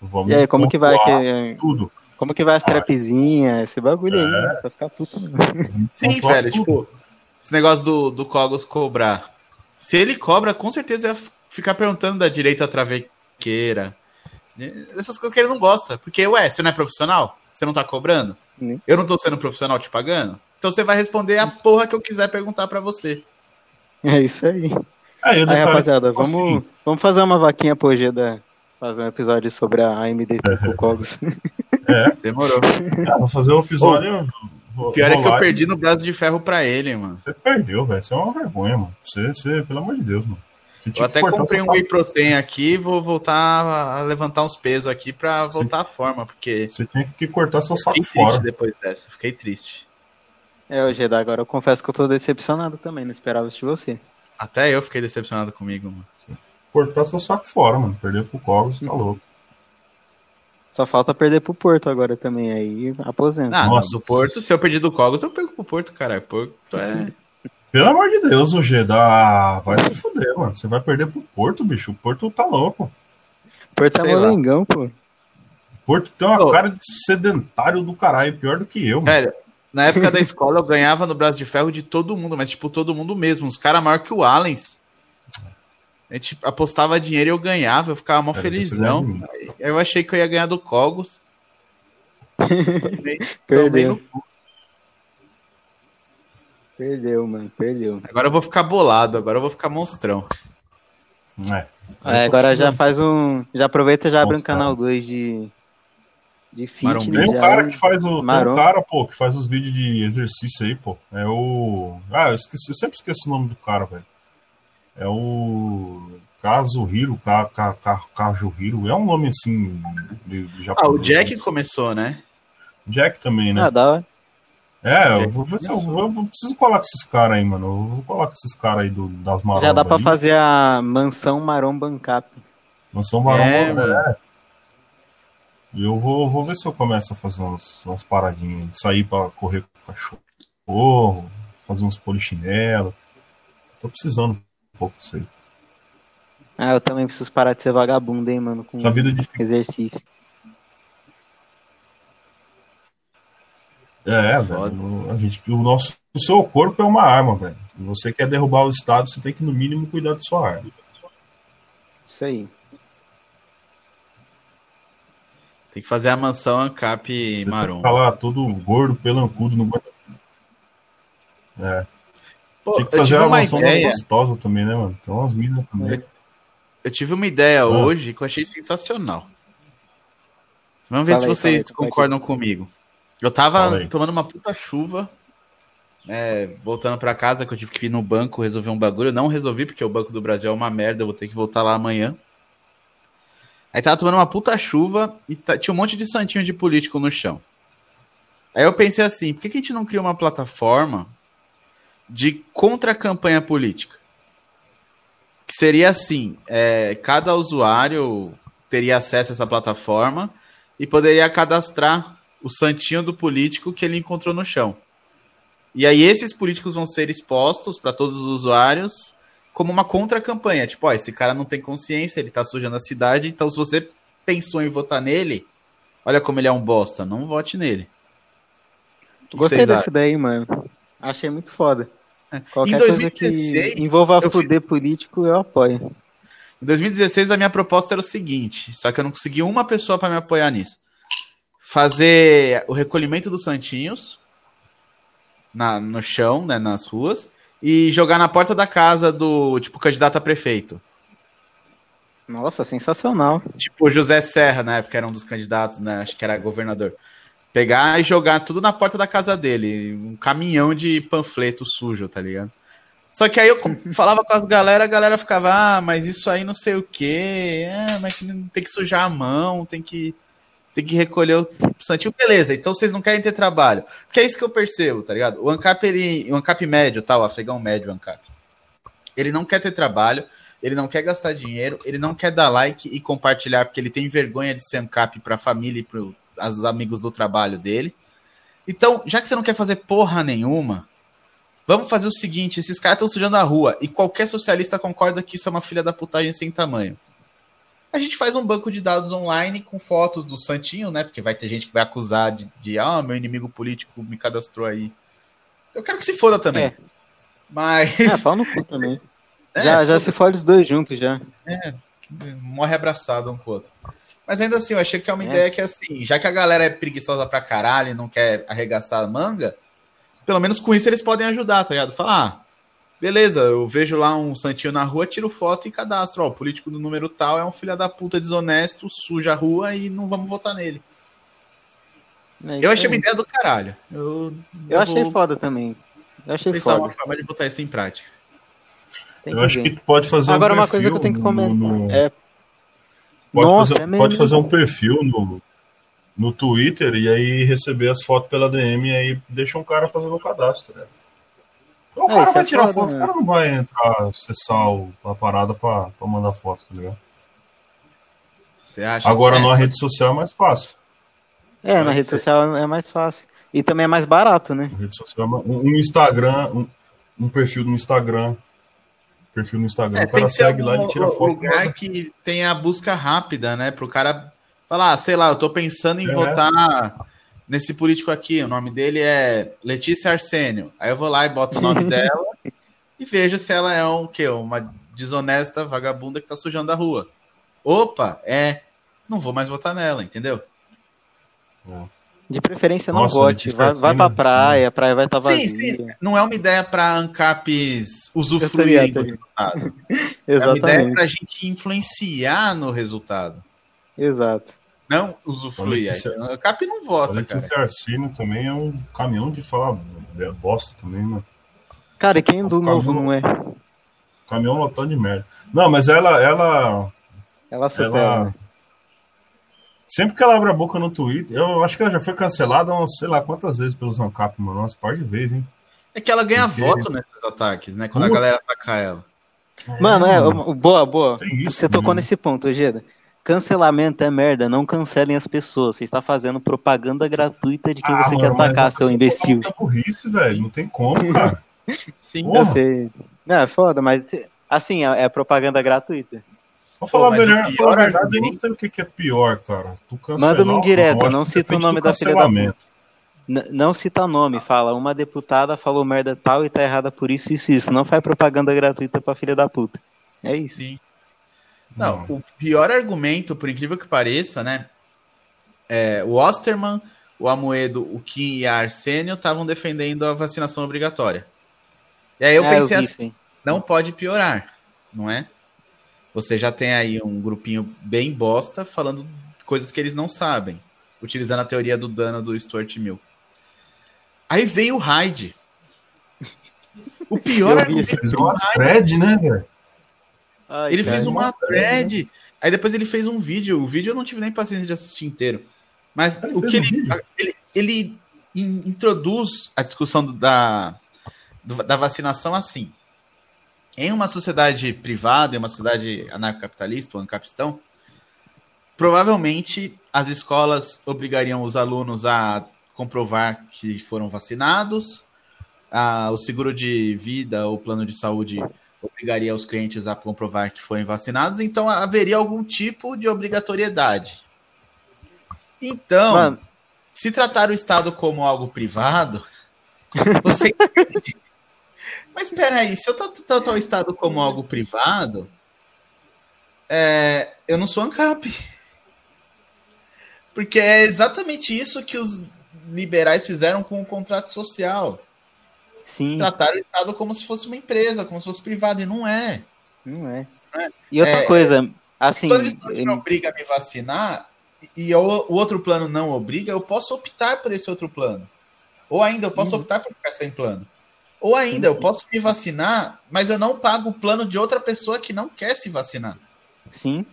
Vamos E aí, como que vai? Que, Tudo. Como que vai as trepezinhas, esse bagulho aí, né? Vai ficar puto. Sim, velho, tipo, esse negócio do, do Cogos cobrar. Se ele cobra, com certeza ia ficar perguntando da direita travequeira. Essas coisas que ele não gosta. Porque, ué, você não é profissional? Você não tá cobrando? Sim. Eu não tô sendo profissional te pagando? Então você vai responder a porra que eu quiser perguntar pra você. É isso aí. Aí, o Aí, rapaziada, vamos, assim, vamos fazer uma vaquinha pro Geda fazer um episódio sobre a AMD com Cogos. Demorou. ah, vou fazer um episódio. vou- O pior é que eu perdi no braço de ferro pra ele, mano. Você perdeu, velho. Isso é uma vergonha, mano. Você, você, pelo amor de Deus, mano. Você Eu que até comprei um essa whey protein aqui vou voltar a levantar uns pesos aqui pra voltar à forma, porque Você tinha que cortar seu saco fiquei triste fora. depois dessa. Fiquei triste. É, o Geda, agora eu confesso que eu tô decepcionado também, não esperava isso de você. Até eu fiquei decepcionado comigo, mano. Cortar seu saco fora, mano. Perder pro Cogos, tá louco. Só falta perder pro Porto agora também, aí aposenta. Ah, Nossa. do Porto, se eu perdi do Cogos, eu perco pro Porto, caralho. Porto é. Pelo amor de Deus, o G dá. Vai se fuder, mano. Você vai perder pro Porto, bicho. O Porto tá louco. Porto é sei lá. molengão, pô. O Porto tem uma Ô. cara de sedentário do caralho, pior do que eu, mano. Velho, na época da escola eu ganhava no braço de ferro de todo mundo, mas tipo, todo mundo mesmo. Os caras maior que o Allens. A gente apostava dinheiro e eu ganhava, eu ficava mó É, felizão. Aí eu achei que eu ia ganhar do Cogos. Tomei- tomei Perdeu. no cu. Perdeu, mano, perdeu. Agora eu vou ficar bolado, agora eu vou ficar monstrão. É. É, agora já faz um. Já aproveita e já abre um canal 2 de. De fitness. Tem um cara que faz o. Tem um cara, pô, que faz os vídeos de exercício aí, pô. É o. Ah, eu esqueci, eu sempre esqueço o nome do cara, velho. É o. Kazuhiro, Ka, Ka, Ka, Kajuhiro. É um nome assim. De, de Ah, o. Jack começou, né? Jack também, né? Ah, hora. É, eu vou ver se eu, eu preciso colar com esses caras aí, mano. Eu vou colar com esses caras aí do, das marombas. Já dá pra aí. fazer a mansão Maromba Ancap. Não são maromba, É, é. E eu vou, vou ver se eu começo a fazer uns, umas paradinhas. Sair pra correr com o cachorro, fazer uns polichinelo. Tô precisando pouco disso aí. Ah, eu também preciso parar de ser vagabundo, hein, mano, com vida de. exercício. É, velho. A gente, o, nosso, o seu corpo é uma arma, velho. Se você quer derrubar o Estado, você tem que, no mínimo, cuidar da sua arma. Isso aí. Tem que fazer a mansão Ancap tá lá todo gordo, pelancudo no É. Pô, Tem que eu fazer uma mansão das ideia. gostosas também, né, mano? Tem umas minas também. Eu tive uma ideia Ah. hoje que eu achei sensacional. Vamos ver Fala se aí, vocês fala aí, concordam comigo. Eu tava tomando uma puta chuva, é, voltando pra casa, que eu tive que ir no banco resolver um bagulho. Eu não resolvi, porque o Banco do Brasil é uma merda, eu vou ter que voltar lá amanhã. Aí tava tomando uma puta chuva e ta- tinha um monte de santinho de político no chão. Aí eu pensei assim, por que, que a gente não cria uma plataforma de contra-campanha política? Que seria assim, é, cada usuário teria acesso a essa plataforma e poderia cadastrar o santinho do político que ele encontrou no chão. E aí esses políticos vão ser expostos para todos os usuários como uma contra-campanha. Tipo, ó, esse cara não tem consciência, ele tá sujando a cidade, então se você pensou em votar nele, olha como ele é um bosta, não vote nele. Gostei dessa ideia, mano. Achei muito foda. É. Qualquer em 2016, coisa que envolva poder fiz... político, eu apoio. Em 2016, a minha proposta era o seguinte, só que eu não consegui uma pessoa para me apoiar nisso. Fazer o recolhimento dos santinhos na, no chão, né, nas ruas, e jogar na porta da casa do, tipo, candidato a prefeito. Nossa, sensacional. Tipo, José Serra, na época, era um dos candidatos, né? Acho que era governador. Pegar e jogar tudo na porta da casa dele. Um caminhão de panfleto sujo, tá ligado? Só que aí eu falava com as galera, a galera ficava, ah, mas isso aí não sei o quê, é, mas tem que sujar a mão, tem que, tem que recolher o santinho. Beleza, então vocês não querem ter trabalho. Porque é isso que eu percebo, tá ligado? O ANCAP, ele, o ANCAP médio, tá, o afegão médio ANCAP, ele não quer ter trabalho, ele não quer gastar dinheiro, ele não quer dar like e compartilhar, porque ele tem vergonha de ser ANCAP pra família e pros amigos do trabalho dele. Então, já que você não quer fazer porra nenhuma, Vamos fazer o seguinte: esses caras estão sujando a rua e qualquer socialista concorda que isso é uma filha da putagem sem tamanho. A gente faz um banco de dados online com fotos do Santinho, né? Porque vai ter gente que vai acusar de, de ah, meu inimigo político me cadastrou aí. Eu quero que se foda também. É. Mas. É, pau no cu também. É, já, já se fode os dois juntos já. É, morre abraçado um com o outro. Mas ainda assim, eu achei que é uma é. ideia que, assim, já que a galera é preguiçosa pra caralho e não quer arregaçar a manga, pelo menos com isso eles podem ajudar, tá ligado? Falar, ah, beleza, eu vejo lá um santinho na rua, tiro foto e cadastro. Ó, o político do número tal é um filho da puta desonesto, suja a rua e não vamos votar nele. É eu achei uma ideia do caralho. Eu, eu, achei foda também. Eu achei pensar foda. uma forma de botar isso em prática. Tem eu que acho ver. que tu pode fazer Agora, um uma coisa que eu tenho que comentar. No... É... Pode, Nossa, fazer, é pode fazer um perfil no, no Twitter e aí receber as fotos pela DM e aí deixa um cara fazendo o cadastro, né? Então, o é, cara vai é tirar foto, né? o cara não vai entrar, acessar a parada pra, pra mandar foto, tá ligado? Você acha Agora na rede social é mais fácil. É, na rede social é mais fácil. E também é mais barato, né? Na rede social, é um, um Instagram, um, um, perfil no Instagram. Perfil no Instagram. É, o cara segue lá e tira foto. Um lugar que tem a busca rápida, né? Pro cara falar, ah, sei lá, eu tô pensando em é. votar nesse político aqui, o nome dele é Letícia Arsênio. Aí eu vou lá e boto o nome dela e vejo se ela é um quê? Uma desonesta vagabunda que tá sujando a rua. Opa, é. Não vou mais votar nela, entendeu? De preferência não Nossa, vote, vai, vai pra praia, a praia vai estar tá vazia. Sim, sim, não é uma ideia para ANCAPs usufruírem do resultado. Exatamente. É uma ideia pra gente influenciar no resultado. Exato não usufrui. A CAP não vota, Olha cara. Esse Arsênio também é um caminhão de falar bosta também, né? Cara, e quem do um novo caminhão, não é? Caminhão lotado de merda. Não, mas ela. Ela, ela, supera, ela né? Sempre que ela abre a boca no Twitter, eu acho que ela já foi cancelada, não sei lá quantas vezes pelos ANCAP, mano. Umas par de vezes, hein? É que ela ganha Porque... voto nesses ataques, né? Quando a galera ataca ela. Mano, é, boa, boa. Isso, Você tocou nesse ponto, Ojeda. Cancelamento é merda, não cancelem as pessoas. Você está fazendo propaganda gratuita de quem ah, você mano, quer atacar, seu imbecil. É burrice, velho. Não tem como, cara. Sim, Porra. eu sei. Não, é foda, mas assim, é, é propaganda gratuita. Vou falar Pô, melhor, falar a verdade, eu não sei o que, é pior, cara. Manda uma indireta, não cita o nome da filha da puta. Não cita nome, fala, uma deputada falou merda tal e tá errada por isso, isso, isso. Não faz propaganda gratuita pra filha da puta. É isso. Sim. Não, o pior argumento, por incrível que pareça, né? É, o Osterman, o Amoedo, o Kim e a Arsênio estavam defendendo a vacinação obrigatória. E aí eu é, pensei eu vi, assim, sim. não pode piorar, não é? Você já tem aí um grupinho bem bosta falando coisas que eles não sabem, utilizando a teoria do dano do Stuart Mill. Aí veio o Hyde. O pior argumento do Hyde. né, velho? Ele fez uma thread, aí depois ele fez um vídeo. O vídeo eu não tive nem paciência de assistir inteiro. Mas ele o que ele, um ele, ele, introduz a discussão da, da vacinação assim. Em uma sociedade privada, em uma sociedade anarcocapitalista, ou ancapistão, provavelmente as escolas obrigariam os alunos a comprovar que foram vacinados, a, o seguro de vida ou plano de saúde obrigaria os clientes a comprovar que forem vacinados, então haveria algum tipo de obrigatoriedade. Então, Mano. se tratar o Estado como algo privado, você. Mas peraí, se eu tratar o Estado como algo privado, é, eu não sou ANCAP. Porque é exatamente isso que os liberais fizeram com o contrato social. Sim. Trataram o Estado como se fosse uma empresa, como se fosse privado, e não é. Não é. Não é. E outra é, coisa, assim. Quando o ele... não obriga a me vacinar e o, o, outro plano não obriga, eu posso optar por esse outro plano. Ou ainda, eu posso optar por ficar sem plano. Ou ainda, sim, sim. eu posso me vacinar, mas eu não pago o plano de outra pessoa que não quer se vacinar. Sim.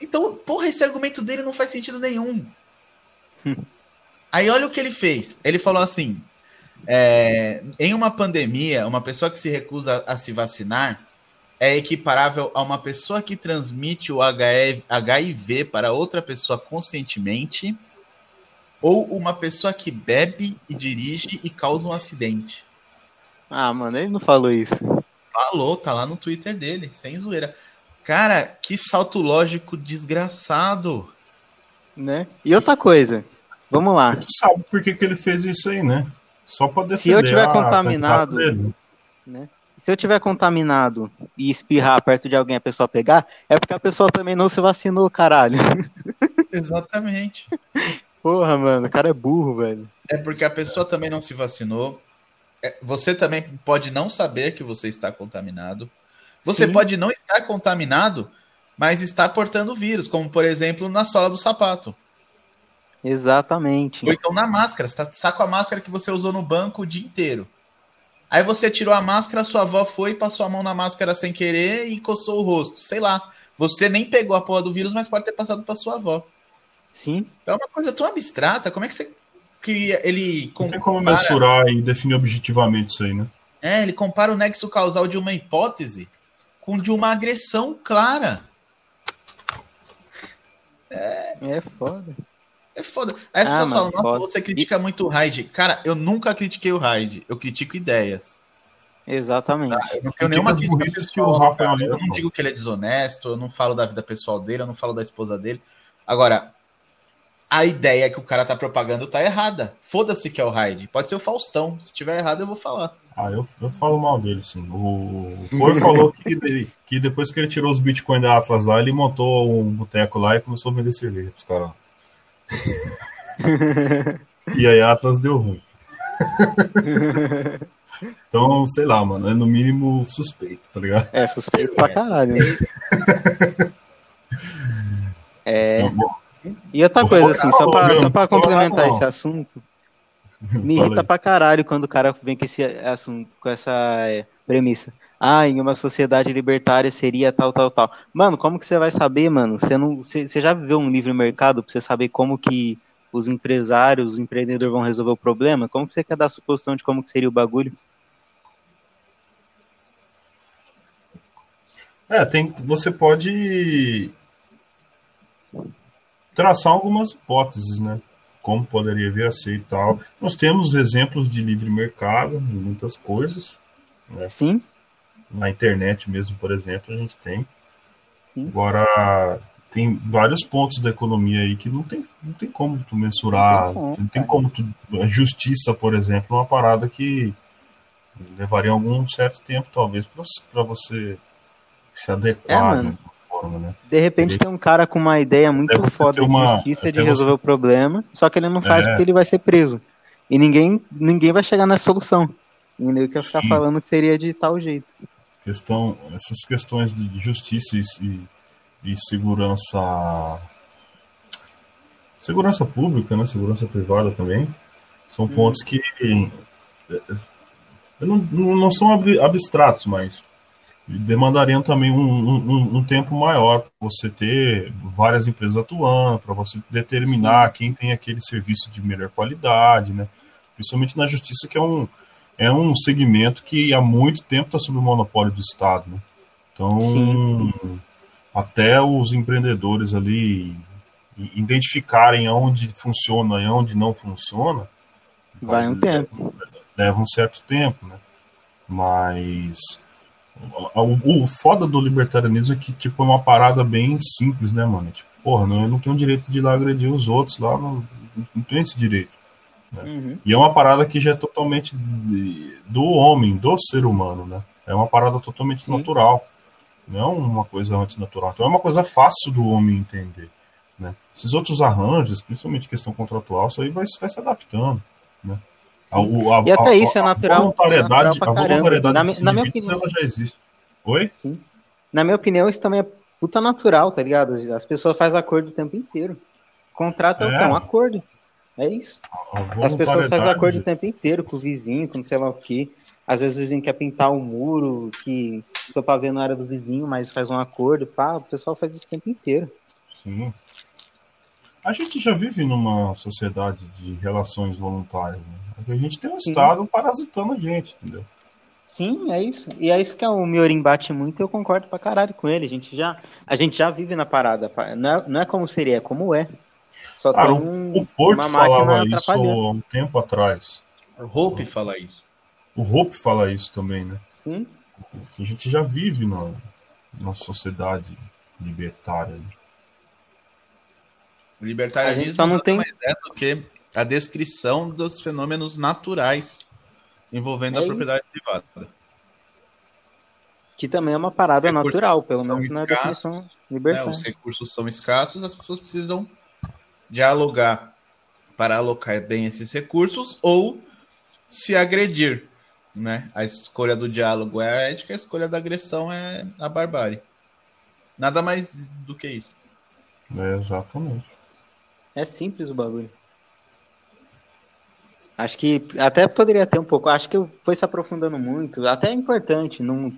Então, porra, esse argumento dele não faz sentido nenhum. Aí olha o que ele fez. Ele falou assim: é, em uma pandemia, uma pessoa que se recusa a se vacinar é equiparável a uma pessoa que transmite o HIV para outra pessoa conscientemente ou uma pessoa que bebe e dirige e causa um acidente. Ah, mano, ele não falou isso. Falou, tá lá no Twitter dele, sem zoeira. Cara, que salto lógico desgraçado. Né? E outra coisa, vamos lá. Tu sabe por que, que ele fez isso aí, né? Só para defender. Se eu tiver contaminado, né? Se eu tiver contaminado e espirrar perto de alguém a pessoa pegar, é porque a pessoa também não se vacinou, caralho. Exatamente. Porra, mano, o cara é burro, velho. É porque a pessoa também não se vacinou. É, você também pode não saber que você está contaminado. Você Sim. pode não estar contaminado, mas está portando vírus, como por exemplo na sola do sapato. Exatamente. Ou então na máscara. Você está com a máscara que você usou no banco o dia inteiro. Aí você tirou a máscara, sua avó foi, passou a mão na máscara sem querer e encostou o rosto. Sei lá. Você nem pegou a porra do vírus, mas pode ter passado para sua avó. Sim. É uma coisa tão abstrata. Como é que você cria. Ele compara... Não tem como mensurar e definir objetivamente isso aí, né? É, ele compara o nexo causal de uma hipótese com de uma agressão clara. É, é foda. É foda. Aí as ah, pessoas falam, nossa, você critica muito o Raid. Cara, eu nunca critiquei o Raid. Eu critico ideias. Exatamente. Tá? Eu não tenho nenhuma crítica pessoal, que o Rafa cara. Eu não digo que ele é desonesto, eu não falo da vida pessoal dele, eu não falo da esposa dele. Agora, a ideia que o cara tá propagando tá errada. Foda-se que é o Raid. Pode ser o Faustão. Se tiver errado, eu vou falar. Ah, eu, eu falo mal dele, sim. O Foi falou que, que depois que ele tirou os bitcoins da Atlas lá, ele montou um boteco lá e começou a vender cerveja pros caras. e aí a Atlas deu ruim. então, sei lá, mano, é no mínimo suspeito, tá ligado? É, suspeito pra caralho. Né? é. E outra coisa, assim, só pra, só pra complementar esse assunto, me irrita pra caralho quando o cara vem com esse assunto, com essa é, premissa. Ah, em uma sociedade libertária seria tal, tal, tal. Mano, como que você vai saber, mano? Você não, você, você já viveu um livre mercado pra você saber como que os empresários, os empreendedores vão resolver o problema? Como que você quer dar a suposição de como que seria o bagulho? É, tem, você pode traçar algumas hipóteses, né? Como poderia vir a ser e tal. Nós temos exemplos de livre mercado em muitas coisas. Né? Sim na internet mesmo, por exemplo, a gente tem. Sim. Agora, tem vários pontos da economia aí que não tem, não tem como tu mensurar, não tem, tem como tu. A justiça, por exemplo, é uma parada que levaria algum certo tempo, talvez, para você se adequar é, de forma, né? De repente tem um cara com uma ideia muito foda uma, de justiça de resolver o problema, só que ele não faz é. porque ele vai ser preso. E ninguém, ninguém vai chegar nessa solução. E nem que eu ficar falando que seria de tal jeito questão, essas questões de justiça e, e segurança segurança pública, né, segurança privada também, são hum. pontos que não, não são abstratos, mas demandariam também um, um, um tempo maior para você ter várias empresas atuando, para você determinar quem tem aquele serviço de melhor qualidade, né? Principalmente na justiça, que é um, é um segmento que há muito tempo está sob o monopólio do Estado. Né? Então, Sim. até os empreendedores ali identificarem onde funciona e onde não funciona, vai um tempo. Leva um certo tempo, né? Mas o, o foda do libertarianismo é que, tipo, é uma parada bem simples, né, mano? Tipo, porra, não, eu não tenho direito de ir lá agredir os outros lá, não, não tenho esse direito. Né? Uhum. E é uma parada que já é totalmente do homem, do ser humano, né? É uma parada totalmente Sim. natural. Não é uma coisa antinatural. Então é uma coisa fácil do homem entender. Né? Esses outros arranjos, principalmente questão contratual, isso aí vai, vai se adaptando. Né? A, a, e até a, isso é natural. A voluntariedade, é a voluntariedade na, na minha opinião, ela já existe. Oi? Sim. Na minha opinião, isso também é puta natural, tá ligado? As pessoas fazem acordo o tempo inteiro. Contrato é, é um acordo. É isso. As pessoas fazem acordo o tempo inteiro com o vizinho, com sei lá o quê. Às vezes o vizinho quer pintar um muro que só pra ver não era do vizinho, mas faz um acordo. Pá, o pessoal faz isso o tempo inteiro. Sim. A gente já vive numa sociedade de relações voluntárias. Né? A gente tem um Sim. Estado parasitando a gente, entendeu? Sim, é isso. E é isso que o Miorim bate muito e eu concordo pra caralho com ele. A gente já, a gente já vive na parada. Não é, não é como seria, é como é. Só ah, tem um, o Porto uma falava isso há um tempo atrás. O Hope fala isso. O Hope fala isso também, né? Sim. A gente já vive na, na sociedade libertária. Né? O libertarianismo só não tem mais é do que a descrição dos fenômenos naturais envolvendo é a propriedade privada. Que também é uma parada natural, pelo menos na definição libertária. Né, os recursos são escassos, as pessoas precisam dialogar para alocar bem esses recursos ou se agredir. Né? A escolha do diálogo é a ética, a escolha da agressão é a barbárie. Nada mais do que isso. É, exatamente. É simples o bagulho. Acho que até poderia ter um pouco. Acho que foi se aprofundando muito. Até é importante. Não,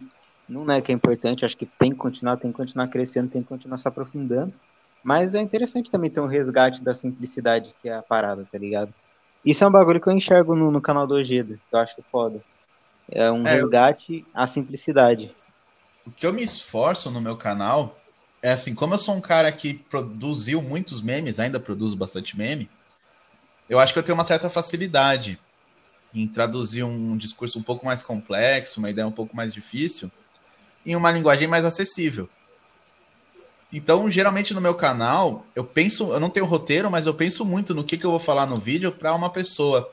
não é que é importante. Acho que tem que continuar, tem que continuar crescendo, tem que continuar se aprofundando. Mas é interessante também ter um resgate da simplicidade que é a parada, tá ligado? Isso é um bagulho que eu enxergo no, no canal do Ojeda, que eu acho foda. É um é, resgate eu... à simplicidade. O que eu me esforço no meu canal é assim, como eu sou um cara que produziu muitos memes, ainda produzo bastante meme, eu acho que eu tenho uma certa facilidade em traduzir um discurso um pouco mais complexo, uma ideia um pouco mais difícil, em uma linguagem mais acessível. Então, geralmente no meu canal, eu penso, eu não tenho roteiro, mas eu penso muito no que, que eu vou falar no vídeo para uma pessoa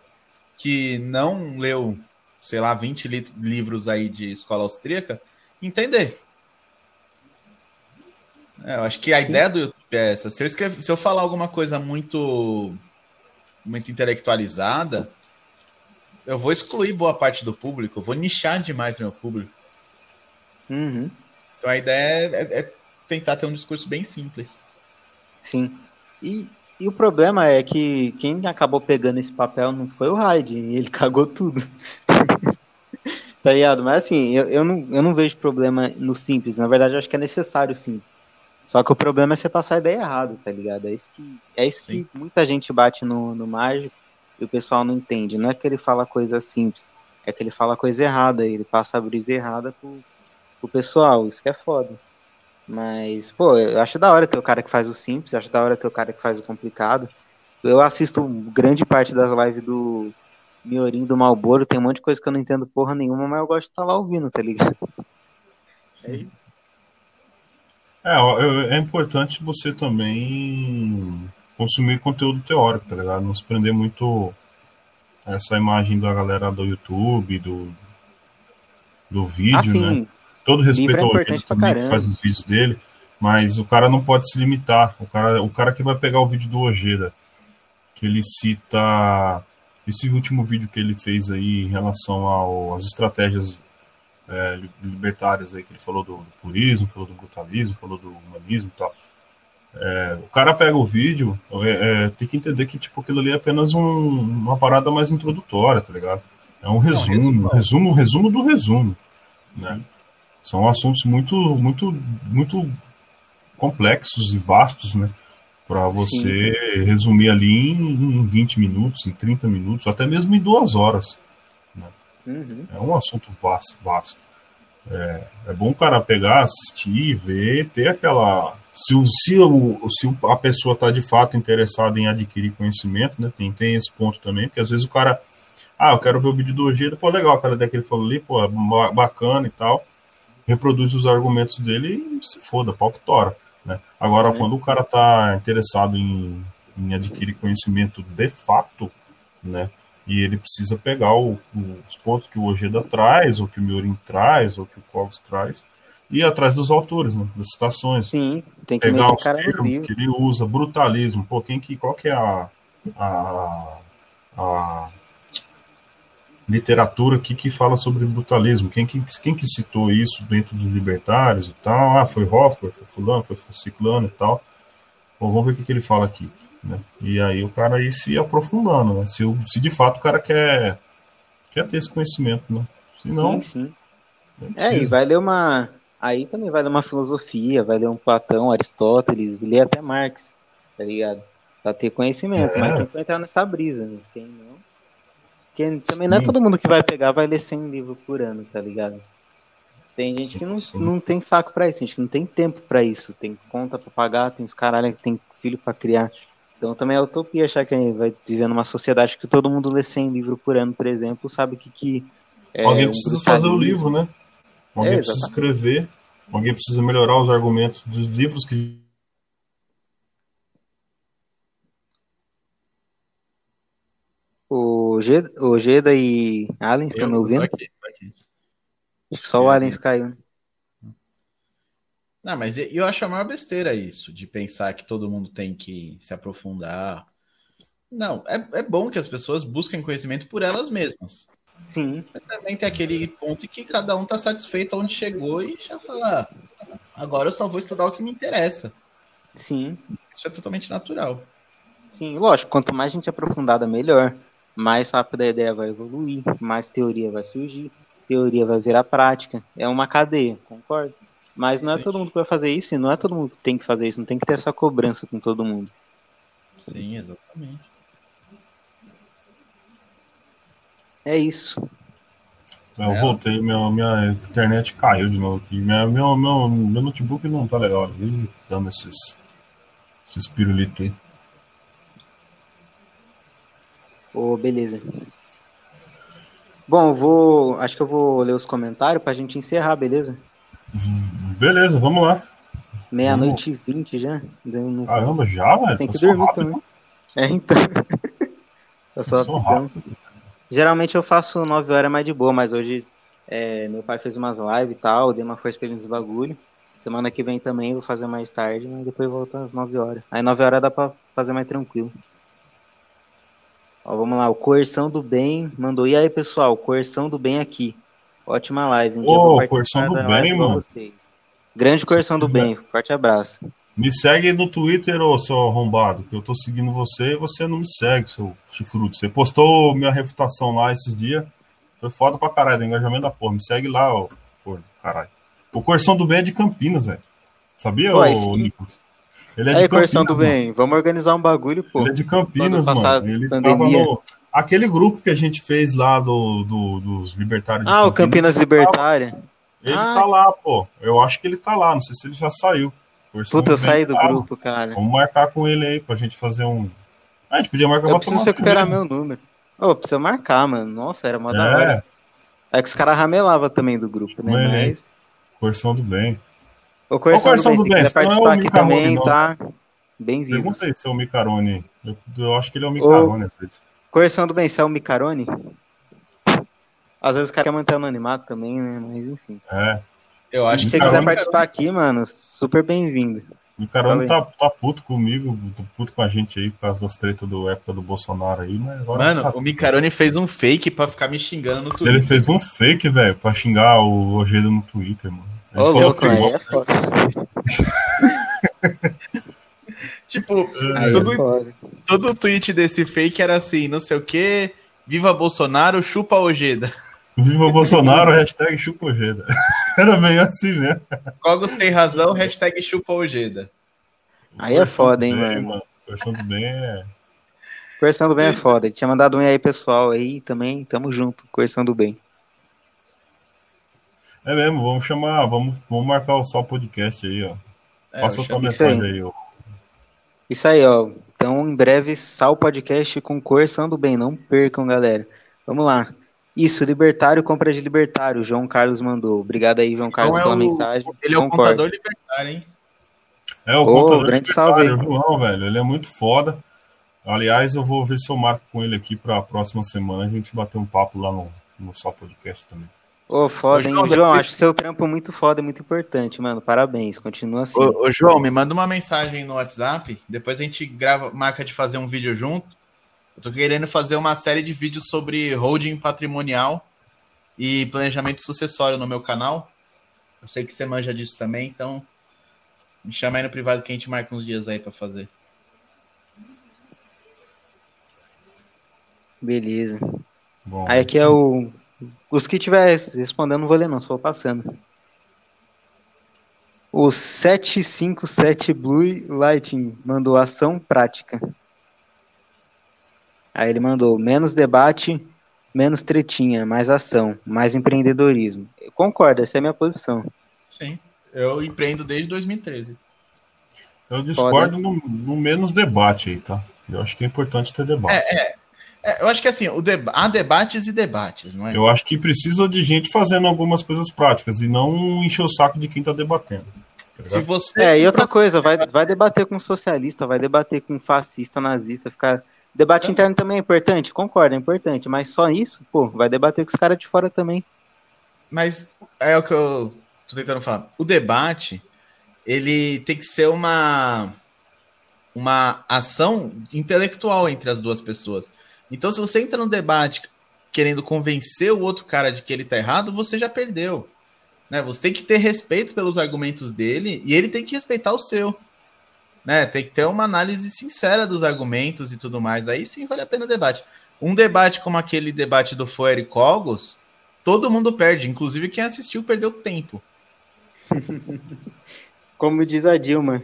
que não leu, sei lá, 20 li livros aí de escola austríaca, entender. É, eu acho que a ideia do YouTube é essa. Se eu, escrever, se eu falar alguma coisa muito muito intelectualizada, eu vou excluir boa parte do público, eu vou nichar demais meu público. Uhum. Então a ideia é, é, é, tentar ter um discurso bem simples. Sim. E, e o problema é que quem acabou pegando esse papel não foi o Hyde, ele cagou tudo. tá ligado? Mas assim, eu, eu, não, eu não vejo problema no simples. Na verdade, eu acho que é necessário sim. Só que o problema é você passar a ideia errada, tá ligado? É isso que, é isso que muita gente bate no, no mágico e o pessoal não entende. Não é que ele fala coisa simples, é que ele fala coisa errada, ele passa a brisa errada pro, pro pessoal. Isso que é foda. Mas, pô, eu acho da hora ter o cara que faz o simples, acho da hora ter o cara que faz o complicado. Eu assisto grande parte das lives do Miorim do Malboro, tem um monte de coisa que eu não entendo porra nenhuma, mas eu gosto de estar tá lá ouvindo, tá ligado? É isso. É, é importante você também consumir conteúdo teórico, tá ligado? Não se prender muito a essa imagem da galera do YouTube, do, do vídeo, ah, né? Todo respeito é ao também que faz os vídeos dele, mas o cara não pode se limitar. O cara, o cara que vai pegar o vídeo do Ojeda, que ele cita esse último vídeo que ele fez aí em relação às estratégias é, libertárias aí, que ele falou do, do, purismo, falou do brutalismo, falou do humanismo e tal. É, o cara pega o vídeo, é, é, tem que entender que tipo, aquilo ali é apenas um, uma parada mais introdutória, tá ligado? É um resumo, Não, resumo, resumo do resumo. Né? São assuntos muito, muito, muito complexos e vastos, né? Para você Sim. resumir ali em, em 20 minutos, em 30 minutos, até mesmo em duas horas. Uhum. É um assunto vasto. vasto. É, é bom o cara pegar, assistir, ver, ter aquela, se, o, se, o, se a pessoa está de fato interessada em adquirir conhecimento, né? Tem, tem esse ponto também, porque às vezes o cara, ah, eu quero ver o vídeo do Ojeda, pô, legal, o cara daí que ele falou ali, pô, bacana e tal, reproduz os argumentos dele e se foda, pau que tora, né? Agora, é. quando o cara está interessado em, em adquirir conhecimento de fato, né? E ele precisa pegar o, os pontos que o Ojeda traz, ou que o Miorin traz, ou que o Cogs traz, e ir atrás dos autores, né? Das citações. Sim, tem que pegar os termos que ele usa, brutalismo. Pô, quem que, qual que é a, a, a literatura aqui que fala sobre brutalismo? Quem que, quem que citou isso dentro dos libertários e tal? Ah, foi Hoffler, foi fulano, foi ciclano e tal. Bom, vamos ver o que, que ele fala aqui. Né? E aí o cara aí se aprofundando, né? Se, se de fato o cara quer, quer ter esse conhecimento, né? Se não... Sim, sim. É, e vai ler uma Aí também vai ler uma filosofia, vai ler um Platão, Aristóteles, lê até Marx, tá ligado? Pra ter conhecimento, é. mas tem que entrar nessa brisa, né? Quem não. Quem, também não é todo mundo que vai pegar, vai ler 100 livros por ano, tá ligado? Tem gente que não, não tem saco pra isso, gente que não tem tempo pra isso, tem conta pra pagar, tem os caralho que tem filho pra criar. Então também é utopia achar que vai viver numa sociedade que todo mundo lê 100 livros por ano, por exemplo, sabe que. que é, Alguém precisa um fazer o livro, né? Alguém é, precisa escrever, alguém precisa melhorar os argumentos dos livros que. O, Geda e Allen estão me ouvindo? Aqui, aqui. Acho que só o Allen caiu. Né? Não, mas eu acho a maior besteira isso, de pensar que todo mundo tem que se aprofundar. Não, é, é bom que as pessoas busquem conhecimento por elas mesmas. Sim. Mas também tem aquele ponto que cada um tá satisfeito onde chegou e já fala, ah, agora eu só vou estudar o que me interessa. Sim. Isso é totalmente natural. Sim, lógico, quanto mais gente aprofundada, melhor. Mais rápido a ideia vai evoluir, mais teoria vai surgir, teoria vai virar prática. É uma cadeia, concordo. Mas não é Sim. é todo mundo que vai fazer isso e não é todo mundo que tem que fazer isso, não tem que ter essa cobrança com todo mundo. Sim, exatamente. É isso. Eu é. voltei, minha, minha internet caiu de novo aqui. Minha, meu, meu, meu notebook não tá legal. Ele dando esses, esses pirulitos aí. Ô, oh, beleza. Bom, vou. Acho que eu vou ler os comentários pra gente encerrar, beleza? Beleza, vamos lá. Meia-noite e vinte já. Caramba, já, velho? Tem que dormir rápido. também. É, então. eu só. Rápido. Geralmente eu faço 9 horas mais de boa, mas hoje é, meu pai fez umas lives e tal, dei uma força pra ele nos bagulho. Semana que vem também vou fazer mais tarde, mas depois volto às 9 horas. Aí 9 horas dá pra fazer mais tranquilo. Ó, vamos lá, o Coerção do Bem mandou. E aí, pessoal, Coerção do Bem aqui. Ótima live. Um Ô, oh, do Bem, mano. Grande Coerção do Bem, forte abraço. Me segue no Twitter, ô seu arrombado, que eu tô seguindo você e você não me segue, seu chifruto. Você postou minha refutação lá esses dias. Foi foda pra caralho, do engajamento da porra. Me segue lá, ô. Porra, caralho. O Corsão do Bem é de Campinas, velho. Sabia, ô, ô Nicolas? Ele é de Campinas. Corsão do Bem, vamos organizar um bagulho, pô. Ele é de Campinas, mano. Ele tava no. Aquele grupo que a gente fez lá do, do dos Libertários Ah, o Campinas Libertária. Ele ah. tá lá, pô. Eu acho que ele tá lá, não sei se ele já saiu. Puta, eu saí do grupo, cara. Vamos marcar com ele aí pra gente fazer um. Ah, a gente podia marcar Eu preciso recuperar meu número. Ô, oh, precisa marcar, mano. Nossa, era uma é. da hora. É que os caras ramelavam também do grupo, né? Mas... Coerção do bem. Ô, Coerção, Coerção do, do bem, se quiser participar é aqui também, não. tá? Bem-vindo. Perguntei se é o Micarone. Eu, eu, acho que ele é o Micarone, às vezes. Coerção do bem, se é o Micarone? Às vezes o cara quer manter anonimato também, né? Mas enfim. É. Eu acho Se você quiser participar aqui, mano, super bem-vindo. O Carone tá, tá puto comigo, puto com a gente aí, por causa das tretas do época do Bolsonaro aí, mas agora. Mano, tá... o Micarone fez um fake pra ficar me xingando no Twitter. Ele fez um fake, velho, pra xingar o Ojeda no Twitter, mano. Ô, louco, aí é foda. tipo, é todo, todo tweet desse fake era assim, não sei o que, viva Bolsonaro, chupa Ojeda. Viva Bolsonaro, hashtag chupa Ojeda. Era meio assim mesmo. Cogos tem razão, hashtag chupa Ojeda. Aí é foda, hein, bem, mano. Conversando do bem é. Conversando do bem é foda. Tinha mandado um aí, pessoal, aí também. Tamo junto, conversando do bem. É mesmo, vamos chamar, vamos, vamos marcar o Sal Podcast aí, ó. É, Passa tua mensagem aí. aí Isso aí, ó. Então, em breve, Sal Podcast com Coerção do Bem. Não percam, galera. Vamos lá. Isso, libertário, compra de libertário. João Carlos mandou. Obrigado aí, João Carlos, então é pela o... mensagem. Ele é o contador libertário, hein? É, o oh, contador grande salve. o João, velho. Ele é muito foda. Aliás, eu vou ver se eu marco com ele aqui para a próxima semana. A gente bater um papo lá no, no Só Podcast também. Ô, oh, foda, hein? João, João acho seu trampo muito foda e muito importante, mano. Parabéns, continua assim. Ô, ô, João, me manda uma mensagem no WhatsApp, depois a gente grava, marca de fazer um vídeo junto. Eu tô querendo fazer uma série de vídeos sobre holding patrimonial e planejamento sucessório no meu canal. Eu sei que você manja disso também, então me chama aí no privado que a gente marca uns dias aí para fazer. Beleza. Bom, aí aqui é o. Os que tiver respondendo, não vou ler, não, só vou passando. O 757 Blue Lighting mandou ação prática. Aí ele mandou menos debate, menos tretinha, mais ação, mais empreendedorismo. Eu concordo, essa é a minha posição. Sim, eu empreendo desde 2013. Eu discordo no, no, menos debate aí, tá? Eu acho que é importante ter debate. É, é, é eu acho que assim, o deba há debates e debates, não é? Eu acho que precisa de gente fazendo algumas coisas práticas e não encher o saco de quem tá debatendo. Tá se você é, se e outra coisa, vai, vai debater com socialista, vai debater com fascista, nazista, ficar Debate é. interno também é importante, concordo, é importante, mas só isso, pô, vai debater com os caras de fora também. Mas é o que eu tô tentando falar. O debate, ele tem que ser uma uma ação intelectual entre as duas pessoas. Então, se você entra no debate querendo convencer o outro cara de que ele tá errado, você já perdeu. Né? Você tem que ter respeito pelos argumentos dele e ele tem que respeitar o seu né? Tem que ter uma análise sincera dos argumentos e tudo mais. Aí sim vale a pena o debate. Um debate como aquele debate do Foer e Cogos, todo mundo perde, inclusive quem assistiu perdeu tempo. como diz a Dilma,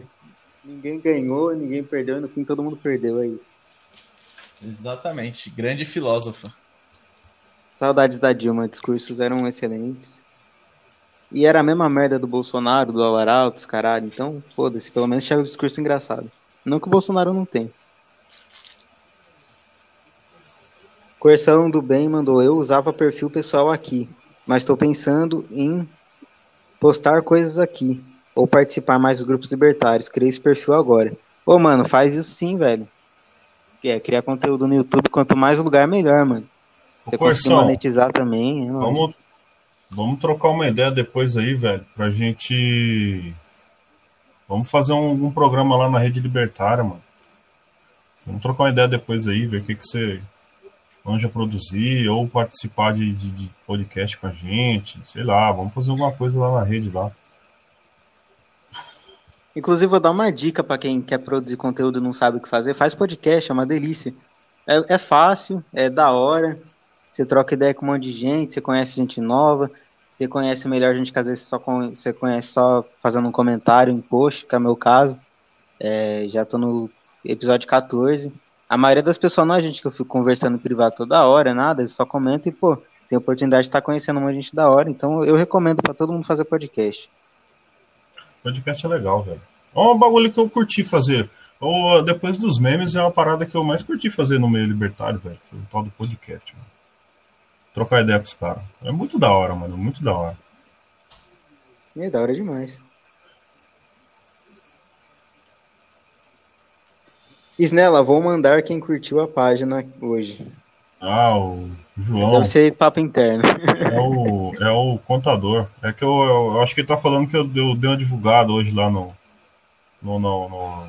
ninguém ganhou, ninguém perdeu, no fim todo mundo perdeu, é isso. Exatamente, grande filósofa. Saudades da Dilma, discursos eram excelentes. E era a mesma merda do Bolsonaro, do Alaraltos, caralho. Então, foda-se, pelo menos tinha um discurso engraçado. Não que o Bolsonaro não tem. Coerção do Bem mandou: Eu usava perfil pessoal aqui, mas estou pensando em postar coisas aqui. Ou participar mais dos grupos libertários. Criei esse perfil agora. Ô, mano, faz isso sim, velho. É, criar conteúdo no YouTube, quanto mais lugar, melhor, mano. Você conseguir monetizar também. É vamos, Vamos trocar uma ideia depois aí, velho, pra gente. Vamos fazer um, um, programa lá na Rede Libertária, mano. Vamos trocar uma ideia depois aí, ver o que, que você anja produzir, ou participar de, de, de, podcast com a gente, sei lá, vamos fazer alguma coisa lá na rede lá. Inclusive, vou dar uma dica para quem quer produzir conteúdo e não sabe o que fazer. Faz podcast, é uma delícia. É, é fácil, é da hora. Você troca ideia com um monte de gente, você conhece gente nova, você conhece melhor gente que às vezes só você conhece só fazendo um comentário em post, que é o meu caso. É, já tô no episódio 14. A maioria das pessoas não é gente que eu fico conversando privado toda hora, nada, eles só comentam e, pô, tem oportunidade de estar conhecendo uma gente da hora. Então eu recomendo para todo mundo fazer podcast. Podcast é legal, velho. É um bagulho que eu curti fazer. Ou depois dos memes é uma parada que eu mais curti fazer no meio libertário, velho. Foi o tal do podcast, mano trocar ideia com os caras. É muito da hora, mano. Muito da hora. É da hora demais. Isnela, vou mandar quem curtiu a página hoje. Ah, o João. Deve ser papo interno. É o, é o contador. É que eu, eu, eu acho que ele tá falando que eu, eu dei uma divulgada hoje lá no, no, no, no,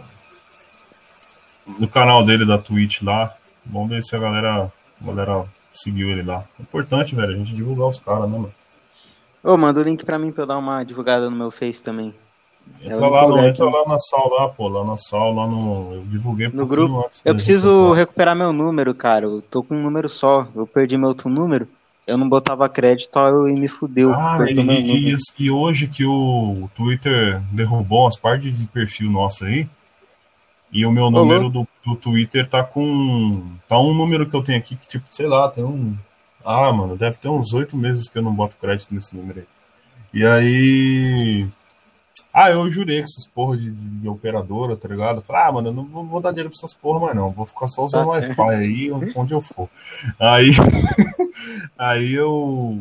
no canal dele da Twitch lá. Vamos ver se a galera, a galera seguiu ele lá. É importante, velho, a gente divulgar os caras, né, mano? Ô, manda o link pra mim pra eu dar uma divulgada no meu Face também. Entra, é lá, no, entra lá na sala lá, pô, lá na sala, lá no. Eu divulguei no grupo. Antes eu preciso recuperar meu número, cara. Eu tô com um número só. Eu perdi meu outro número. Eu não botava crédito e me fudeu. Ah, e, e, e, hoje que o Twitter derrubou umas partes de perfil nosso aí, e o meu número do, do Twitter tá com. Tá um número que eu tenho aqui que, tipo, sei lá, tem um. Ah, mano, deve ter uns oito meses que eu não boto crédito nesse número aí. E aí. Ah, eu jurei que essas porra de, de, de operadora, tá ligado? Eu falei, ah, mano, eu não vou, vou dar dinheiro pra essas porra mais não. Vou ficar só usando Tá Wi-Fi aí onde eu for. Aí, aí eu.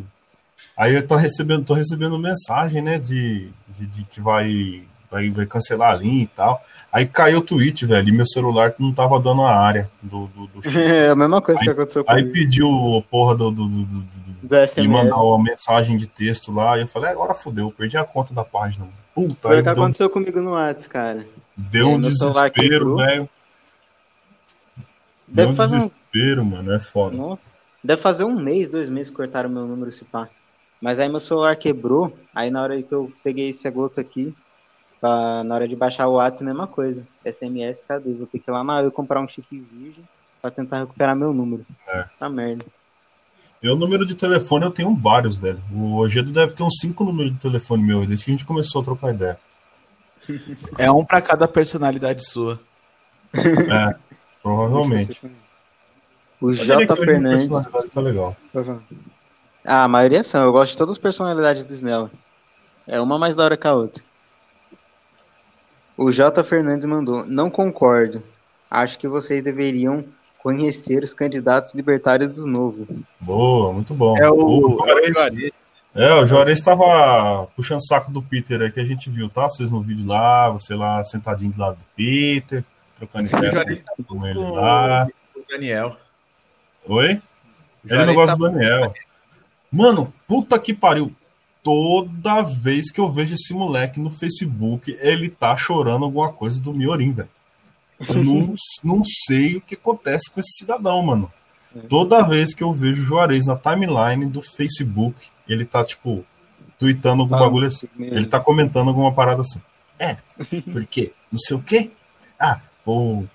Aí eu tô recebendo, tô recebendo mensagem, né? De, de, de que vai, vai, vai cancelar a linha e tal. Aí caiu o tweet, velho, e meu celular não tava dando a área do, do, do. É a mesma coisa que aconteceu Aí comigo. pediu a porra do, do, do, do, do- SMS. mandar uma mensagem de texto lá. E eu falei, "É, agora fudeu, perdi a conta da página. Puta, Foi o que deu, aconteceu comigo no Whats, cara. deu É, um desespero, velho. Deu Deve um fazer um desespero, mano, é foda. Nossa. Deve fazer um mês, dois meses que cortaram meu número se pá. Mas aí meu celular quebrou, aí na hora que eu peguei esse agosto aqui, pra- na hora de baixar o WhatsApp, mesma coisa. SMS, cadê? Vou ter que ir lá na eu comprar um chip virgem pra tentar recuperar meu número. É. Tá merda. Eu, número de telefone, eu tenho vários, velho. O Ogedo deve ter uns cinco números de telefone meu, desde que a gente começou a trocar ideia. É um pra cada personalidade sua. É, provavelmente. O diria J. Fernandes. tá legal. Ah, a maioria são. Eu gosto de todas as personalidades do Snella. É uma mais da hora que a outra. O J. Fernandes mandou. Não concordo. Acho que vocês deveriam conhecer os candidatos libertários do Novo. Boa, muito bom. É o, O é o Juarez, é, o Juarez tava puxando saco do Peter aí, que a gente viu, tá? Vocês no vídeo lá, você lá sentadinho do lado do Peter, trocando O ideia Juarez tá com ele com lá. o Daniel. Oi? O Ele não gosta tá- do Daniel. Mano, puta que pariu. Toda vez que eu vejo esse moleque no Facebook, ele tá chorando alguma coisa do Miorim, velho. Eu não, não sei o que acontece com esse cidadão, mano. Toda vez que eu vejo o Juarez na timeline do Facebook, ele tá, tipo, tweetando algum Ah, bagulho assim. Ele tá comentando alguma parada assim. É, porque não sei o quê. Ah, o,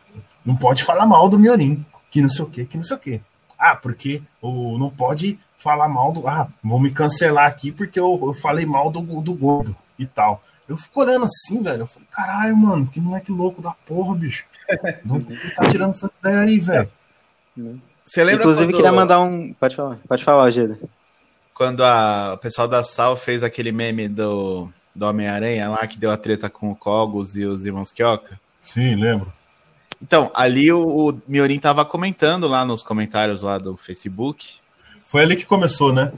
não pode falar mal do Miorim, que não sei o quê, que não sei o quê. Ah, porque o, não pode falar mal do. Ah, vão me cancelar aqui porque eu, eu falei mal do, do gordo e tal. Eu fico olhando assim, velho. Eu falei, caralho, mano, que moleque louco da porra, bicho. Não tá tirando essas ideias aí, velho. Você lembra Inclusive, quando, queria mandar um. Pode falar, pode falar, Geda. quando a, o pessoal da Sal fez aquele meme do, do Homem-Aranha lá, que deu a treta com o Cogos e os irmãos Kyoka? Sim, lembro. Então, ali o, o Miorin tava comentando lá nos comentários lá do Facebook. Foi ali que começou, né?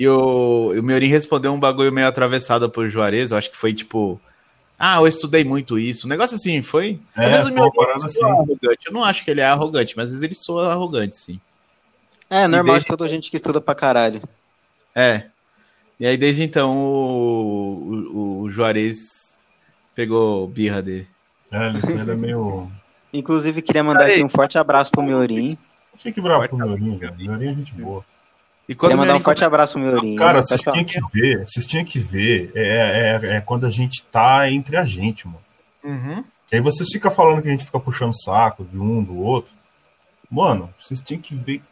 E o, o Miorin respondeu um bagulho meio atravessado por Juarez. Eu acho que foi tipo. Ah, eu estudei muito isso. Um negócio assim, foi. É, Às vezes o foi uma Miorin parada soa assim. arrogante. Eu não acho que ele é arrogante, mas às vezes ele soa arrogante, sim. É, normal desde- de toda gente que estuda pra caralho. É. E aí, desde então, o, o, o Juarez pegou birra dele. É, ele, ele é meio. Inclusive, queria mandar aqui um forte abraço pro Miorim. Fique bravo com o Miorim, velho. Miorim é gente boa. E quando mandar um forte abraço pro Miorim. Cara, vocês tinham que ver, vocês tinham que ver, é, é, é quando a gente tá entre a gente, mano. Uhum. Que aí vocês ficam falando que a gente fica puxando saco de um, do outro. Mano, vocês tinham que ver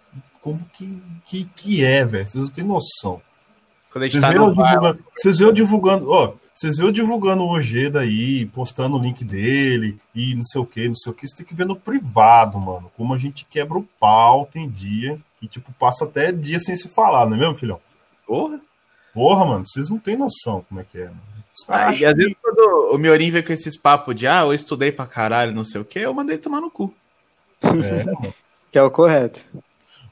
como que, que, que é, velho. Vocês não têm noção. Quando a gente Vocês tá no divulgando, vocês eu divulgando, ó, vocês eu divulgando o Ojeda aí, postando o link dele e não sei o que, não sei o que. Você tem que ver no privado, mano. Como a gente quebra o pau, tem dia que, tipo, passa até dia sem se falar, não é mesmo, filhão? porra. Porra, mano, vocês não têm noção como é que é, mano. Ah, e às vezes quando o Miorin veio com esses papos de ah, eu estudei pra caralho, não sei o que, eu mandei tomar no cu. que- é, mano. Que é o correto.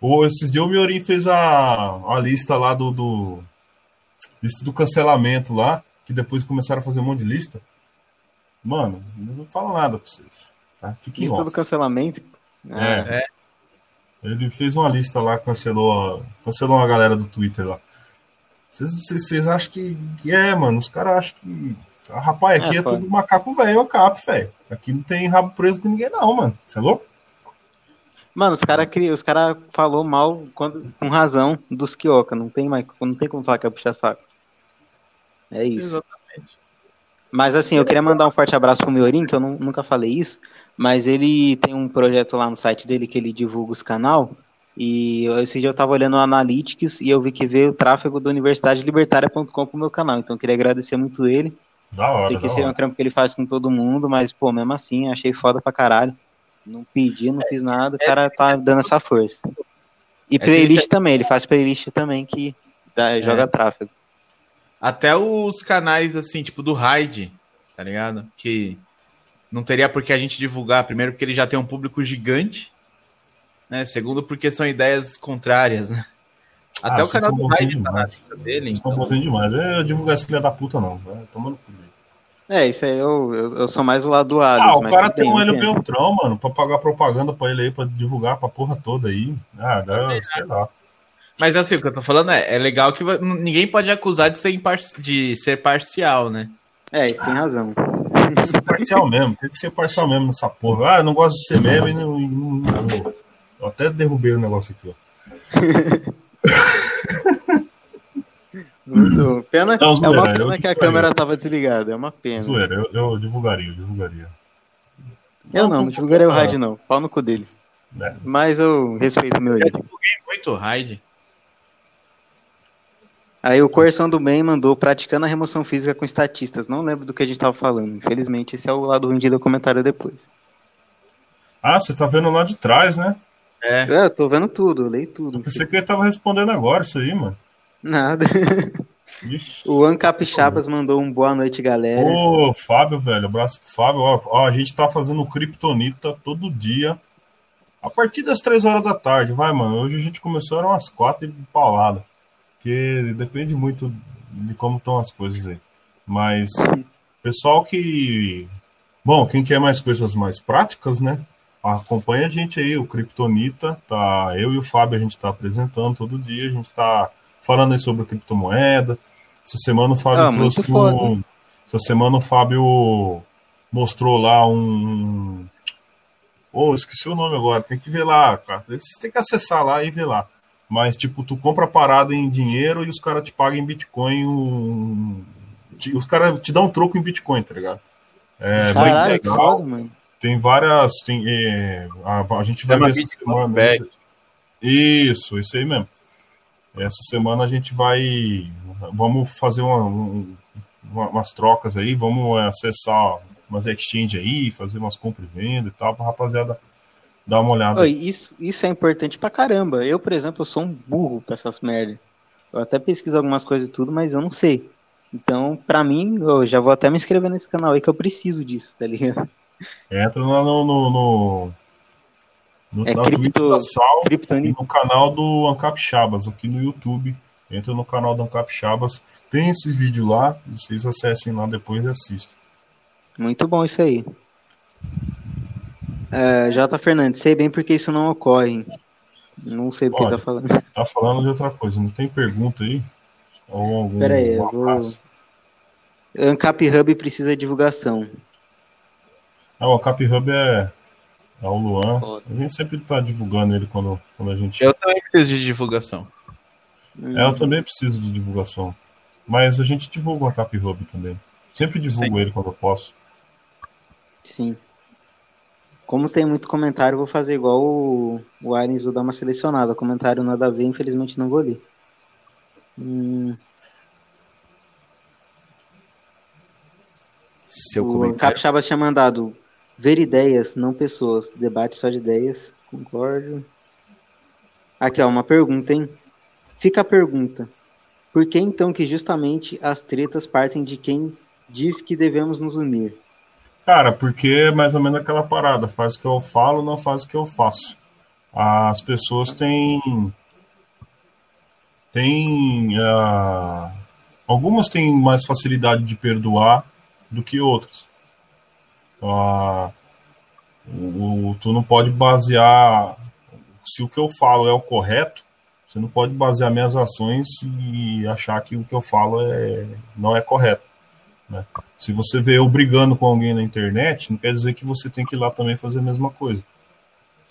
O, esses dias o Miorim fez a, a lista lá do, do. Lista do cancelamento lá, que depois começaram a fazer um monte de lista. Mano, eu não falo nada pra vocês. Tá? Fiquem Lista off. do cancelamento. Ah, É. Ele fez uma lista lá, cancelou, a- cancelou uma galera do Twitter lá. Vocês, acham que, que é, mano? Os caras acham que. Ah, Rapaz, aqui É, é, tudo macaco velho, ou capo, velho. Aqui não tem rabo preso com ninguém, não, mano. Você é louco? Mano, os caras os cara falou mal quando, com razão dos Kioka. Não tem, mais, não tem como falar que é puxar saco. É isso. Mas assim, eu queria mandar um forte abraço pro Miorim, que eu nu- nunca falei isso, mas ele tem um projeto lá no site dele que ele divulga os canal. E eu- esse dia eu tava olhando o Analytics e eu vi que veio o tráfego do universidadelibertaria.com pro meu canal. Então eu queria agradecer muito ele. Da hora, Sei que esse é um trampo que ele faz com todo mundo, mas, pô, mesmo assim, achei foda pra caralho. Não pedi, não fiz nada, o cara tá dando essa força. E playlist também, ele faz playlist também que dá- joga tráfego. Até os canais, assim, tipo do Raid, tá ligado? Que não teria por que a gente divulgar, primeiro porque ele já tem um público gigante, né? Segundo porque são ideias contrárias, né? Até Ah, o canal do Raid tá na demais. lista dele, Estão então... bonzinhos demais. É, Eu divulgar esse filho da puta, não. Vai tomando cu. É, isso aí eu, eu, eu sou mais do lado do Alice. Ah, o mas cara tem bem, um Hélio. Beltrão, mano, pra pagar propaganda pra ele aí, pra divulgar pra porra toda aí. Ah, dá, sei lá. Mas assim, o que eu tô falando é, é legal que ninguém pode acusar de ser, impar- de ser parcial, né? É, isso tem razão. Tem que ser parcial mesmo, tem que ser parcial mesmo nessa porra. Ah, eu não gosto de ser meme e não, não- não- Eu até derrubei o negócio aqui, ó. Muito. Pena, Não, é zoeira, uma eu pena que a divulgaria. câmera tava desligada, é uma pena. Zoeira, eu, eu divulgaria, eu divulgaria. Eu não, não divulgarei o Raid não, pau no cu dele. É. Mas eu respeito o meu Eu divulguei muito o Raid. Aí o Coerção do Bem mandou praticando a remoção física com estatistas. Não lembro do que a gente tava falando. Infelizmente, esse é o lado ruim de ler o comentário depois. Ah, você tá vendo lá de trás, né? É, É, eu tô vendo tudo, eu leio tudo. Pensei que ele tava respondendo agora isso aí, mano. Nada. Vixe. O Ancap Chapas mandou um boa noite, galera. Ô, Fábio, velho, abraço pro Fábio. Ó, ó, a gente tá fazendo Kryptonita todo dia. A partir das três horas da tarde, vai, mano. Hoje a gente começou, eram umas quatro e paulada. Porque depende muito de como estão as coisas aí. Mas, pessoal que. Bom, quem quer mais coisas mais práticas, né? Acompanha a gente aí, o Kryptonita. Tá, eu e o Fábio a gente tá apresentando todo dia. A gente tá falando aí sobre criptomoeda. Essa semana o Fábio Ah, trouxe um. Essa semana o Fábio mostrou lá um. Oh, esqueci o nome agora. Tem que ver lá, cara. Você tem que acessar lá e ver lá. Mas, tipo, tu compra a parada em dinheiro e os caras te pagam em Bitcoin. Um... Os caras te dão um troco em Bitcoin, tá ligado? É Caralho, bem que legal. foda, mano. Tem várias. Tem, é, a, a gente vai ver essa semana. Isso, isso aí mesmo. Essa semana a gente vai. Vamos fazer uma, um- uma- umas trocas aí, vamos acessar umas exchange aí, fazer umas compras e venda e tal, pra rapaziada dar uma olhada. Oi, isso, isso é importante pra caramba. Eu, por exemplo, eu sou um burro com essas merda. Eu até pesquiso algumas coisas e tudo, mas eu não sei. Então, pra mim, eu já vou até me inscrever nesse canal aí que eu preciso disso, tá ligado? Entra lá no. no, no, no É cripto- Sal no canal do Ancap Chabas, aqui no YouTube. Entra no canal do Ancap Chabas. Tem esse vídeo lá, vocês acessem lá depois e assistam. Muito bom isso aí. É, J. Fernandes, sei bem porque isso não ocorre. Não sei do que Olha. tá falando. Tá falando de outra coisa, não tem pergunta aí? Ou algum, Pera aí, eu vou-? Ancap Hub precisa de divulgação. Ah, o Cap Hub é, é o Luan. Foda. A gente sempre tá divulgando ele quando, quando a gente. eu também preciso de divulgação. É, eu também preciso de divulgação. Mas a gente divulga o Cap Hub também. Sempre divulgo Sim. ele quando eu posso. Sim. Como tem muito comentário, vou fazer igual o, o Arens vou dar uma selecionada. Comentário nada a ver, infelizmente não vou ler. Hum, Seu o comentário. Capixaba tinha mandado ver ideias, não pessoas. Debate só de ideias. Concordo. Aqui, ó, uma pergunta, hein? Fica a pergunta. Por que então que justamente as tretas partem de quem diz que devemos nos unir? Cara, porque é mais ou menos aquela parada. Faz o que eu falo, não faz o que eu faço. As pessoas têm. Têm. ah, algumas têm mais facilidade de perdoar do que outras. Ah, o- o- tu não pode basear. Se o que eu falo é o correto, você não pode basear minhas ações e achar que o que eu falo é, não é correto. Né? Se você vê eu brigando com alguém na internet, não quer dizer que você tem que ir lá também fazer a mesma coisa.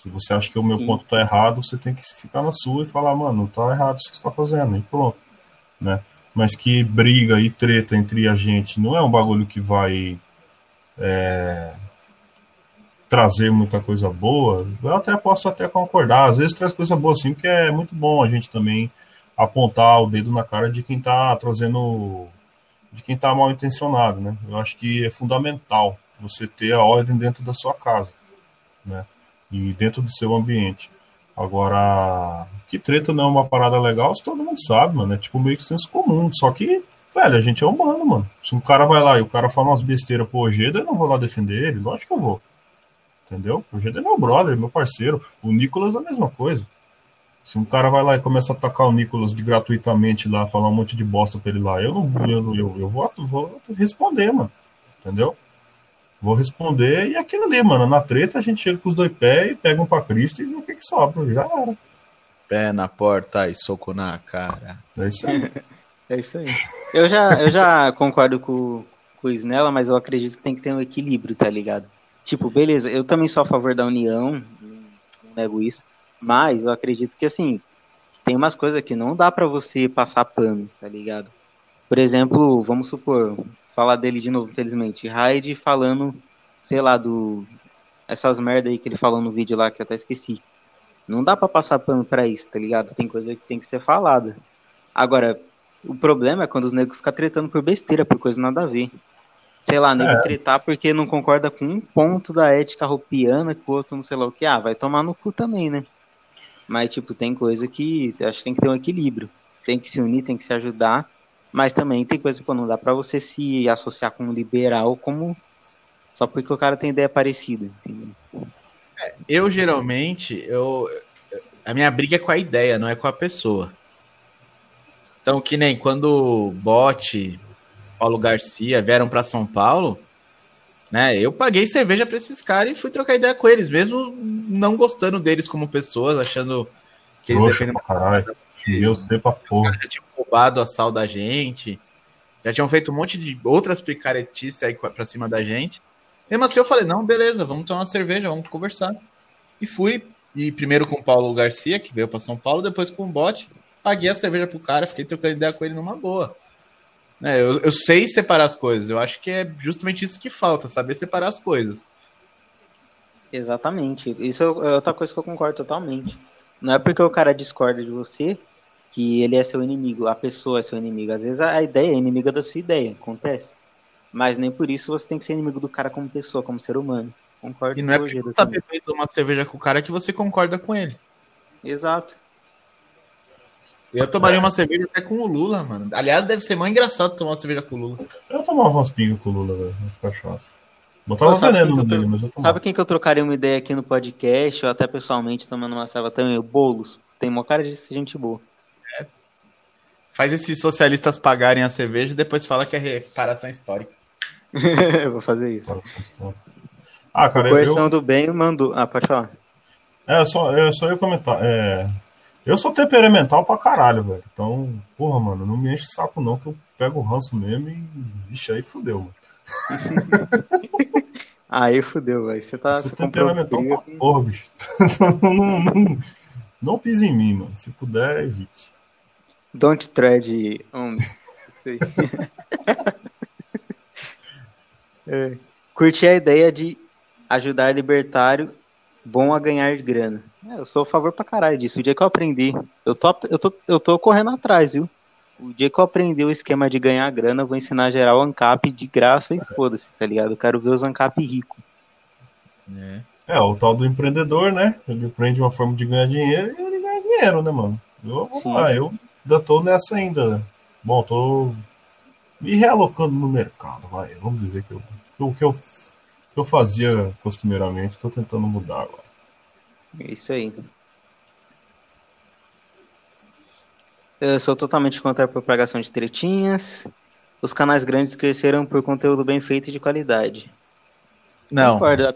Se você acha que o meu Sim. ponto tá errado, você tem que ficar na sua e falar, mano, tá errado isso que você tá fazendo, e pronto. Né? Mas que briga e treta entre a gente não é um bagulho que vai é, trazer muita coisa boa. Eu até posso até concordar. Às vezes traz coisa boa sim, porque é muito bom a gente também apontar o dedo na cara de quem tá trazendo de quem está mal intencionado, né? Eu acho que é fundamental você ter a ordem dentro da sua casa, né? E dentro do seu ambiente. Agora, que treta não é uma parada legal, isso todo mundo sabe, mano. É tipo meio que senso comum. Só que Velho, a gente é humano, mano. Se um cara vai lá e o cara fala umas besteiras pro Ojeda, eu não vou lá defender ele. Lógico que eu vou. Entendeu? O Ojeda é meu brother, meu parceiro. O Nicolas é a mesma coisa. Se um cara vai lá e começa a atacar o Nicolas de gratuitamente lá, falar um monte de bosta pra ele lá, eu não eu, eu, eu vou, vou responder, mano. Entendeu? Vou responder e aquilo ali, mano. Na treta a gente chega com os dois pés e pega um pra Cristo e vê o que, que sobra. Já era. Pé na porta e soco na cara. É isso aí. é isso aí. Eu já, eu já concordo com, com o Snella, mas eu acredito que tem que ter um equilíbrio, tá ligado? Tipo, beleza, eu também sou a favor da união, não nego isso. Mas eu acredito que, assim, tem umas coisas que não dá para você passar pano, tá ligado? Por exemplo, vamos supor, falar dele de novo, felizmente. Raid falando, sei lá, do. Essas merda aí que ele falou no vídeo lá que eu até esqueci. Não dá para passar pano pra isso, tá ligado? Tem coisa que tem que ser falada. Agora, o problema é quando os negros ficam tretando por besteira, por coisa nada a ver. Sei lá, nego é. tretar porque não concorda com um ponto da ética roupiana, com o outro não sei lá o que. Ah, vai tomar no cu também, né? Mas, tipo, tem coisa que acho que tem que ter um equilíbrio. Tem que se unir, tem que se ajudar. Mas também tem coisa que não dá para você se associar com um liberal como só porque o cara tem ideia parecida, entendeu? É, eu geralmente, eu a minha briga é com a ideia, não é com a pessoa. Então, que nem quando Bote, Paulo Garcia vieram para São Paulo, né? Eu paguei cerveja para esses caras e fui trocar ideia com eles, mesmo não gostando deles como pessoas, achando que eles Poxa, defendem. Caralho, eu sei pra porra. Já tinham roubado a sal da gente, já tinham feito um monte de outras picaretices aí pra cima da gente. Mesmo assim, eu falei: não, beleza, vamos tomar uma cerveja, vamos conversar. E fui, e primeiro com o Paulo Garcia, que veio para São Paulo, depois com o Bote. Paguei a cerveja pro cara, fiquei trocando ideia com ele numa boa. É, eu, eu sei separar as coisas. Eu acho que é justamente isso que falta, saber separar as coisas. Exatamente. Isso é, é outra coisa que eu concordo totalmente. Não é porque o cara discorda de você que ele é seu inimigo, a pessoa é seu inimigo. Às vezes a ideia é inimiga da sua ideia, acontece. Mas nem por isso você tem que ser inimigo do cara como pessoa, como ser humano. Concordo e não é porque você tá bebendo uma cerveja com o cara que você concorda com ele. Exato. Eu tomaria uma cerveja até com o Lula, mano. Aliás, deve ser mais engraçado tomar uma cerveja com o Lula. Eu tomava umas pingas com o Lula, velho, nas cachaças. Botava veneno no dele, mas eu tomava. Sabe quem que eu trocaria uma ideia aqui no podcast, ou até pessoalmente tomando uma serva também? O Boulos. Tem uma cara de gente boa. É. Faz esses socialistas pagarem a cerveja e depois fala que é reparação histórica. eu vou fazer isso. Ah, cara, o Coerção eu... do Bem mandou. Ah, pode falar. É, só, eu só ia comentar. É, eu sou temperamental pra caralho, velho. Então, porra, mano, não me enche o saco não, que eu pego o ranço mesmo e. Vixe, aí fudeu, mano. aí fudeu, velho. Você tá. Sou temperamental pra porra, bicho. não, não, não, não pise em mim, mano. Se puder, evite. Don't tread on. Sei. é. Curti a ideia de ajudar libertário bom a ganhar grana. É, eu sou a favor pra caralho disso. O dia que eu aprendi, eu tô, eu tô, eu tô correndo atrás, viu? O dia que eu aprendi o esquema de ganhar grana, eu vou ensinar geral ANCAP de graça e foda-se, tá ligado? Eu quero ver os ANCAP rico. É. é, o tal do empreendedor, né? Ele aprende uma forma de ganhar dinheiro e ele ganha dinheiro, né, mano? Eu, lá, eu ainda tô nessa ainda. Bom, tô me realocando no mercado, vai. Vamos dizer que eu, o que eu, que eu fazia costumeiramente, tô tentando mudar agora. É isso aí. Eu sou totalmente contra a propagação de tretinhas. Os canais grandes cresceram por conteúdo bem feito e de qualidade. Não. Concordo.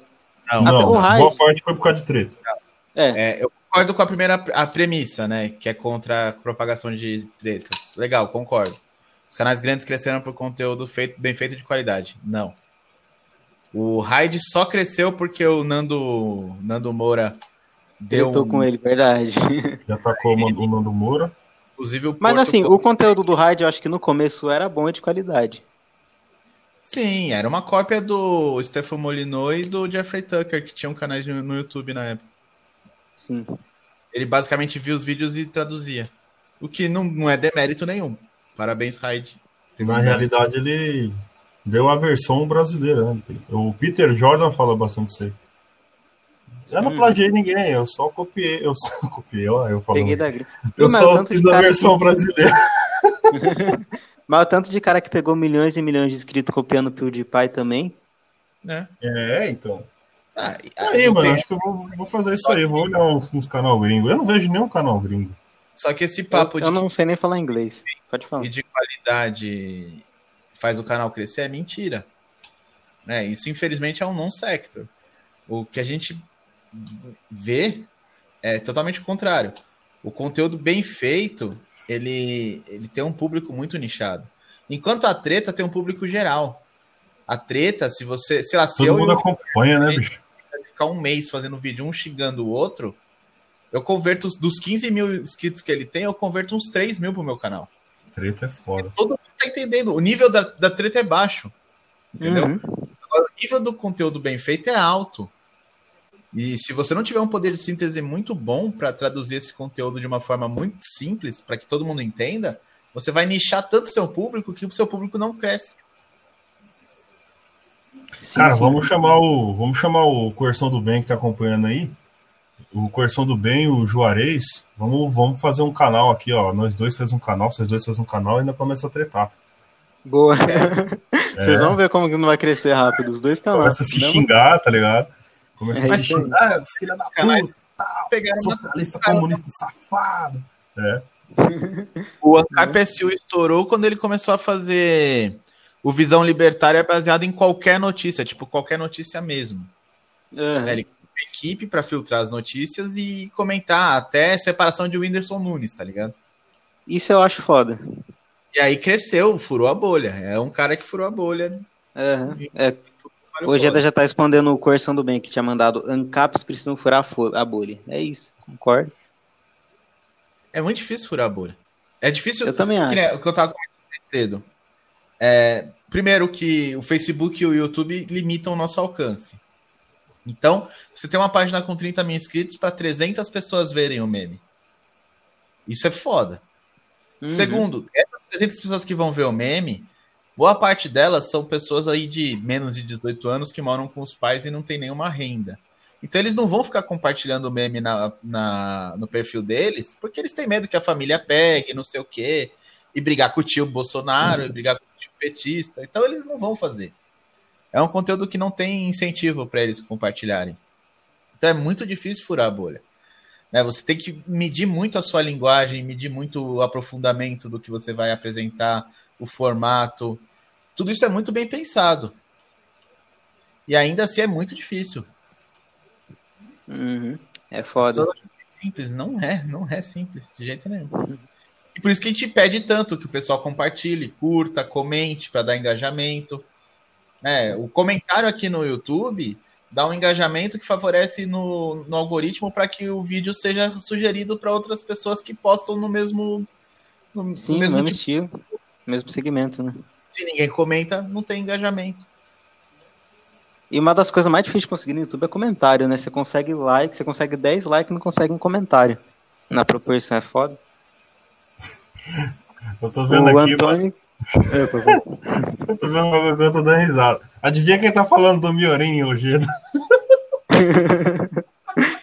Não, não. boa parte foi por causa de treta. É. é. eu concordo com a primeira a premissa, né? Que é contra a propagação de tretas. Legal, concordo. Os canais grandes cresceram por conteúdo feito, bem feito de qualidade. Não. O Raid só cresceu porque o Nando, Nando Moura Deu eu tô um... com ele, verdade. Já atacou o Nando Moura. Inclusive o Mas assim, o conteúdo do Raid eu acho que no começo era bom e de qualidade. Sim, era uma cópia do Stefan Molyneux e do Jeffrey Tucker, que tinham canais no YouTube na época. Sim. Ele basicamente via os vídeos e traduzia. O que não, não é demérito nenhum. Parabéns, Raid. Na realidade, ele deu a versão brasileira. Né? O Peter Jordan fala bastante isso aí. Eu não plagiei ninguém, eu só copiei. Eu só copiei, ó, eu. Peguei da Eu só fiz a versão que... brasileira. Mas o tanto de cara que pegou milhões e milhões de inscritos copiando o PewDiePie também. Né? É, então. Ah, Aí, não mano, tem- acho que eu vou, vou fazer isso aí. Vou olhar uns, uns canal gringo. Eu não vejo nenhum canal gringo. Só que esse papo eu, de eu não sei nem falar inglês. Pode falar. e de qualidade faz o canal crescer é mentira. Né? Isso, infelizmente, é um non-sector. O que a gente vê é totalmente o contrário. O conteúdo bem feito, ele, ele tem um público muito nichado. Enquanto a treta tem um público geral. A treta, se você. Sei lá, se Todo eu mundo acompanha, né, bicho? ficar um mês fazendo vídeo, um xingando o outro, eu converto os- dos 15 mil inscritos que ele tem, eu converto uns 3 mil pro meu canal. Treta é foda. Todo mundo tá entendendo. O nível da, da treta é baixo. Entendeu? Uhum. Agora, o nível do conteúdo bem feito é alto. E se você não tiver um poder de síntese muito bom para traduzir esse conteúdo de uma forma muito simples, para que todo mundo entenda, você vai nichar tanto seu público que o seu público não cresce. Sim, Cara, sim. vamos chamar o. Vamos chamar o Coerção do Bem que tá acompanhando aí. O Coerção do Bem, o Juarez. Vamos, vamos fazer um canal aqui, ó. Nós dois fazemos um canal, vocês dois fazem um canal e ainda começa a tretar. Boa. É. Vocês vão ver como que não vai crescer rápido. Os dois canais. Começa a se Não, xingar, tá ligado? Começa É a xingar, filha da puta, Pegaram uma- socialista, comunista, safado. É. O Ancap SU estourou quando ele começou a fazer o Visão Libertária baseado em qualquer notícia, tipo qualquer notícia mesmo. Uhum. Ele uma equipe para filtrar as notícias e comentar até separação de Whindersson Nunes, tá ligado? Isso eu acho foda. E aí cresceu, furou a bolha. É um cara que furou a bolha. Uhum. É, Ojeda foda. já tá respondendo o Coerção do Bem que tinha mandado Ancaps precisam furar a bolha. É isso, concordo. É muito difícil furar a bolha. É difícil. Eu também acho. o que eu tava comentando cedo. É, primeiro que o Facebook e o YouTube limitam o nosso alcance. Então, você tem uma página com 30 mil inscritos para 300 pessoas verem o meme. Isso é foda. Uhum. Segundo, essas 300 pessoas que vão ver o meme, boa parte delas são pessoas aí de menos de 18 anos que moram com os pais e não tem nenhuma renda. Então eles não vão ficar compartilhando meme na, na- no perfil deles, porque eles têm medo que a família pegue, não sei o quê, e brigar com o tio Bolsonaro, e brigar com o tio petista. Então eles não vão fazer. É um conteúdo que não tem incentivo para eles compartilharem. Então é muito difícil furar a bolha. Né? Você tem que medir muito a sua linguagem, medir muito o aprofundamento do que você vai apresentar, o formato. Tudo isso é muito bem pensado. E ainda assim é muito difícil. Uhum. É foda. Simples, não é, não é simples, de jeito nenhum. E por isso que a gente pede tanto que o pessoal compartilhe, curta, comente para dar engajamento. É, o comentário aqui no YouTube dá um engajamento que favorece no, no algoritmo para que o vídeo seja sugerido para outras pessoas que postam no mesmo. No, Sim, no mesmo mesmo tipo. estilo. Mesmo segmento, né? Se ninguém comenta, não tem engajamento. E uma das coisas mais difíceis de conseguir no YouTube é comentário, né? Você consegue like, você consegue 10 likes e não consegue um comentário. Na proporção é foda. Eu tô vendo o aqui, Antônio. É, por favor. eu tô vendo uma coisa, eu tô dando risada. Adivinha quem tá falando do Miorim, Ojeda?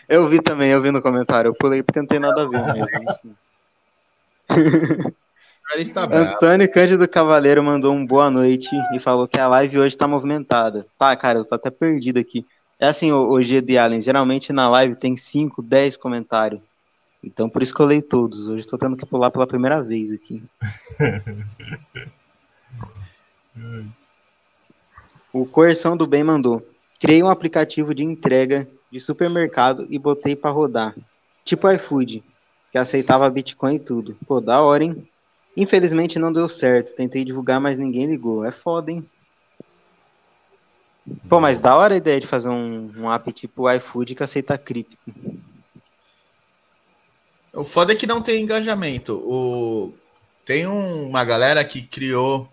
eu vi também, eu vi no comentário. Eu pulei porque não tem nada a ver. Mas, Ele está bravo. Antônio Cândido Cavaleiro mandou um boa noite e falou que a live hoje tá movimentada. Tá, cara, eu tô até perdido aqui. É assim, o, o GD Allen, geralmente na live tem 5, 10 comentários. Então por isso que eu leio todos. Hoje tô tendo que pular pela primeira vez aqui. o Coerção do Bem mandou. Criei um aplicativo de entrega de supermercado e botei pra rodar. Tipo iFood, que aceitava Bitcoin e tudo. Pô, da hora, hein? Infelizmente não deu certo. Tentei divulgar, mas ninguém ligou. É foda, hein? Pô, mas da hora a ideia de fazer um, um app tipo iFood que aceita cripto. O foda é que não tem engajamento. O... Tem um- uma galera que criou.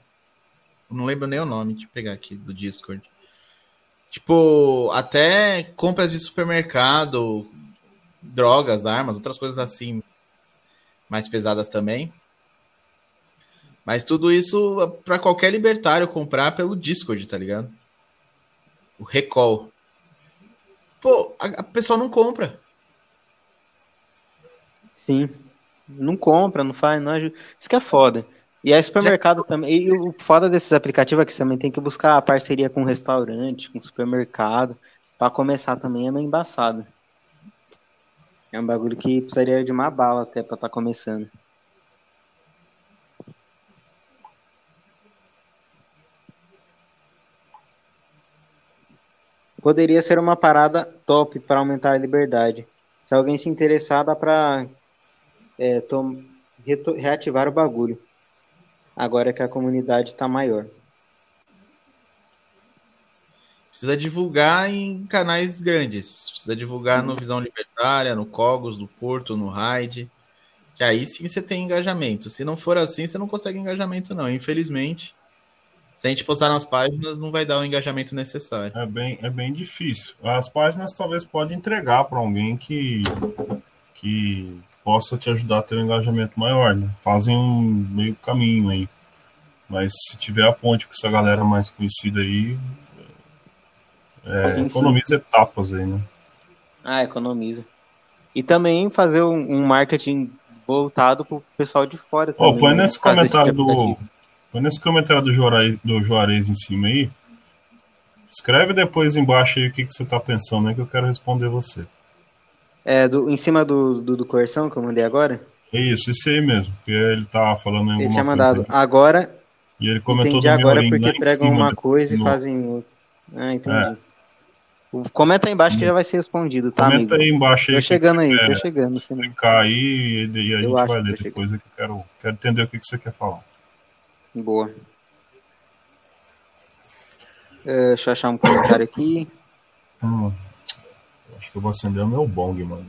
Não lembro nem o nome, deixa eu pegar aqui do Discord. Tipo, até compras de supermercado, drogas, armas, outras coisas assim, mais pesadas também. Mas tudo isso para qualquer libertário comprar pelo Discord, tá ligado? O Recall. Pô, a, a pessoa não compra. Sim. Não compra, não faz, não ajuda. Isso que é foda. E aí supermercado Já... também. E o foda desses aplicativos é que você também tem que buscar parceria com restaurante, com supermercado. Pra começar também é meio embaçado. É um bagulho que precisaria de uma bala até pra estar tá começando. Poderia ser uma parada top para aumentar a liberdade. Se alguém se interessar, dá pra é, reativar o bagulho agora que a comunidade está maior. Precisa divulgar em canais grandes. Precisa divulgar no Visão Libertária, no Cogos, no Porto, no Raid. Que aí sim você tem engajamento. Se não for assim, você não consegue engajamento, não. Infelizmente, se a gente postar nas páginas, não vai dar o engajamento necessário. É bem, é bem difícil. As páginas talvez pode entregar para alguém que, que possa te ajudar a ter um engajamento maior, né? Fazem um meio caminho aí. Mas se tiver a ponte com essa galera mais conhecida aí, é, sim, economiza sim. etapas aí, né? Ah, economiza. E também fazer um, um marketing voltado pro pessoal de fora também. Oh, põe né? nesse comentário do. Põe nesse comentário do Juarez, do Juarez em cima aí. Escreve depois embaixo aí o que, que você tá pensando, né? Que eu quero responder você. É, do, em cima do, do, do coerção que eu mandei agora? É isso, isso aí mesmo. Porque ele tá falando em Ele tinha mandado aí. agora. E ele comentou entendi agora porque pregam uma coisa no... e fazem outra. Ah, entendi. É. Comenta aí embaixo que já vai ser respondido, tá, Comenta amigo? aí embaixo aí. Tô chegando aí, tô chegando. Explicar aí e, e a eu gente vai ler depois. Que eu quero, quero entender o que, que você quer falar. Boa. Uh, deixa eu achar um comentário aqui. Hum. Acho que eu vou acender o meu bong, mano.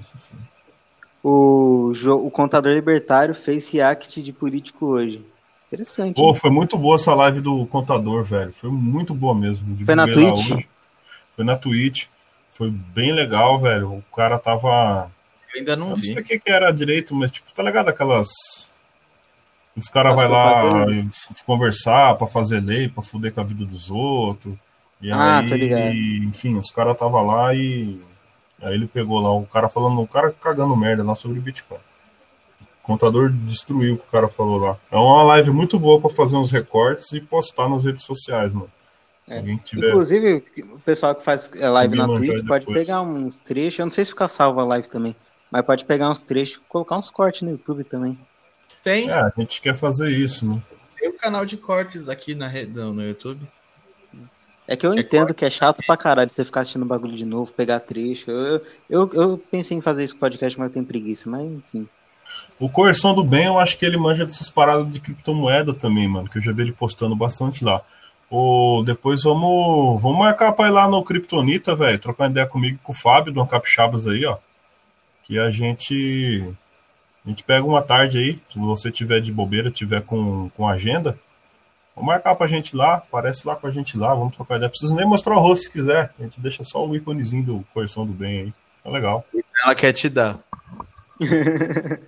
O, o contador libertário fez react de político hoje. Interessante. Pô, foi muito boa essa live do contador, velho. Foi muito boa mesmo. Foi na Twitch? Hoje. Foi na Twitch. Foi bem legal, velho. O cara tava. Eu ainda não, não vi. Não sei o que, que era direito, mas, tipo, tá ligado aquelas. Os caras vai lá conversar pra fazer lei, pra fuder com a vida dos outros. E ah, aí, tô ligado. enfim, os caras tava lá e Aí ele pegou lá o cara falando, o cara cagando merda lá sobre Bitcoin. O contador destruiu o que o cara falou lá. É uma live muito boa para fazer uns recortes e postar nas redes sociais, mano. É. Tiver... Inclusive, o pessoal que faz é, live na Twitch pode pegar uns trechos. Eu não sei se fica salvo a live também, mas pode pegar uns trechos e colocar uns cortes no YouTube também. Tem. É, a gente quer fazer isso, né? Tem o canal de cortes aqui na rede, no YouTube. É que eu entendo que é chato pra caralho você ficar assistindo bagulho de novo, pegar trecho. Eu, eu, eu pensei em fazer isso com podcast, mas eu tenho preguiça, mas enfim. O Coerção do Bem, eu acho que ele manja dessas paradas de criptomoeda também, mano, que eu já vi ele postando bastante lá. Ou depois vamos, vamos marcar pra ir lá no Kryptonita, velho, trocar ideia comigo com o Fábio do Capixabas aí, ó. Que a gente a gente pega uma tarde aí, se você tiver de bobeira, tiver com, com agenda, Vamos marcar pra gente lá, aparece lá com a gente lá, vamos trocar ideia. Precisa nem mostrar o rosto se quiser. A gente deixa só o íconezinho do coerção do bem aí. É legal. Ela quer te dar.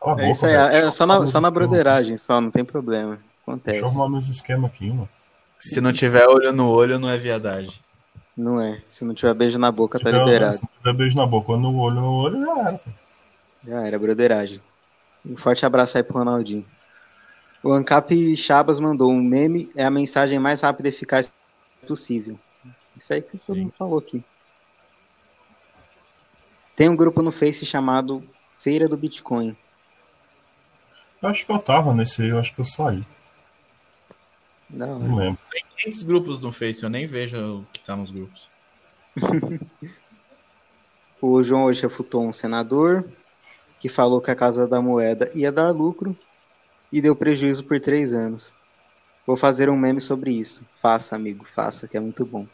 Boca, é isso aí, é só na, só na broderagem, só, não tem problema. Acontece. Deixa eu arrumar meus esquemas aqui, mano. Se não tiver olho no olho, não é viadagem. Não é. Se não tiver beijo na boca, tá liberado. Se não tiver beijo na boca, no olho no olho, já era. Já era, broderagem. Um forte abraço aí pro Ronaldinho. O Ancap Chabas mandou um meme é a mensagem mais rápida e eficaz possível. Isso aí que todo mundo falou aqui. Tem um grupo no Face chamado Feira do Bitcoin. Eu acho que eu tava nesse aí, eu acho que eu saí. Não, não lembro. Tem 500 grupos no Face, eu nem vejo o que tá nos grupos. o João hoje refutou um senador que falou que a Casa da Moeda ia dar lucro e deu prejuízo por três anos. Vou fazer um meme sobre isso. Faça, amigo, faça, que é muito bom.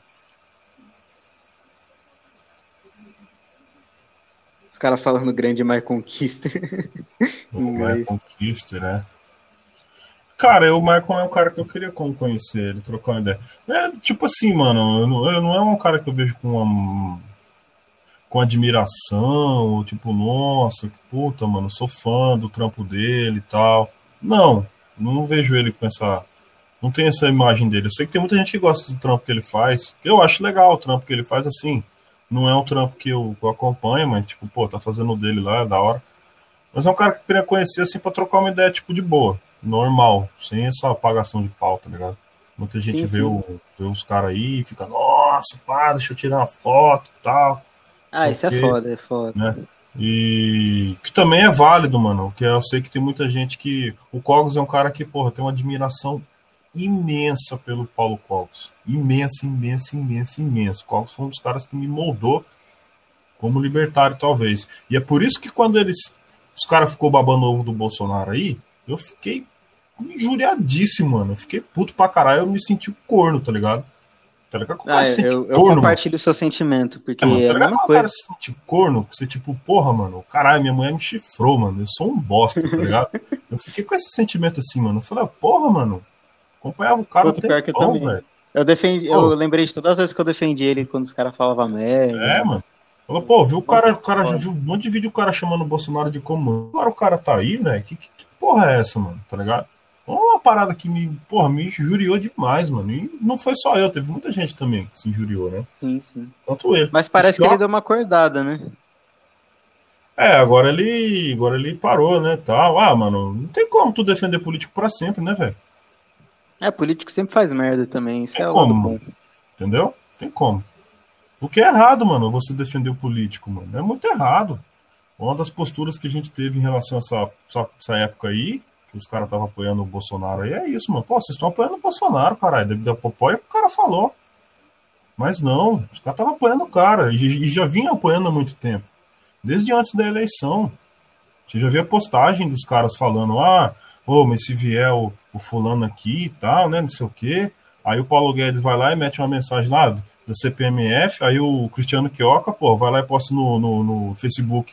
Os caras falando grande My Conquister. o My Conquister, né? Cara, o Michael é um cara que eu queria conhecer, ele trocar uma ideia. É, tipo assim, mano, eu não, eu não é um cara que eu vejo com uma, com admiração, ou tipo, nossa, que puta, mano, sou fã do trampo dele e tal. Não, não vejo ele com essa. Não tem essa imagem dele. Eu sei que tem muita gente que gosta do trampo que ele faz. Eu acho legal o trampo que ele faz assim. Não é um trampo que eu, eu acompanho, mas, tipo, pô, tá fazendo o dele lá, é da hora. Mas é um cara que eu queria conhecer, assim, pra trocar uma ideia, tipo, de boa. normal, sem essa apagação de pau, tá ligado? Muita gente sim, vê, sim. O, vê os caras aí e fica, nossa, pá, deixa eu tirar uma foto e tal. Ah, isso é foda, é foda. Né? E que também é válido, mano. Que eu sei que tem muita gente que. O Cogos é um cara que, porra, tem uma admiração imensa pelo Paulo Cogos. Imensa, imensa, imensa, imensa. Cogos foi um dos caras que me moldou como libertário, talvez. E é por isso que quando eles. Os caras ficou babando ovo do Bolsonaro aí, eu fiquei injuriadíssimo, mano. Eu fiquei puto pra caralho, eu me senti corno, tá ligado? Tá ligado? Ah, eu, eu corno, compartilho o seu sentimento, porque é, mano, tá é a mesma coisa. Cara se sente corno, você tipo, porra, mano, caralho, minha mulher me chifrou, mano. Eu sou um bosta, tá ligado? eu fiquei com esse sentimento assim, mano. Eu falei, porra, mano, acompanhava o cara. Pior que eu também. Velho. Eu defendi, eu lembrei de todas as vezes que eu defendi ele quando os caras falavam merda. É, mano. Falou, pô, viu o cara, o cara viu um monte de vídeo o cara chamando o Bolsonaro de comando. Agora o cara tá aí, velho. Que, que, que, porra é essa, mano? Tá ligado? Uma parada que me, porra, me injuriou demais, mano. E não foi só eu, teve muita gente também que se injuriou, né? Sim, sim. Tanto ele. Mas parece que ele deu uma acordada, né? É, agora ele, agora ele parou, né, tal. Ah, mano, não tem como tu defender político para sempre, né, velho? É, político sempre faz merda também, isso tem é como, bom. Entendeu? Tem como. O que é errado, mano, você defender o político, mano. É muito errado. Uma das posturas que a gente teve em relação a essa, essa, época aí, os caras estavam apoiando o Bolsonaro aí, é isso, mano. Pô, vocês estão apoiando o Bolsonaro, caralho. Devido apoio que o cara falou. Mas não, os caras estavam apoiando o cara. E, e já vinha apoiando há muito tempo. Desde antes da eleição. Você já via postagem dos caras falando, ah, ô, mas se vier o, o fulano aqui e tal, né, não sei o quê. Aí o Paulo Guedes vai lá e mete uma mensagem lá, da CPMF, aí o Cristiano Quioca, pô, vai lá e posta no, no, no, Facebook.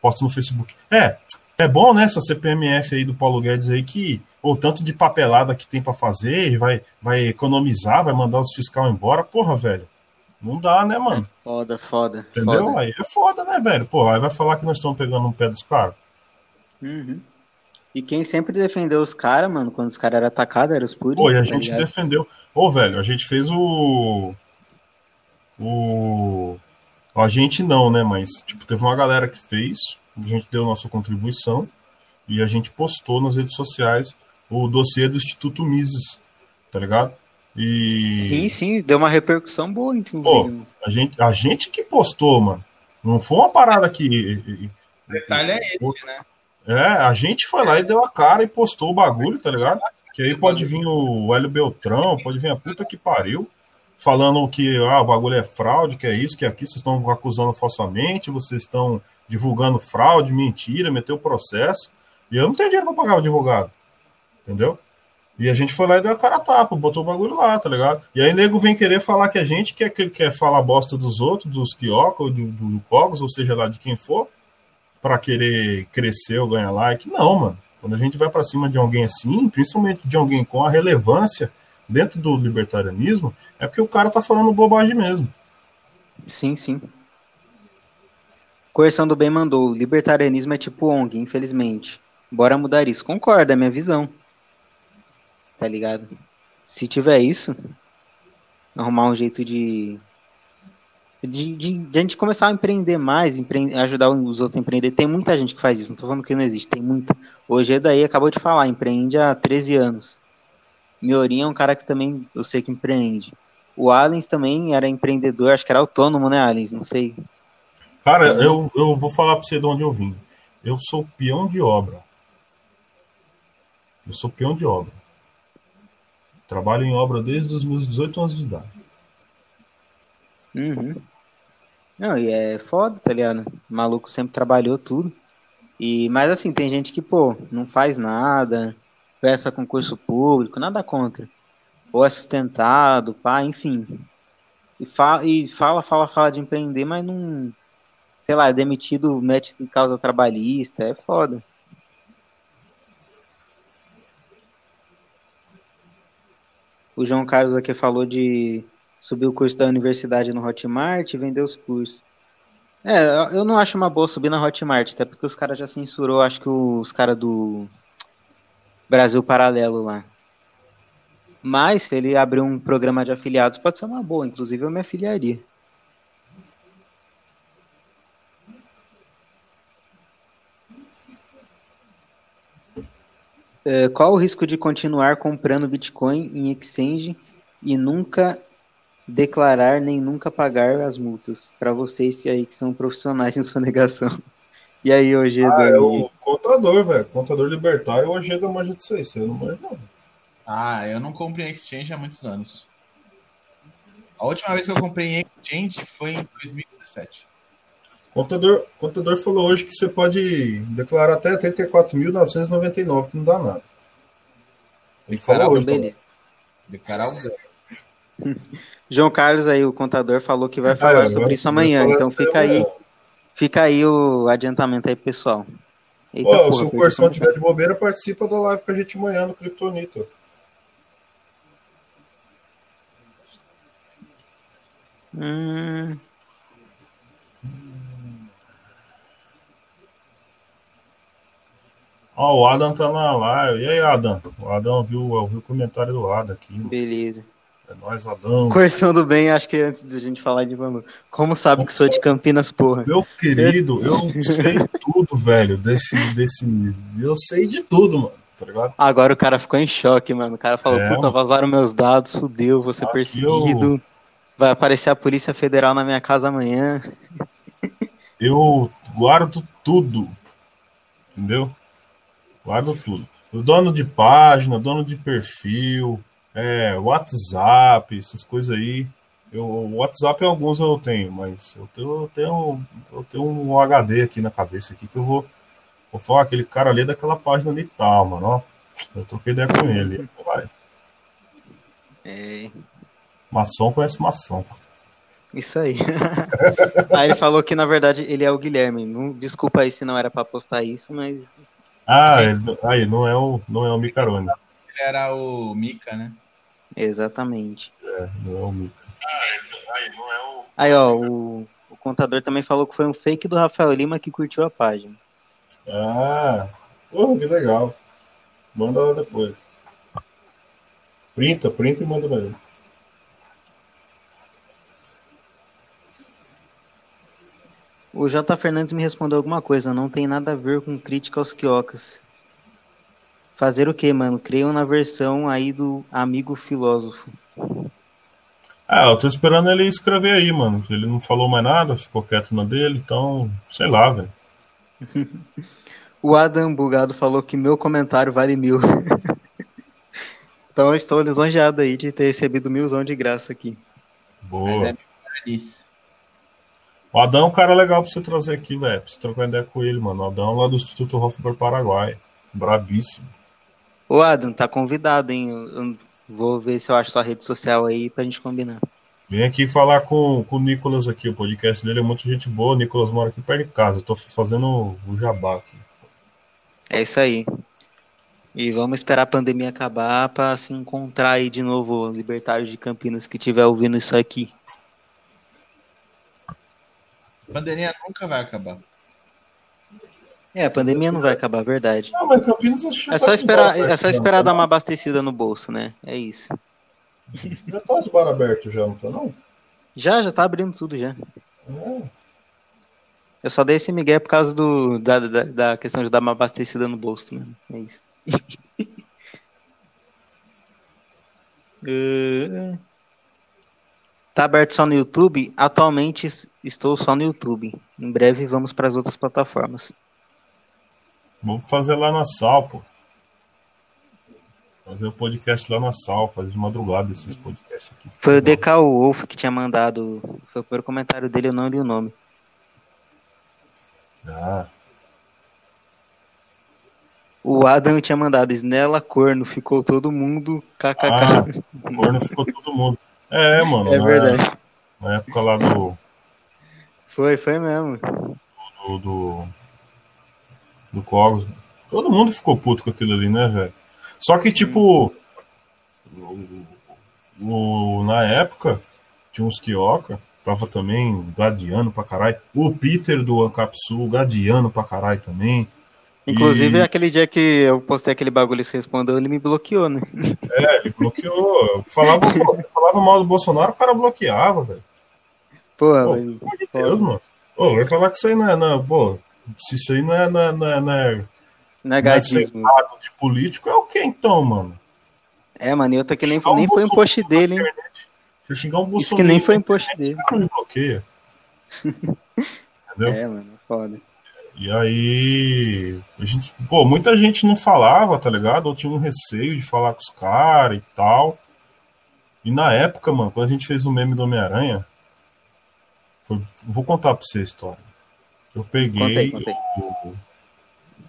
Posta no Facebook. É, é bom, né, essa CPMF aí do Paulo Guedes aí, que o tanto de papelada que tem para fazer, vai, vai economizar, vai mandar os fiscal embora. Porra, velho. Não dá, né, mano? Foda, foda. Entendeu? Foda. Aí é foda, né, velho? Porra, aí vai falar que nós estamos pegando um pé dos caras. Uhum. E quem sempre defendeu os caras, mano, quando os caras eram atacados, eram os puros. Pô, e a tá gente ligado? defendeu. Ô, velho, a gente fez o o a gente não, né? Mas tipo, teve uma galera que fez, a gente deu nossa contribuição e a gente postou nas redes sociais o dossiê do Instituto Mises, tá ligado? E sim, sim, deu uma repercussão boa, inclusive. Pô, a gente, a gente que postou, mano. Não foi uma parada que. O detalhe é esse, né? É, a gente foi lá e deu a cara e postou o bagulho, tá ligado? Que aí pode vir o Hélio Beltrão, pode vir a puta que pariu falando que ah, o bagulho é fraude, que é isso, que é aqui, vocês estão acusando falsamente, vocês estão divulgando fraude, mentira, meteu processo. E eu não tenho dinheiro para pagar o advogado. Entendeu? E a gente foi lá e deu a cara a tapa, botou o bagulho lá, tá ligado? E aí nego vem querer falar que a gente quer, que quer falar bosta dos outros, dos Kioka, ou do, do Cogos, ou seja lá de quem for, para querer crescer ou ganhar like. Não, mano. Quando a gente vai para cima de alguém assim, principalmente de alguém com a relevância dentro do libertarianismo, é porque o cara tá falando bobagem mesmo. Sim, sim. Coerção do Bem mandou. Libertarianismo é tipo ONG, infelizmente. Bora mudar isso. Concordo, é minha visão. Tá ligado? Se tiver isso, arrumar um jeito de. De, de, de a gente começar a empreender mais, empre ajudar os outros a empreender. Tem muita gente que faz isso, não tô falando que não existe, tem muita. Hoje é daí acabou de falar, empreende há 13 anos. Miorinho é um cara que também eu sei que empreende. O Alens também era empreendedor, acho que era autônomo, né, Alens? Não sei. Cara, eu, eu vou falar pra você de onde eu vim. Eu sou peão de obra. Eu sou peão de obra. Trabalho em obra desde os meus 18 anos de idade. Uhum. Não, e é foda, tá ligado? O maluco sempre trabalhou tudo. E, mas assim, tem gente que, pô, não faz nada, peça concurso público, nada contra. Ou é sustentado, pá, enfim. E, fa e fala, fala, fala de empreender, mas não. Sei lá, é demitido, mete de causa trabalhista, é foda. O João Carlos aqui falou de subir o curso da universidade no Hotmart e vender os cursos. É, eu não acho uma boa subir na Hotmart, até porque os caras já censurou, acho que os caras do Brasil Paralelo lá. Mas se ele abrir um programa de afiliados, pode ser uma boa. Inclusive, eu me afiliaria. É, qual o risco de continuar comprando Bitcoin em exchange e nunca declarar nem nunca pagar as multas? Para vocês que aí que são profissionais em sonegação. E aí, hoje ah, é o contador, velho. Contador libertário, o Ojeda manja disso aí. Você não manja, não. Ah, eu não comprei em exchange há muitos anos. A última vez que eu comprei em exchange foi em 2017. O contador, contador falou hoje que você pode declarar até 84.999, que não dá nada. Ele falou hoje. Beleza. Declarar o João Carlos aí, o contador, falou que vai falar é, sobre isso amanhã. Então fica aí, fica aí o adiantamento aí, pessoal. Eita, Pô, porra, se o Corsão tiver de bobeira, participa da live com a gente amanhã no Kryptonito. Hum. Ó, o Adam tá na live. E aí, Adam? O Adam viu, viu o comentário do Adam aqui. Beleza. É nóis, Adão. Começando bem, acho que antes da gente falar de Vanu. Como sabe que sou de Campinas, porra? Meu querido, eu sei tudo, velho. Desse, desse. Eu sei de tudo, mano. Tá? Agora o cara ficou em choque, mano. O cara falou, é, puta, vazaram meus dados, fudeu, vou ser perseguido. Eu... Vai aparecer a Polícia Federal na minha casa amanhã. Eu guardo tudo. Entendeu? Guardo tudo. O dono de página, dono de perfil, é, WhatsApp, essas coisas aí. Eu, WhatsApp alguns eu tenho, mas eu tenho, eu tenho, eu tenho um HD aqui na cabeça aqui que eu vou, vou falar aquele cara ali daquela página ali tal, mano. Ó, eu troquei ideia com ele. Vai. É. Maçom conhece maçom. Isso aí. aí ele falou que na verdade ele é o Guilherme. Não, desculpa aí se não era para postar isso, mas ah, aí, não é o, não é o Micarone. Era o Mika, né? Exatamente. É, não é o Mika. Ah, aí, não é o... aí ó, o, o contador também falou que foi um fake do Rafael Lima que curtiu a página. Ah, porra, que legal. Manda lá depois. Printa, printa e manda pra ele. O J. Fernandes me respondeu alguma coisa, não tem nada a ver com crítica aos quiocas. Fazer o que, mano? Creiam na versão aí do amigo filósofo. Ah, eu tô esperando ele escrever aí, mano. Ele não falou mais nada, ficou quieto na dele, então, sei lá, velho. o Adam Bugado falou que meu comentário vale mil. então eu estou lisonjeado aí de ter recebido milzão de graça aqui. Boa. Mas é. O Adão é um cara legal pra você trazer aqui, velho. Pra você trocar ideia com ele, mano. O Adão é lá do Instituto Hofbauer Paraguai. Brabíssimo. Ô, Adam, tá convidado, hein? Eu vou ver se eu acho sua rede social aí pra gente combinar. Vem aqui falar com, com o Nicolas aqui. O podcast dele é muito gente boa. O Nicolas mora aqui perto de casa. Eu tô fazendo o jabá aqui. É isso aí. E vamos esperar a pandemia acabar para se encontrar aí de novo, libertário de Campinas que estiver ouvindo isso aqui. A pandemia nunca vai acabar. É, a pandemia não vai acabar, verdade. Não, mas Campinas é só esperar, é só esperar dar uma abastecida no bolso, né? É isso. Já tá os bar abertos já, não tá não? Já, já tá abrindo tudo já. É. Eu só dei esse migué por causa do, da, da, da questão de dar uma abastecida no bolso, né? É isso. uh... Tá aberto só no YouTube? Atualmente estou só no YouTube. Em breve vamos para as outras plataformas. Vamos fazer lá na Sal, pô. Fazer o podcast lá na Sal, fazer de madrugada esses podcasts aqui. Foi o DK Wolf que tinha mandado. Foi o primeiro comentário dele, eu não li o nome. Ah. O Adam tinha mandado Snella Corno, ficou todo mundo kkk. Ah, corno ficou todo mundo. É, mano. É verdade. Na época lá do. Foi, foi mesmo. Do. Do, do Cogos. Todo mundo ficou puto com aquilo ali, né, velho? Só que, tipo. Na época, tinha uns Kioka, tava também gadiano pra caralho. O Peter do Ancapsul, gadiano pra caralho também. Inclusive, e... aquele dia que eu postei aquele bagulho e você respondeu, ele me bloqueou, né? É, ele bloqueou. Eu falava, falava mal do Bolsonaro, o cara bloqueava, velho. Porra, pô, velho. Deus, mano. Pô, vai falar que isso aí não é. Não, pô, se isso aí não é, não é, não é, não é Negadismo. de político é o que então, mano? É, mano, e outra que nem, nem foi um post dele, hein? Você xingar um Isso que nem foi um post dele. Cara me bloqueia. Entendeu? É, mano, foda. E aí, a gente, pô, muita gente não falava, tá ligado? Ou tinha um receio de falar com os caras e tal. E na época, mano, quando a gente fez o meme do Homem-Aranha, foi- vou contar pra você a história. Eu peguei, Contei, contei.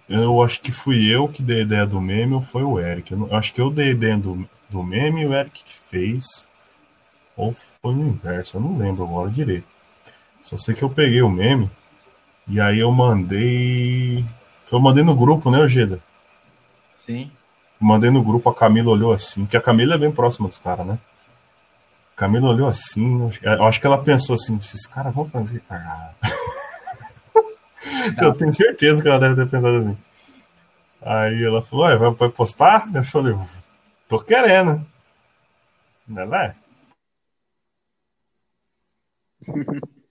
Eu, eu acho que fui eu que dei a ideia do meme ou foi o Eric. Eu, não- eu acho que eu dei a ideia do, do meme e o Eric que fez. Ou foi no inverso, eu não lembro agora direito. Só sei que eu peguei o meme e aí eu mandei. Eu mandei no grupo, né, Ojeda? Sim. Mandei no grupo, a Camila olhou assim, que a Camila é bem próxima dos caras, né? A Camila olhou assim, eu acho- eu acho que ela pensou assim, esses caras vão fazer cagada. eu tenho certeza que ela deve ter pensado assim. Aí ela falou, "Ué, vai, postar? Eu falei, tô querendo. Ela é.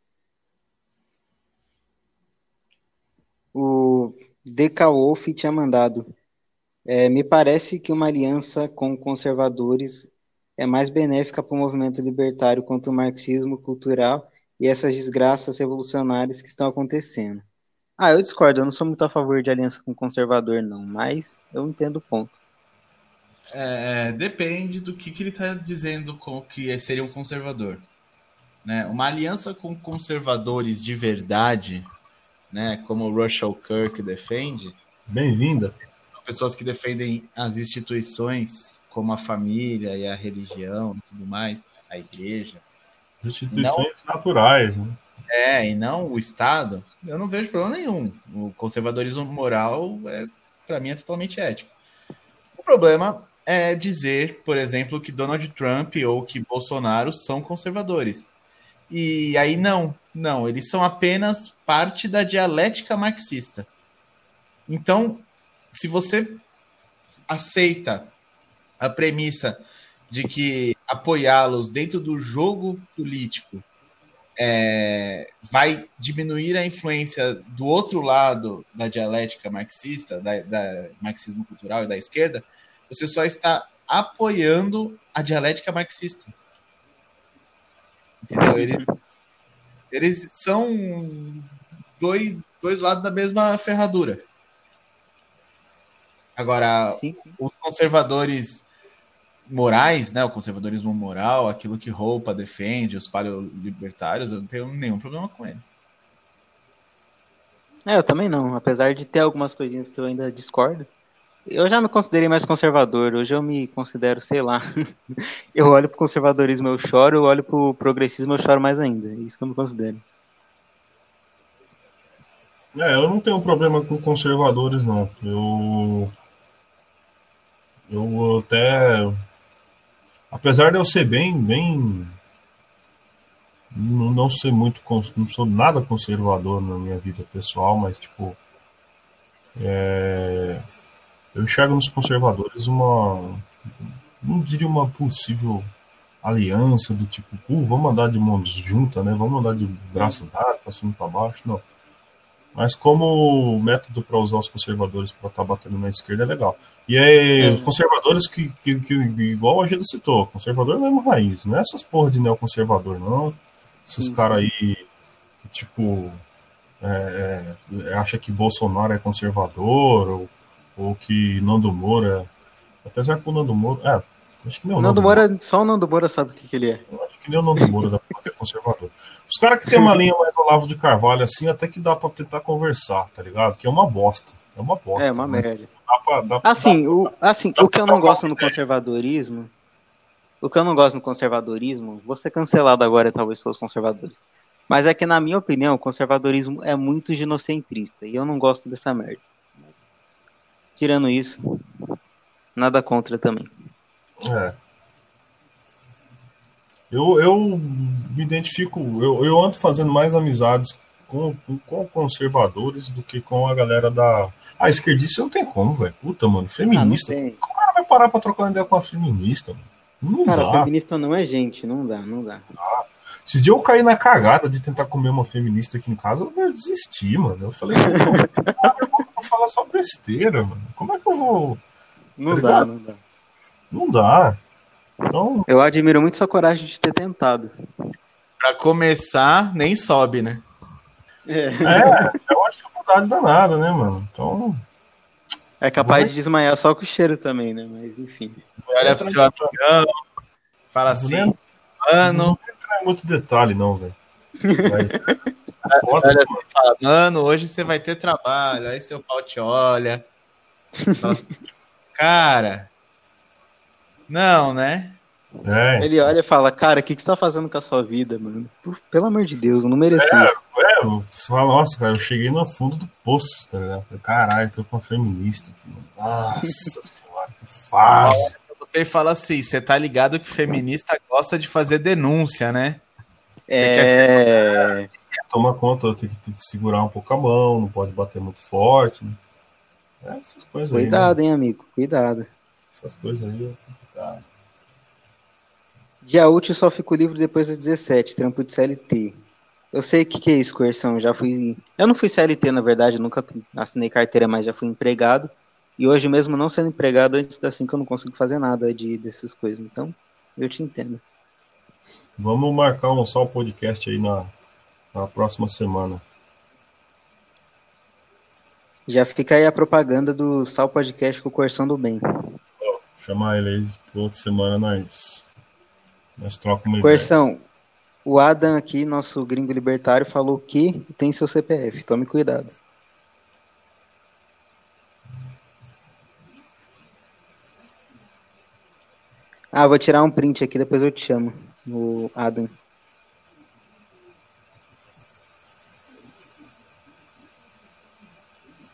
O DK Wolf tinha mandado. É, me parece que uma aliança com conservadores é mais benéfica para o movimento libertário quanto o marxismo cultural e essas desgraças revolucionárias que estão acontecendo. Ah, eu discordo, eu não sou muito a favor de aliança com conservador, não, mas eu entendo o ponto. É, depende do que, que ele está dizendo com que seria um conservador. Né? Uma aliança com conservadores de verdade, né, como o Russell Kirk defende, Bem-vinda. são pessoas que defendem as instituições como a família e a religião e tudo mais, a igreja. Instituições naturais, né? É, e não o Estado, eu não vejo problema nenhum. O conservadorismo moral, é, para mim, é totalmente ético. O problema é dizer, por exemplo, que Donald Trump ou que Bolsonaro são conservadores. E aí não, não, eles são apenas parte da dialética marxista. Então, se você aceita a premissa de que apoiá-los dentro do jogo político é, vai diminuir a influência do outro lado da dialética marxista, da, da marxismo cultural e da esquerda, você só está apoiando a dialética marxista. Entendeu? Eles, eles são dois, dois lados da mesma ferradura. Agora, Sim, sim. os conservadores morais, né, o conservadorismo moral, aquilo que roupa defende, os paleolibertários, eu não tenho nenhum problema com eles. É, eu também não, apesar de ter algumas coisinhas que eu ainda discordo. Eu já me considerei mais conservador, hoje eu me considero, sei lá. Eu olho pro conservadorismo, eu choro, eu olho pro progressismo, eu choro mais ainda. É isso que eu me considero. É, eu não tenho problema com conservadores, não. Eu. Eu até. Apesar de eu ser bem. bem não, não ser muito. Não sou nada conservador na minha vida pessoal, mas, tipo. é, eu enxergo nos conservadores uma. Não diria uma possível aliança do tipo, "Pô, vamos andar de mãos juntas, né? Vamos andar de braço dado, e pra baixo. Não. Mas como método para usar os conservadores para estar batendo na esquerda é legal. E aí, É. os conservadores que, que, que, igual a gente citou, conservador é mesmo raiz, não é essas porra de neoconservador, não. Esses caras aí, que, tipo, é, é, acha que Bolsonaro é conservador, ou, ou que Nando Moura. Apesar que o Nando Moura. É, acho que nem o O Nando Moura, só o Nando Moura sabe o que, que ele é. Que nem o Nando Moura da porra é conservador. Os caras que tem uma linha mais Olavo de Carvalho assim, até que dá pra tentar conversar, tá ligado? Que é uma bosta. É uma bosta. É, uma né? merda. Dá pra, dá pra- Assim, o, assim, o que eu não gosto no conservadorismo, o que eu não gosto no conservadorismo, vou ser cancelado agora talvez pelos conservadores. Mas é que na minha opinião, o conservadorismo é muito ginocentrista e eu não gosto dessa merda. Tirando isso, nada contra também. É. Eu, eu me identifico, eu, eu ando fazendo mais amizades com, com conservadores do que com a galera da. Ah, esquerdista não tem como, velho. Puta, mano. Ah, Feminista. tem. o cara vai parar pra trocar ideia com a feminista, mano. Não Cara, dá. feminista não é gente, não dá, não dá. Esses dias eu caí na cagada de tentar comer uma feminista aqui em casa, eu desisti, mano. Eu falei, não, eu vou falar só besteira, mano. Como é que eu vou. Não Tá dá, ligado? não dá. Não dá. Então, Eu admiro muito sua coragem de ter tentado. Pra começar, nem sobe, né? É, é, é uma dificuldade danada, né, mano? Então, é capaz de desmaiar só com o cheiro também, né? Mas enfim. Olha pro seu amigão, fala assim, Não mano, não entra em muito detalhe, não, velho. Mas, você olha assim e fala, mano, hoje você vai ter trabalho, aí seu pau te olha. Fala assim, Cara, não, né? é, Ele olha e fala, cara, o que, que você tá fazendo com a sua vida, mano? Por- pelo amor de Deus, eu não mereço isso. é, você fala, nossa, cara, eu cheguei no fundo do poço, tá ligado? Caralho, tô com uma feminista aqui, mano. Nossa senhora, que fácil. Você fala assim, você tá ligado que feminista gosta de fazer denúncia, né? É. Toma conta, tem que, tem que segurar um pouco a mão, não pode bater muito forte. Né? É, essas coisas aí. né? Cuidado, hein, amigo. Cuidado. Essas coisas aí é Dia útil só fico livre depois das 17, trampo de CLT. Eu sei o que, que é isso, coerção. Já fui. Eu não fui CLT, na verdade, eu nunca assinei carteira, mas já fui empregado. E hoje mesmo, não sendo empregado, antes das 5 eu não consigo fazer nada de, dessas coisas. Então, eu te entendo. Vamos marcar um só podcast aí na, na próxima semana. Já fica aí a propaganda do Sal Podcast com o Coerção do Bem. Chamar ele aí pra outra semana nós, nós trocamos uma ideia. Coerção, o Adam aqui, nosso gringo libertário, falou que tem seu CPF. Tome cuidado. Ah, vou tirar um print aqui, depois eu te chamo. O Adam.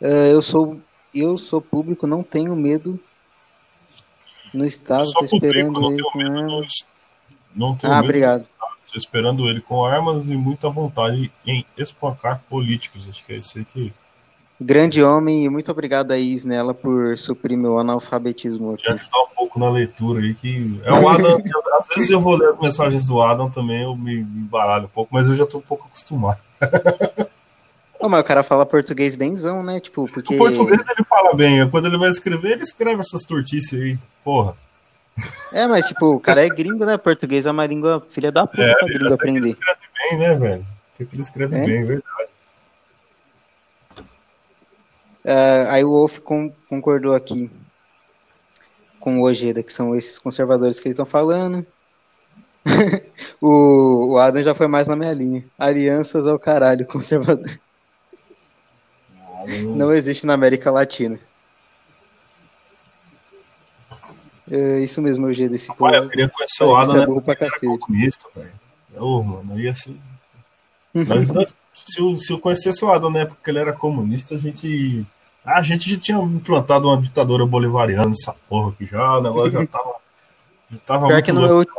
Ah, eu sou eu sou público, não tenho medo. No estado, tô com esperando ele com medo, arma. não, tenho Ah, medo, obrigado. Tô esperando ele com armas e muita vontade em espancar políticos. Acho que é isso aí que Grande homem e muito obrigado a Isnela por suprir meu analfabetismo te aqui. ajudar um pouco na leitura aí. Que é o Adam. às vezes eu vou ler as mensagens do Adam também, eu me embaralho um pouco, mas eu já tô um pouco acostumado. Ô, mas o cara fala português benzão, né? Tipo, porque. O português ele fala bem, quando ele vai escrever, ele escreve essas tortices aí. Porra. É, mas tipo, o cara é gringo, né? Português é uma língua filha da puta É, pra gringo Ele aprender. escreve bem, né, velho? Tem que ele escreve É? bem, verdade. Ah, aí o Wolf con- concordou aqui com o Ojeda, que são esses conservadores que eles estão falando. o, o Adam já foi mais na minha linha. Alianças ao caralho, conservador. Não existe na América Latina. É isso mesmo, Ojeda, esse povo. Eu queria conhecer o Adam, é né? burro pra cacete. comunista, velho. Ô, mano, ia ser. Mas se, eu, se eu conhecesse o Adam na época que ele era comunista, a gente. A gente já tinha implantado uma ditadura bolivariana nessa porra aqui já, o negócio já tava. Já tava Pior que no louco.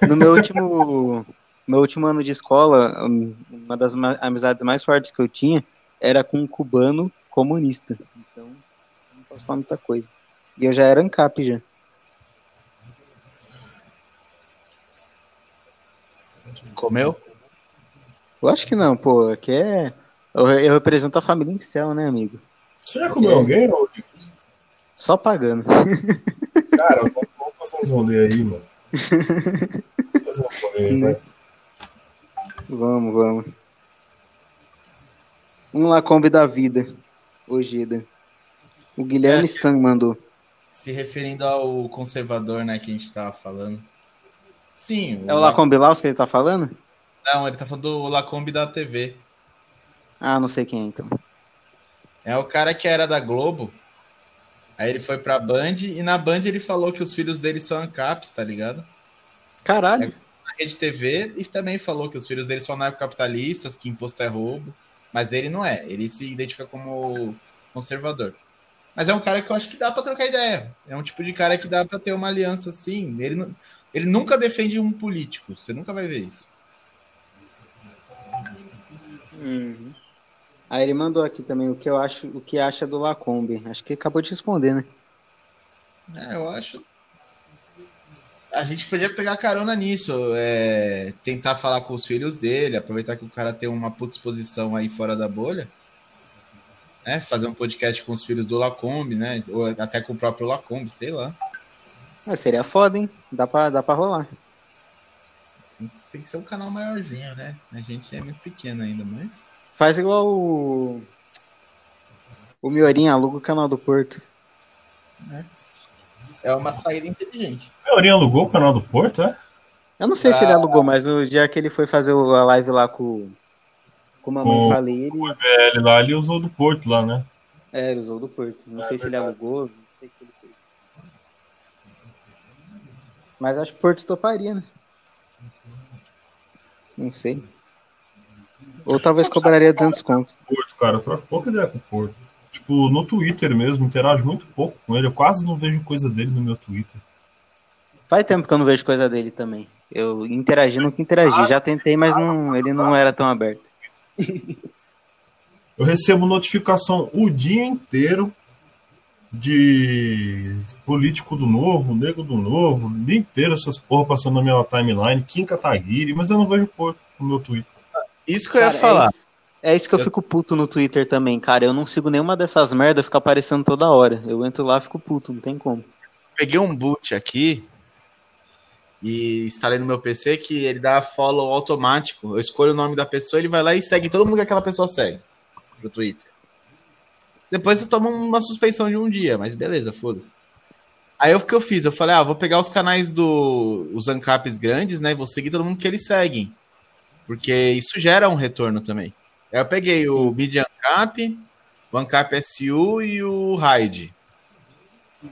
meu, no meu último meu último ano de escola, um, uma das amizades mais fortes que eu tinha era com um cubano comunista. Então, não posso falar muita coisa. E eu já era ANCAP já. Comeu? Lógico que não, pô. Aqui é. Eu, eu represento a família em céu, né, amigo? Você já comeu É. alguém, ô? Só pagando. Cara, vamos, vamos fazer uns rolê aí, mano. Vamos fazer um vai. Vamos, vamos. Lá, Kombi da vida. Ojeda. O Guilherme É. San mandou. Se referindo ao conservador, né, que a gente tava falando. Sim. É o Lacombe Laus que ele tá falando? Não, ele tá falando do Lacombe da TV. Ah, não sei quem é então. É o cara que era da Globo. Aí ele foi pra Band e na Band ele falou que os filhos dele são ANCAPs, tá ligado? Caralho. Na Rede TV e também falou que os filhos dele são anarcocapitalistas, que imposto é roubo. Mas ele não é. Ele se identifica como conservador. Mas é um cara que eu acho que dá pra trocar ideia. É um tipo de cara que dá pra ter uma aliança assim. Ele, ele nunca defende um político. Você nunca vai ver isso. Uhum. Aí ele mandou aqui também o que eu acho, o que acha do Lacombe. Acho que acabou de responder, né? É, eu acho. A gente podia pegar carona nisso, é, tentar falar com os filhos dele, aproveitar que o cara tem uma puta exposição aí fora da bolha. né, fazer um podcast com os filhos do Lacombe, né? Ou até com o próprio Lacombe, sei lá. Ah, seria foda, hein? Dá pra, dá pra rolar. Tem que ser um canal maiorzinho, né? A gente é muito pequeno ainda, mas. Faz igual o. O Miorinho aluga o canal do Porto. É, é uma saída inteligente. O Miorinho alugou o canal do Porto, é? Eu não sei ah. se ele alugou, mas no dia que ele foi fazer a live lá com, com o Mamãe Falei, ele. O VL lá, ele usou do Porto lá, né? É, ele usou do Porto. Não é, sei é se ele alugou, não sei o que ele fez. Mas acho que o Porto toparia, né? Não sei. Ou talvez cobraria 200 conto. Porto, cara, ideia com o Porto. Tipo, no Twitter mesmo, interajo muito pouco com ele. Eu quase não vejo coisa dele no meu Twitter. Faz tempo que eu não vejo coisa dele também. Eu interagi no que interagi. Já tentei, mas não, ele não era tão aberto. Eu recebo notificação o dia inteiro de político do novo, nego do novo, o dia inteiro essas porra passando na minha timeline, Kim Kataguiri, mas eu não vejo porra no meu Twitter. Isso que eu ia falar. É é isso que eu, eu, fico puto no Twitter também, cara. Eu não sigo nenhuma dessas merdas, fica aparecendo toda hora. Eu entro lá e fico puto, não tem como. Peguei um boot aqui e instalei no meu PC que ele dá follow automático. Eu escolho o nome da pessoa, ele vai lá e segue todo mundo que aquela pessoa segue pro Twitter. Depois você toma uma suspensão de um dia, mas beleza, foda-se. Aí o que eu fiz? Eu falei, ah, vou pegar os canais do os ANCAPs grandes, né? E vou seguir todo mundo que eles seguem. Porque isso gera um retorno também. Eu peguei o Mid ANCAP, o ANCAP SU e o Raid.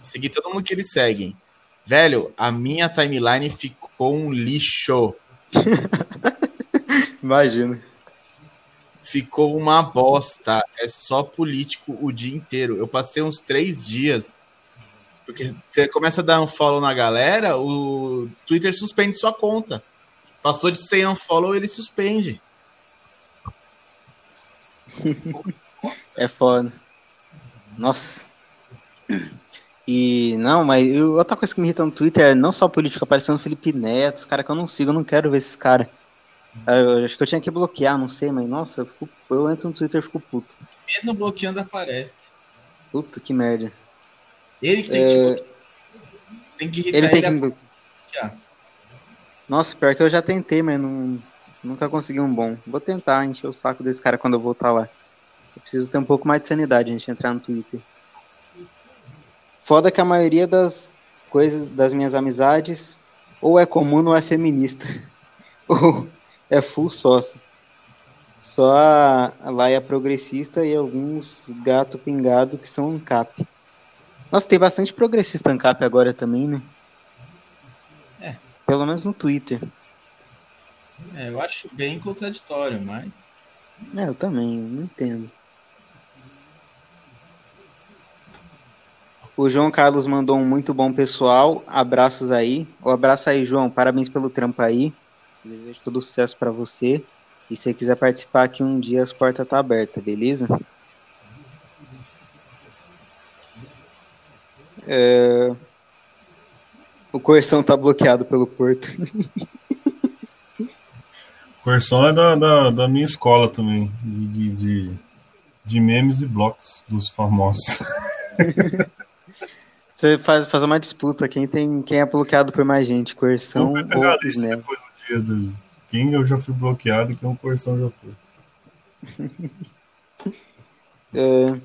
Segui todo mundo que eles seguem. Velho, a minha timeline ficou um lixo. Imagina ficou uma bosta. É só político o dia inteiro. Eu passei uns três dias. Porque você começa a dar um follow na galera, o Twitter suspende sua conta. Passou de 100 unfollow, ele suspende. É foda. Nossa. E não, mas outra coisa que me irrita no Twitter é não só político aparecendo Felipe Neto, os caras que eu não sigo, eu não quero ver esses caras. Eu acho que eu tinha que bloquear, não sei, mas nossa, eu, fico, eu entro no Twitter e fico puto. Mesmo bloqueando aparece. Puta que merda. Ele que tem é... que. Tem que ele tem ele que. Bloquear. Nossa, pior que eu já tentei, mas não, nunca consegui um bom. Vou tentar encher o saco desse cara quando eu voltar lá. Eu preciso ter um pouco mais de sanidade antes de entrar no Twitter. Foda que a maioria das coisas das minhas amizades ou é comum ou é feminista. ou é full sócio. Só a, Laia progressista e alguns gato pingado que são ANCAP. Nossa, tem bastante progressista ANCAP agora também, né? É. Pelo menos no Twitter. É, eu acho bem contraditório, mas. É, eu também, eu não entendo. O João Carlos mandou um muito bom pessoal. Abraços aí. O abraço aí, João. Parabéns pelo trampo aí. Desejo todo sucesso para você. E se você quiser participar aqui um dia, as portas estão tá abertas, beleza? É... O Coerção tá bloqueado pelo Porto. Coerção é da, da, da, minha escola também, de, de, de memes e blocos dos famosos. Você faz, faz uma disputa, quem, tem, quem é bloqueado por mais gente, Coerção ou né? dia do quem eu já fui bloqueado e quem o Corsão já foi. é...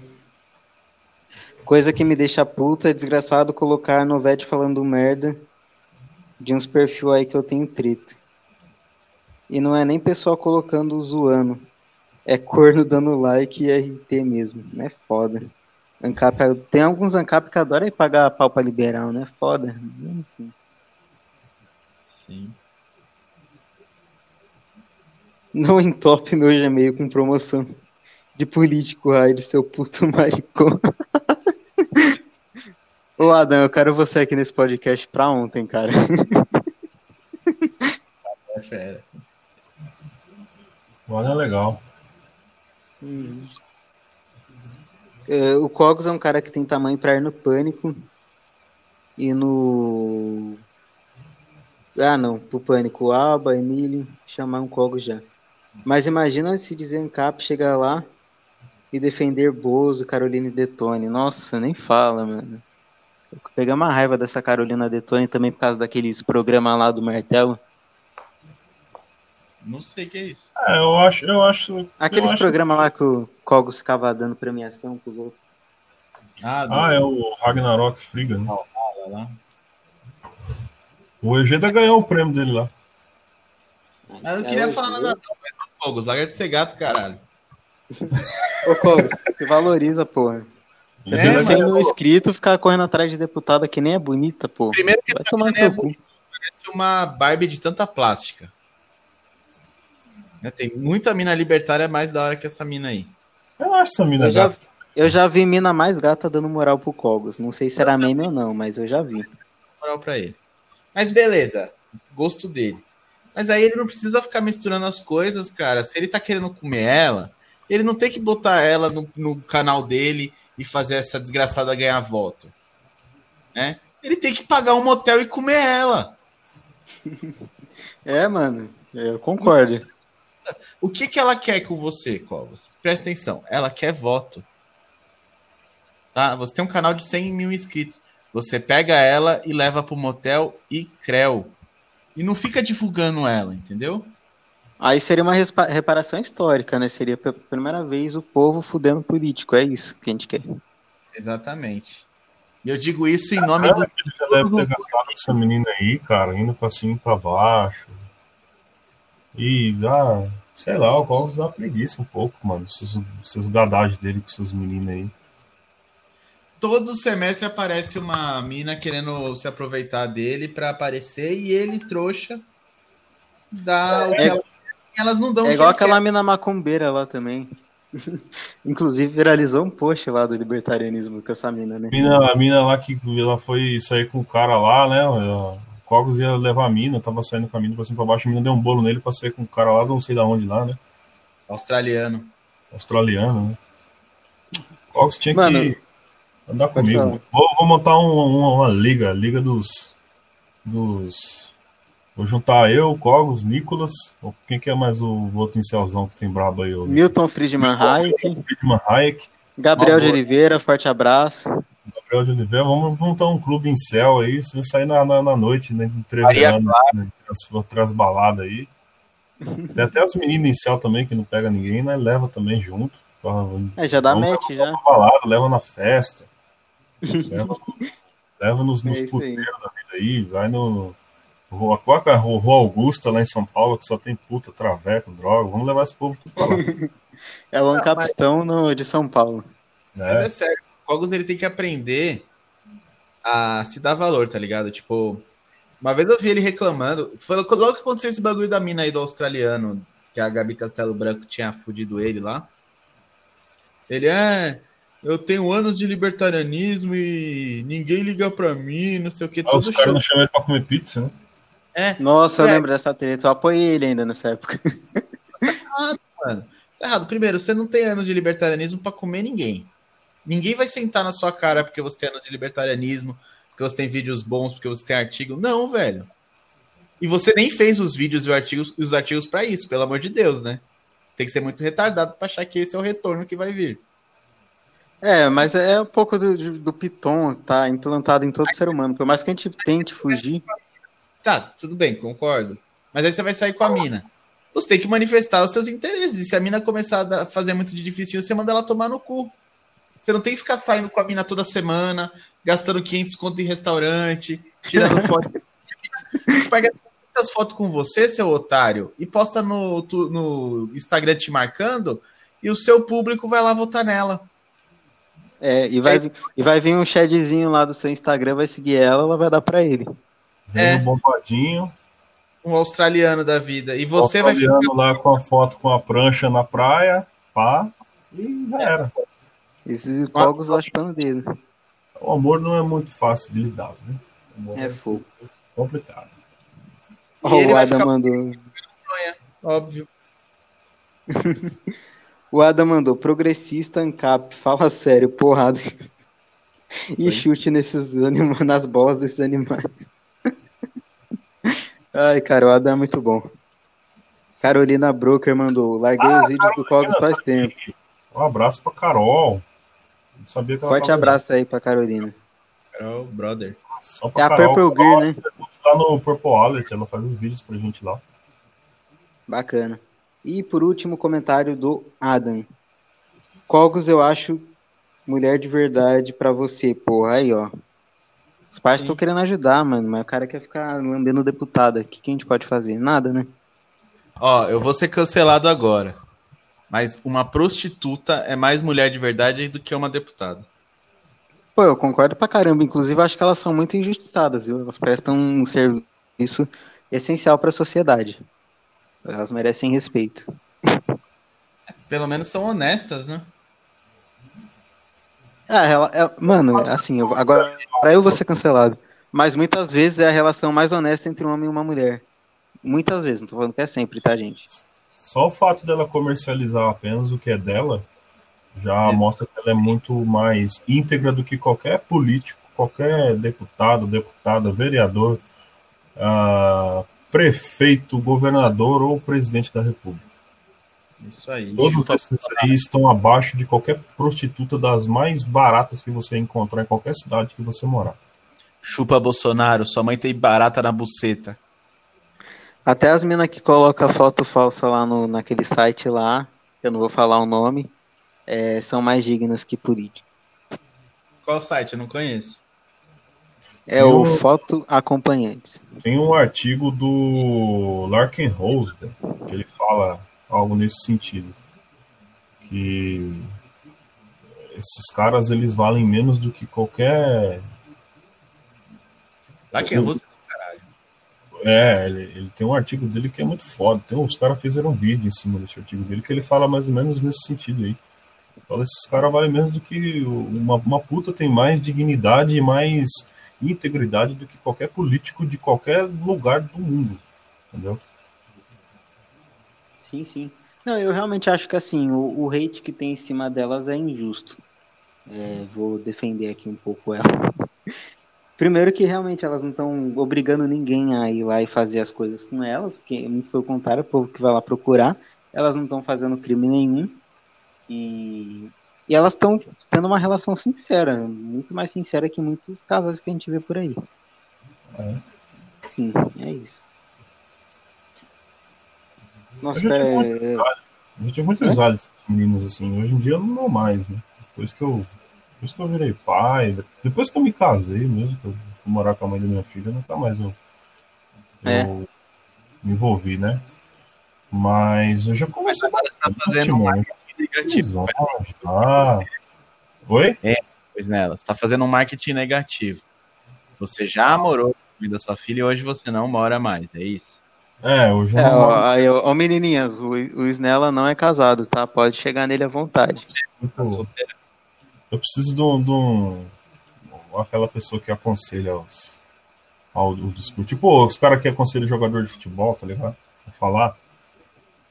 Coisa que me deixa puta é desgraçado colocar no VET falando merda de uns perfil aí que eu tenho treta. E não é nem pessoal colocando zoando. É corno dando like e RT mesmo. É foda. Ancap, tem alguns Ancap que adoram pagar pau pra liberal, né? Foda. Enfim. Sim. Não entope meu Gmail com promoção de político raio de seu puto maricão. Ô Adam, eu quero você aqui nesse podcast pra ontem, cara. É fera. Olha, legal. Hum. É, o Cogos é um cara que tem tamanho pra ir no pânico. E no. Ah, não, pro pânico. Alba, Emílio, chamar um Cogos já. Mas imagina se dizer cap chega lá e defender Bozo, Carolina Detone. Nossa, nem fala, mano. Peguei uma raiva dessa Carolina Detone também por causa daqueles programas lá do Martelo. Não sei o que é isso. É, eu acho, eu acho. Aqueles programas lá que o Cogos ficava dando premiação pros outros. Ah, do... Ah, é o Ragnarok Friga, né? Olha lá. O Egeda ganhou o prêmio dele lá. Ah, eu não queria falar nada não, mas ô, Fogos, larga de ser gato, caralho. Ô, Cogos, você valoriza, porra. Você É, 100 mil inscritos, ficar correndo atrás de deputada que nem é bonita, pô. Primeiro que Vai essa tomar é cu. parece uma Barbie de tanta plástica. Né, Tem muita mina libertária mais da hora que essa mina aí. Eu acho essa mina Eu já, gata. eu já vi mina mais gata dando moral pro Cogos. Não sei se era meme ou não, mas eu já vi. moral pra ele. Mas beleza, gosto dele. Mas aí ele não precisa ficar misturando as coisas, cara. Se ele tá querendo comer ela, ele não tem que botar ela no, no canal dele e fazer essa desgraçada ganhar voto. Né? Ele tem que pagar um motel e comer ela. É, mano, eu concordo. O que, que ela quer com você, Covas? Presta atenção. Ela quer voto. Tá? Você tem um canal de 100 mil inscritos. Você pega ela e leva pro motel e creu. E não fica divulgando ela, entendeu? Aí seria uma reparação histórica, né? Seria pela primeira vez o povo fudendo político. É isso que a gente quer. Exatamente. E eu digo isso em nome do. Ele já deve ter gastado com essa menina aí, cara, indo pra cima e pra baixo. E dá, sei lá, o Cogos dá preguiça um pouco, mano. Esses, esses gadagens dele com essas meninas aí. Todo semestre aparece uma mina querendo se aproveitar dele pra aparecer e ele, trouxa, dá o que É- ela... elas não dão É que igual aquela mina macumbeira lá também. Inclusive viralizou um post lá do libertarianismo com essa mina, né? A mina, a mina lá que ela foi sair com o cara lá, né? Cogos ia levar a mina, tava saindo com a mina pra cima pra baixo. A mina deu um bolo nele pra sair com o cara lá, não sei da onde lá, né? Australiano. Australiano, né? Cogos tinha Mano, que andar comigo. Vou, vou montar um- uma, uma liga, liga dos. dos. Vou juntar eu, Cogos, Nicolas. Quem que é mais o outro incelzão que tem brabo aí? O Milton Friedman Hayek, Friedman Hayek, Gabriel de. Oliveira, forte abraço. De Oliveira. Vamos montar um clube em céu aí, se sair na, na, na noite, né? Maria Entreverando né, as outras baladas aí. Tem até as meninas em céu também, que não pega ninguém, mas leva também junto. É, já dá match já. na balada, leva na festa. leva, leva nos, nos É puteiros da vida aí, vai no. Rua, qual que é a Rua Rua Augusta lá em São Paulo, que só tem puta, traveco, droga. Vamos levar esse povo tudo pra lá. É o Não, Ancapistão no, de São Paulo. Mas né? é sério, Cogos ele tem que aprender a se dar valor, tá ligado? Tipo, uma vez eu vi ele reclamando, foi logo que aconteceu esse bagulho da mina aí do australiano, que a Gabi Castelo Branco tinha fudido ele lá. Ele é. Eu tenho anos de libertarianismo e ninguém liga pra mim, não sei o que, Ah, todo os caras não chamam ele pra comer pizza, né? É, Nossa, eu É. lembro dessa treta. Eu apoiei ele ainda nessa época. mano. Tá errado. Primeiro, você não tem anos de libertarianismo pra comer ninguém. Ninguém vai sentar na sua cara porque você tem anos de libertarianismo, porque você tem vídeos bons, porque você tem artigo. Não, velho. E você nem fez os vídeos e os artigos, os artigos para isso, pelo amor de Deus, né? Tem que ser muito retardado pra achar que esse é o retorno que vai vir. É, mas é um pouco do, do Piton, tá implantado em todo ser humano. Por mais que a gente tente fugir. Tá, tudo bem, concordo. Mas aí você vai sair com a mina. Você tem que manifestar os seus interesses. E se a mina começar a fazer muito de difícil, você manda ela tomar no cu. Você não tem que ficar saindo com a mina toda semana, gastando 500 conto em restaurante, tirando foto. Pega muitas fotos com você, seu otário, e posta no, tu- no Instagram te marcando, e o seu público vai lá votar nela. É, e, vai, vir- e vai vir um chatzinho lá do seu Instagram, vai seguir ela, ela vai dar pra ele. Vem É. um bombadinho. Um australiano da vida. E você vai ficar. lá com a foto com a prancha na praia, pá, e já era. Esses fogos lá chupando dele. O amor não é muito fácil de lidar, né? É é fogo. complicado. E Ó, ele o Adam mandou. Óbvio. O Adam mandou, progressista ANCAP, fala sério, porrada. E chute nesses anima... nas bolas desses animais. Ai, cara, o Adam é muito bom. Carolina Broker mandou, larguei os vídeos do Cogos faz tempo. Um abraço pra Carol. Não sabia que ela Forte abraço aí pra Carolina. Carol, brother. Só pra é Carol, a Purple Gear, né? Lá no Purple Alert, ela faz os vídeos pra gente lá. Bacana. E por último, comentário do Adam. Cogos eu acho mulher de verdade para você, porra. Aí, ó. Os pais estão querendo ajudar, mano, mas o cara quer ficar lambendo deputada. O que, que a gente pode fazer? Nada, né? Ó, eu vou ser cancelado agora. Mas uma prostituta é mais mulher de verdade do que uma deputada. Pô, eu concordo pra caramba. Inclusive, acho que elas são muito injustiçadas, viu? Elas prestam um serviço essencial para a sociedade. Elas merecem respeito. Pelo menos são honestas, né? É, ela, é, mano, assim, eu, agora eu vou ser cancelado. Mas muitas vezes é a relação mais honesta entre um homem e uma mulher. Muitas vezes, não tô falando que é sempre, tá, gente? Só o fato dela comercializar apenas o que é dela já é. mostra que ela é muito mais íntegra do que qualquer político, qualquer deputado, deputada, vereador, uh, prefeito, governador ou presidente da república. Isso aí. Todos esses aí estão abaixo de qualquer prostituta das mais baratas que você encontrar em qualquer cidade que você morar. Chupa Bolsonaro, sua mãe tem barata na buceta. Até as minas que colocam foto falsa lá no, naquele site lá, eu não vou falar o nome, é, são mais dignas que político. Qual site? Eu não conheço. É tem o um, Foto Acompanhantes. Tem um artigo do Larkin Rose, que ele fala algo nesse sentido. Que esses caras eles valem menos do que qualquer. Larkin Rose é, ele, ele, tem um artigo dele que é muito foda. Tem, os caras fizeram um vídeo em cima desse artigo dele que ele fala mais ou menos nesse sentido aí. Fala, esses caras valem menos do que uma, uma puta tem mais dignidade e mais integridade do que qualquer político de qualquer lugar do mundo. Entendeu? Sim, sim. Não, eu realmente acho que assim, o, o hate que tem em cima delas é injusto. É, vou defender aqui um pouco ela. Primeiro que realmente elas não estão obrigando ninguém a ir lá e fazer as coisas com elas, que muito pelo contrário, o povo que vai lá procurar, elas não estão fazendo crime nenhum. E, e elas estão tendo uma relação sincera, muito mais sincera que muitos casais que a gente vê por aí. É. Sim, é isso. Nossa, eu já tive é... eu tive muito é? essas meninas assim. Hoje em dia não mais, né? Depois que eu depois que eu virei pai, depois que eu me casei mesmo, que eu fui morar com a mãe da minha filha, nunca mais eu, é. eu me envolvi, né? Mas eu já comecei Agora você tá fazendo um marketing negativo. Ah. Oi? É, pois nela, você tá fazendo um marketing negativo. Você já morou com a da sua filha e hoje você não mora mais, é isso? É, hoje é, ó, aí, ó, menininhas, o, o Snella não é casado, tá? Pode chegar nele à vontade. Tá solteira. Eu preciso de um, de um aquela pessoa que aconselha os, ao, do esporte. Tipo, os caras que aconselham jogador de futebol, tá ligado? Pra falar.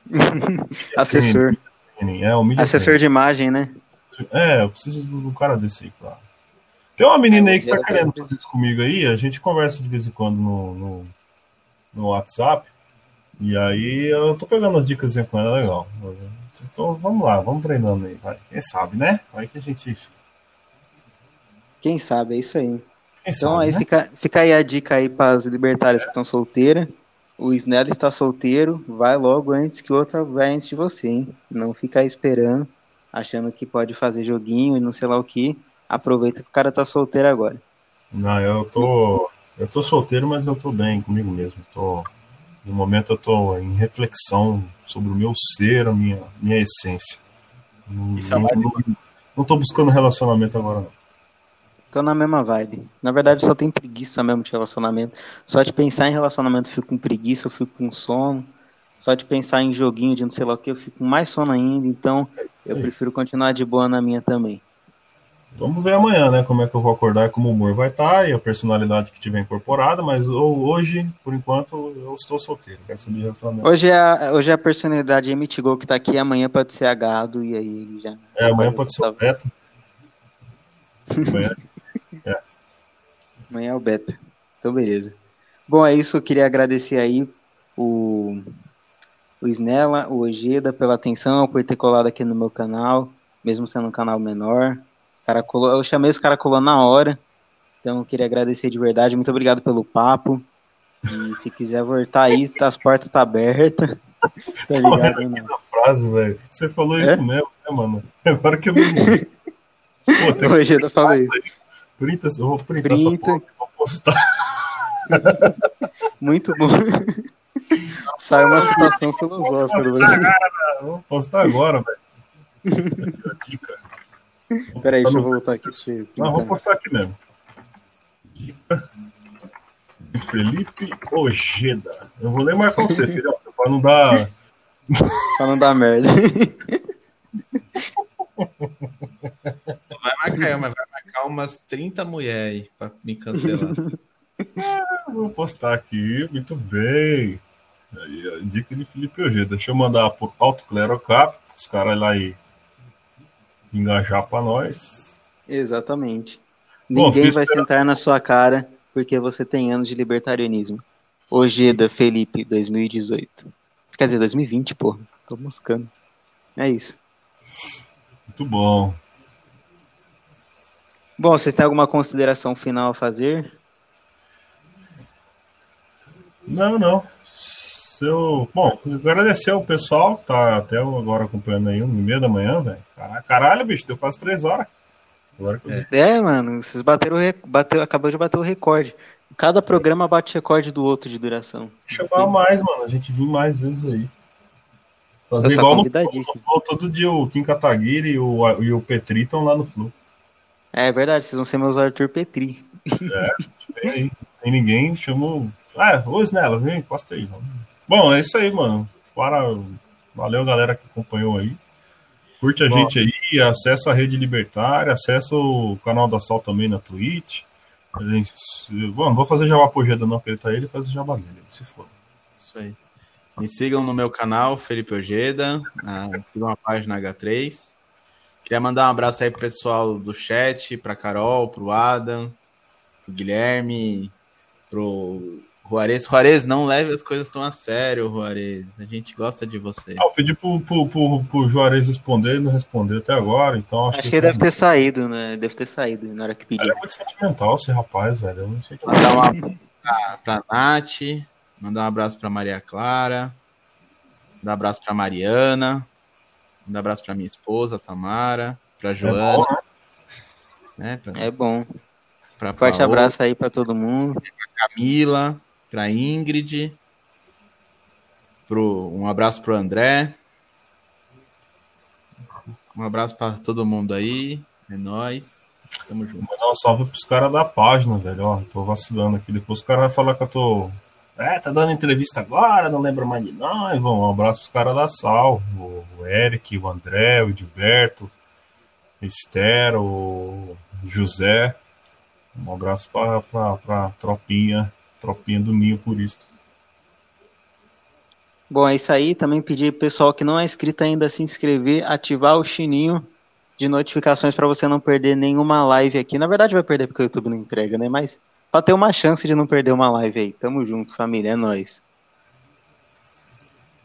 Assessor. É, o Assessor de imagem, né? É, eu preciso de um cara desse aí, claro. Tem uma menina aí que tá querendo fazer isso comigo aí, a gente conversa de vez em quando no, no, no WhatsApp. E aí eu tô pegando as dicas com ela, legal. Então vamos lá, vamos treinando aí. Vai. Quem sabe, né? Vai que a gente. Quem sabe, é isso aí. Quem então sabe, aí né? fica, fica aí a dica aí para as libertárias que estão solteiras. O Snell está solteiro, vai logo antes que outra vai antes de você, hein? Não fica aí esperando, achando que pode fazer joguinho e não sei lá o que. Aproveita que o cara tá solteiro agora. Não, eu tô. Eu tô solteiro, mas eu tô bem comigo mesmo. Tô no momento eu estou em reflexão sobre o meu ser, a minha, minha essência. Isso não, é não, não tô buscando relacionamento agora, não. Tô na mesma vibe. Na verdade, só tem preguiça mesmo de relacionamento. Só de pensar em relacionamento eu fico com preguiça, eu fico com sono. Só de pensar em joguinho de não sei lá o que, eu fico com mais sono ainda. Então, é eu prefiro continuar de boa na minha também. Vamos ver amanhã, né? Como é que eu vou acordar, como o humor vai estar tá, e a personalidade que tiver incorporada, mas hoje, por enquanto, eu estou solteiro. Quero saber relacionamento. Hoje é a, hoje é a personalidade Emitigol que está aqui, amanhã pode ser Agado e aí já. É, amanhã pode ser o Beta. amanhã, é. amanhã é o Beta. Então, beleza. Bom, é isso. Eu queria agradecer aí o, o Snella, o Ojeda pela atenção, por ter colado aqui no meu canal. mesmo sendo um canal menor. Cara colou, eu chamei os caras colou na hora. Então eu queria agradecer de verdade. Muito obrigado pelo papo. E se quiser voltar aí, tá, as portas tá abertas. Tá ligado, né? frase, velho. Você falou é? isso mesmo, né, mano? Agora que eu me Pô, tem Hoje eu falei isso. Printa, eu vou printar Printa. essa porra, vou postar. Muito bom. Sai uma citação filosófica do Vou postar agora, velho. Peraí, deixa eu voltar aqui. Não, vou postar aqui mesmo. Felipe Ojeda. Eu vou ler mais com você, filho, pra não dar. pra não dar merda. Vai marcar, mas vai marcar umas 30 mulheres aí pra me cancelar. vou postar aqui, muito bem. Aí, dica de Felipe Ojeda. Deixa eu mandar por Alto Clerocap, os caras lá aí engajar pra nós. Exatamente. Bom, Ninguém vai sentar na sua cara porque você tem anos de libertarianismo. Ojeda Felipe, 2018. Quer dizer, 2020, porra. Tô moscando. É isso. Muito bom. Bom, vocês têm alguma consideração final a fazer? Não, não. Seu... Bom, agradecer ao pessoal que tá até agora acompanhando aí, um e meia da manhã, velho. Caralho, bicho, deu quase três horas. É. é. mano, vocês bateram, bateu, acabou de bater o recorde. Cada programa bate recorde do outro de duração. Chamar mais, mano. A gente vir mais vezes aí. Fazer tá igual no, no, todo dia o Kim Kataguiri e o, e o Petri estão lá no Flu. É, verdade, vocês vão ser meus Arthur Petri. É, tem ninguém, chamou. Ah, ô Snella, vem, encosta aí. Bom, é isso aí, mano. Para... Valeu, galera que acompanhou aí. Curte a Bom. gente aí, acessa a Rede Libertária, acessa o canal da Sal também na Twitch. A gente, bom, não vou fazer jabá pro Ojeda não, porque ele tá aí, ele faz jabá dele, se for. Isso aí. Me sigam no meu canal, Felipe Ojeda, sigam a página H3. Queria mandar um abraço aí pro pessoal do chat, pra Carol, pro Adam, pro Guilherme, pro Juarez, Juarez, não leve as coisas tão a sério, Juarez. A gente gosta de você. Ah, eu pedi pro, pro, pro, pro Juarez responder, ele não respondeu até agora, então acho, acho que, que ele deve ter saído, né? Deve ter saído na hora que pediu. Ele é muito sentimental esse rapaz, velho. Eu não sei que Mandar um abraço pra, pra Nath, mandar um abraço pra Maria Clara, mandar um abraço pra Mariana, mandar um abraço pra minha esposa, Tamara, pra é Joana. É bom, né? É, pra... é bom. Pra Forte Paola, abraço aí pra todo mundo. Pra Camila para Ingrid, pro, um abraço pro André. Um abraço para todo mundo aí. É nóis. Tamo junto. Mandar um salve pros caras da página, velho. Ó, tô vacilando aqui. Depois o cara vai falar que eu tô. É, tá dando entrevista agora, não lembro mais de nós. Bom, um abraço pros caras da Sal. O Eric, o André, o Edilberto, Esther, o José. Um abraço pra, pra tropinha Tropinha do Ninho por isso. Bom, é isso aí. Também pedir pessoal que não é inscrito ainda se inscrever, ativar o sininho de notificações para você não perder nenhuma live aqui. Na verdade, vai perder porque o YouTube não entrega, né? Mas para ter uma chance de não perder uma live aí. Tamo junto, família. É nóis.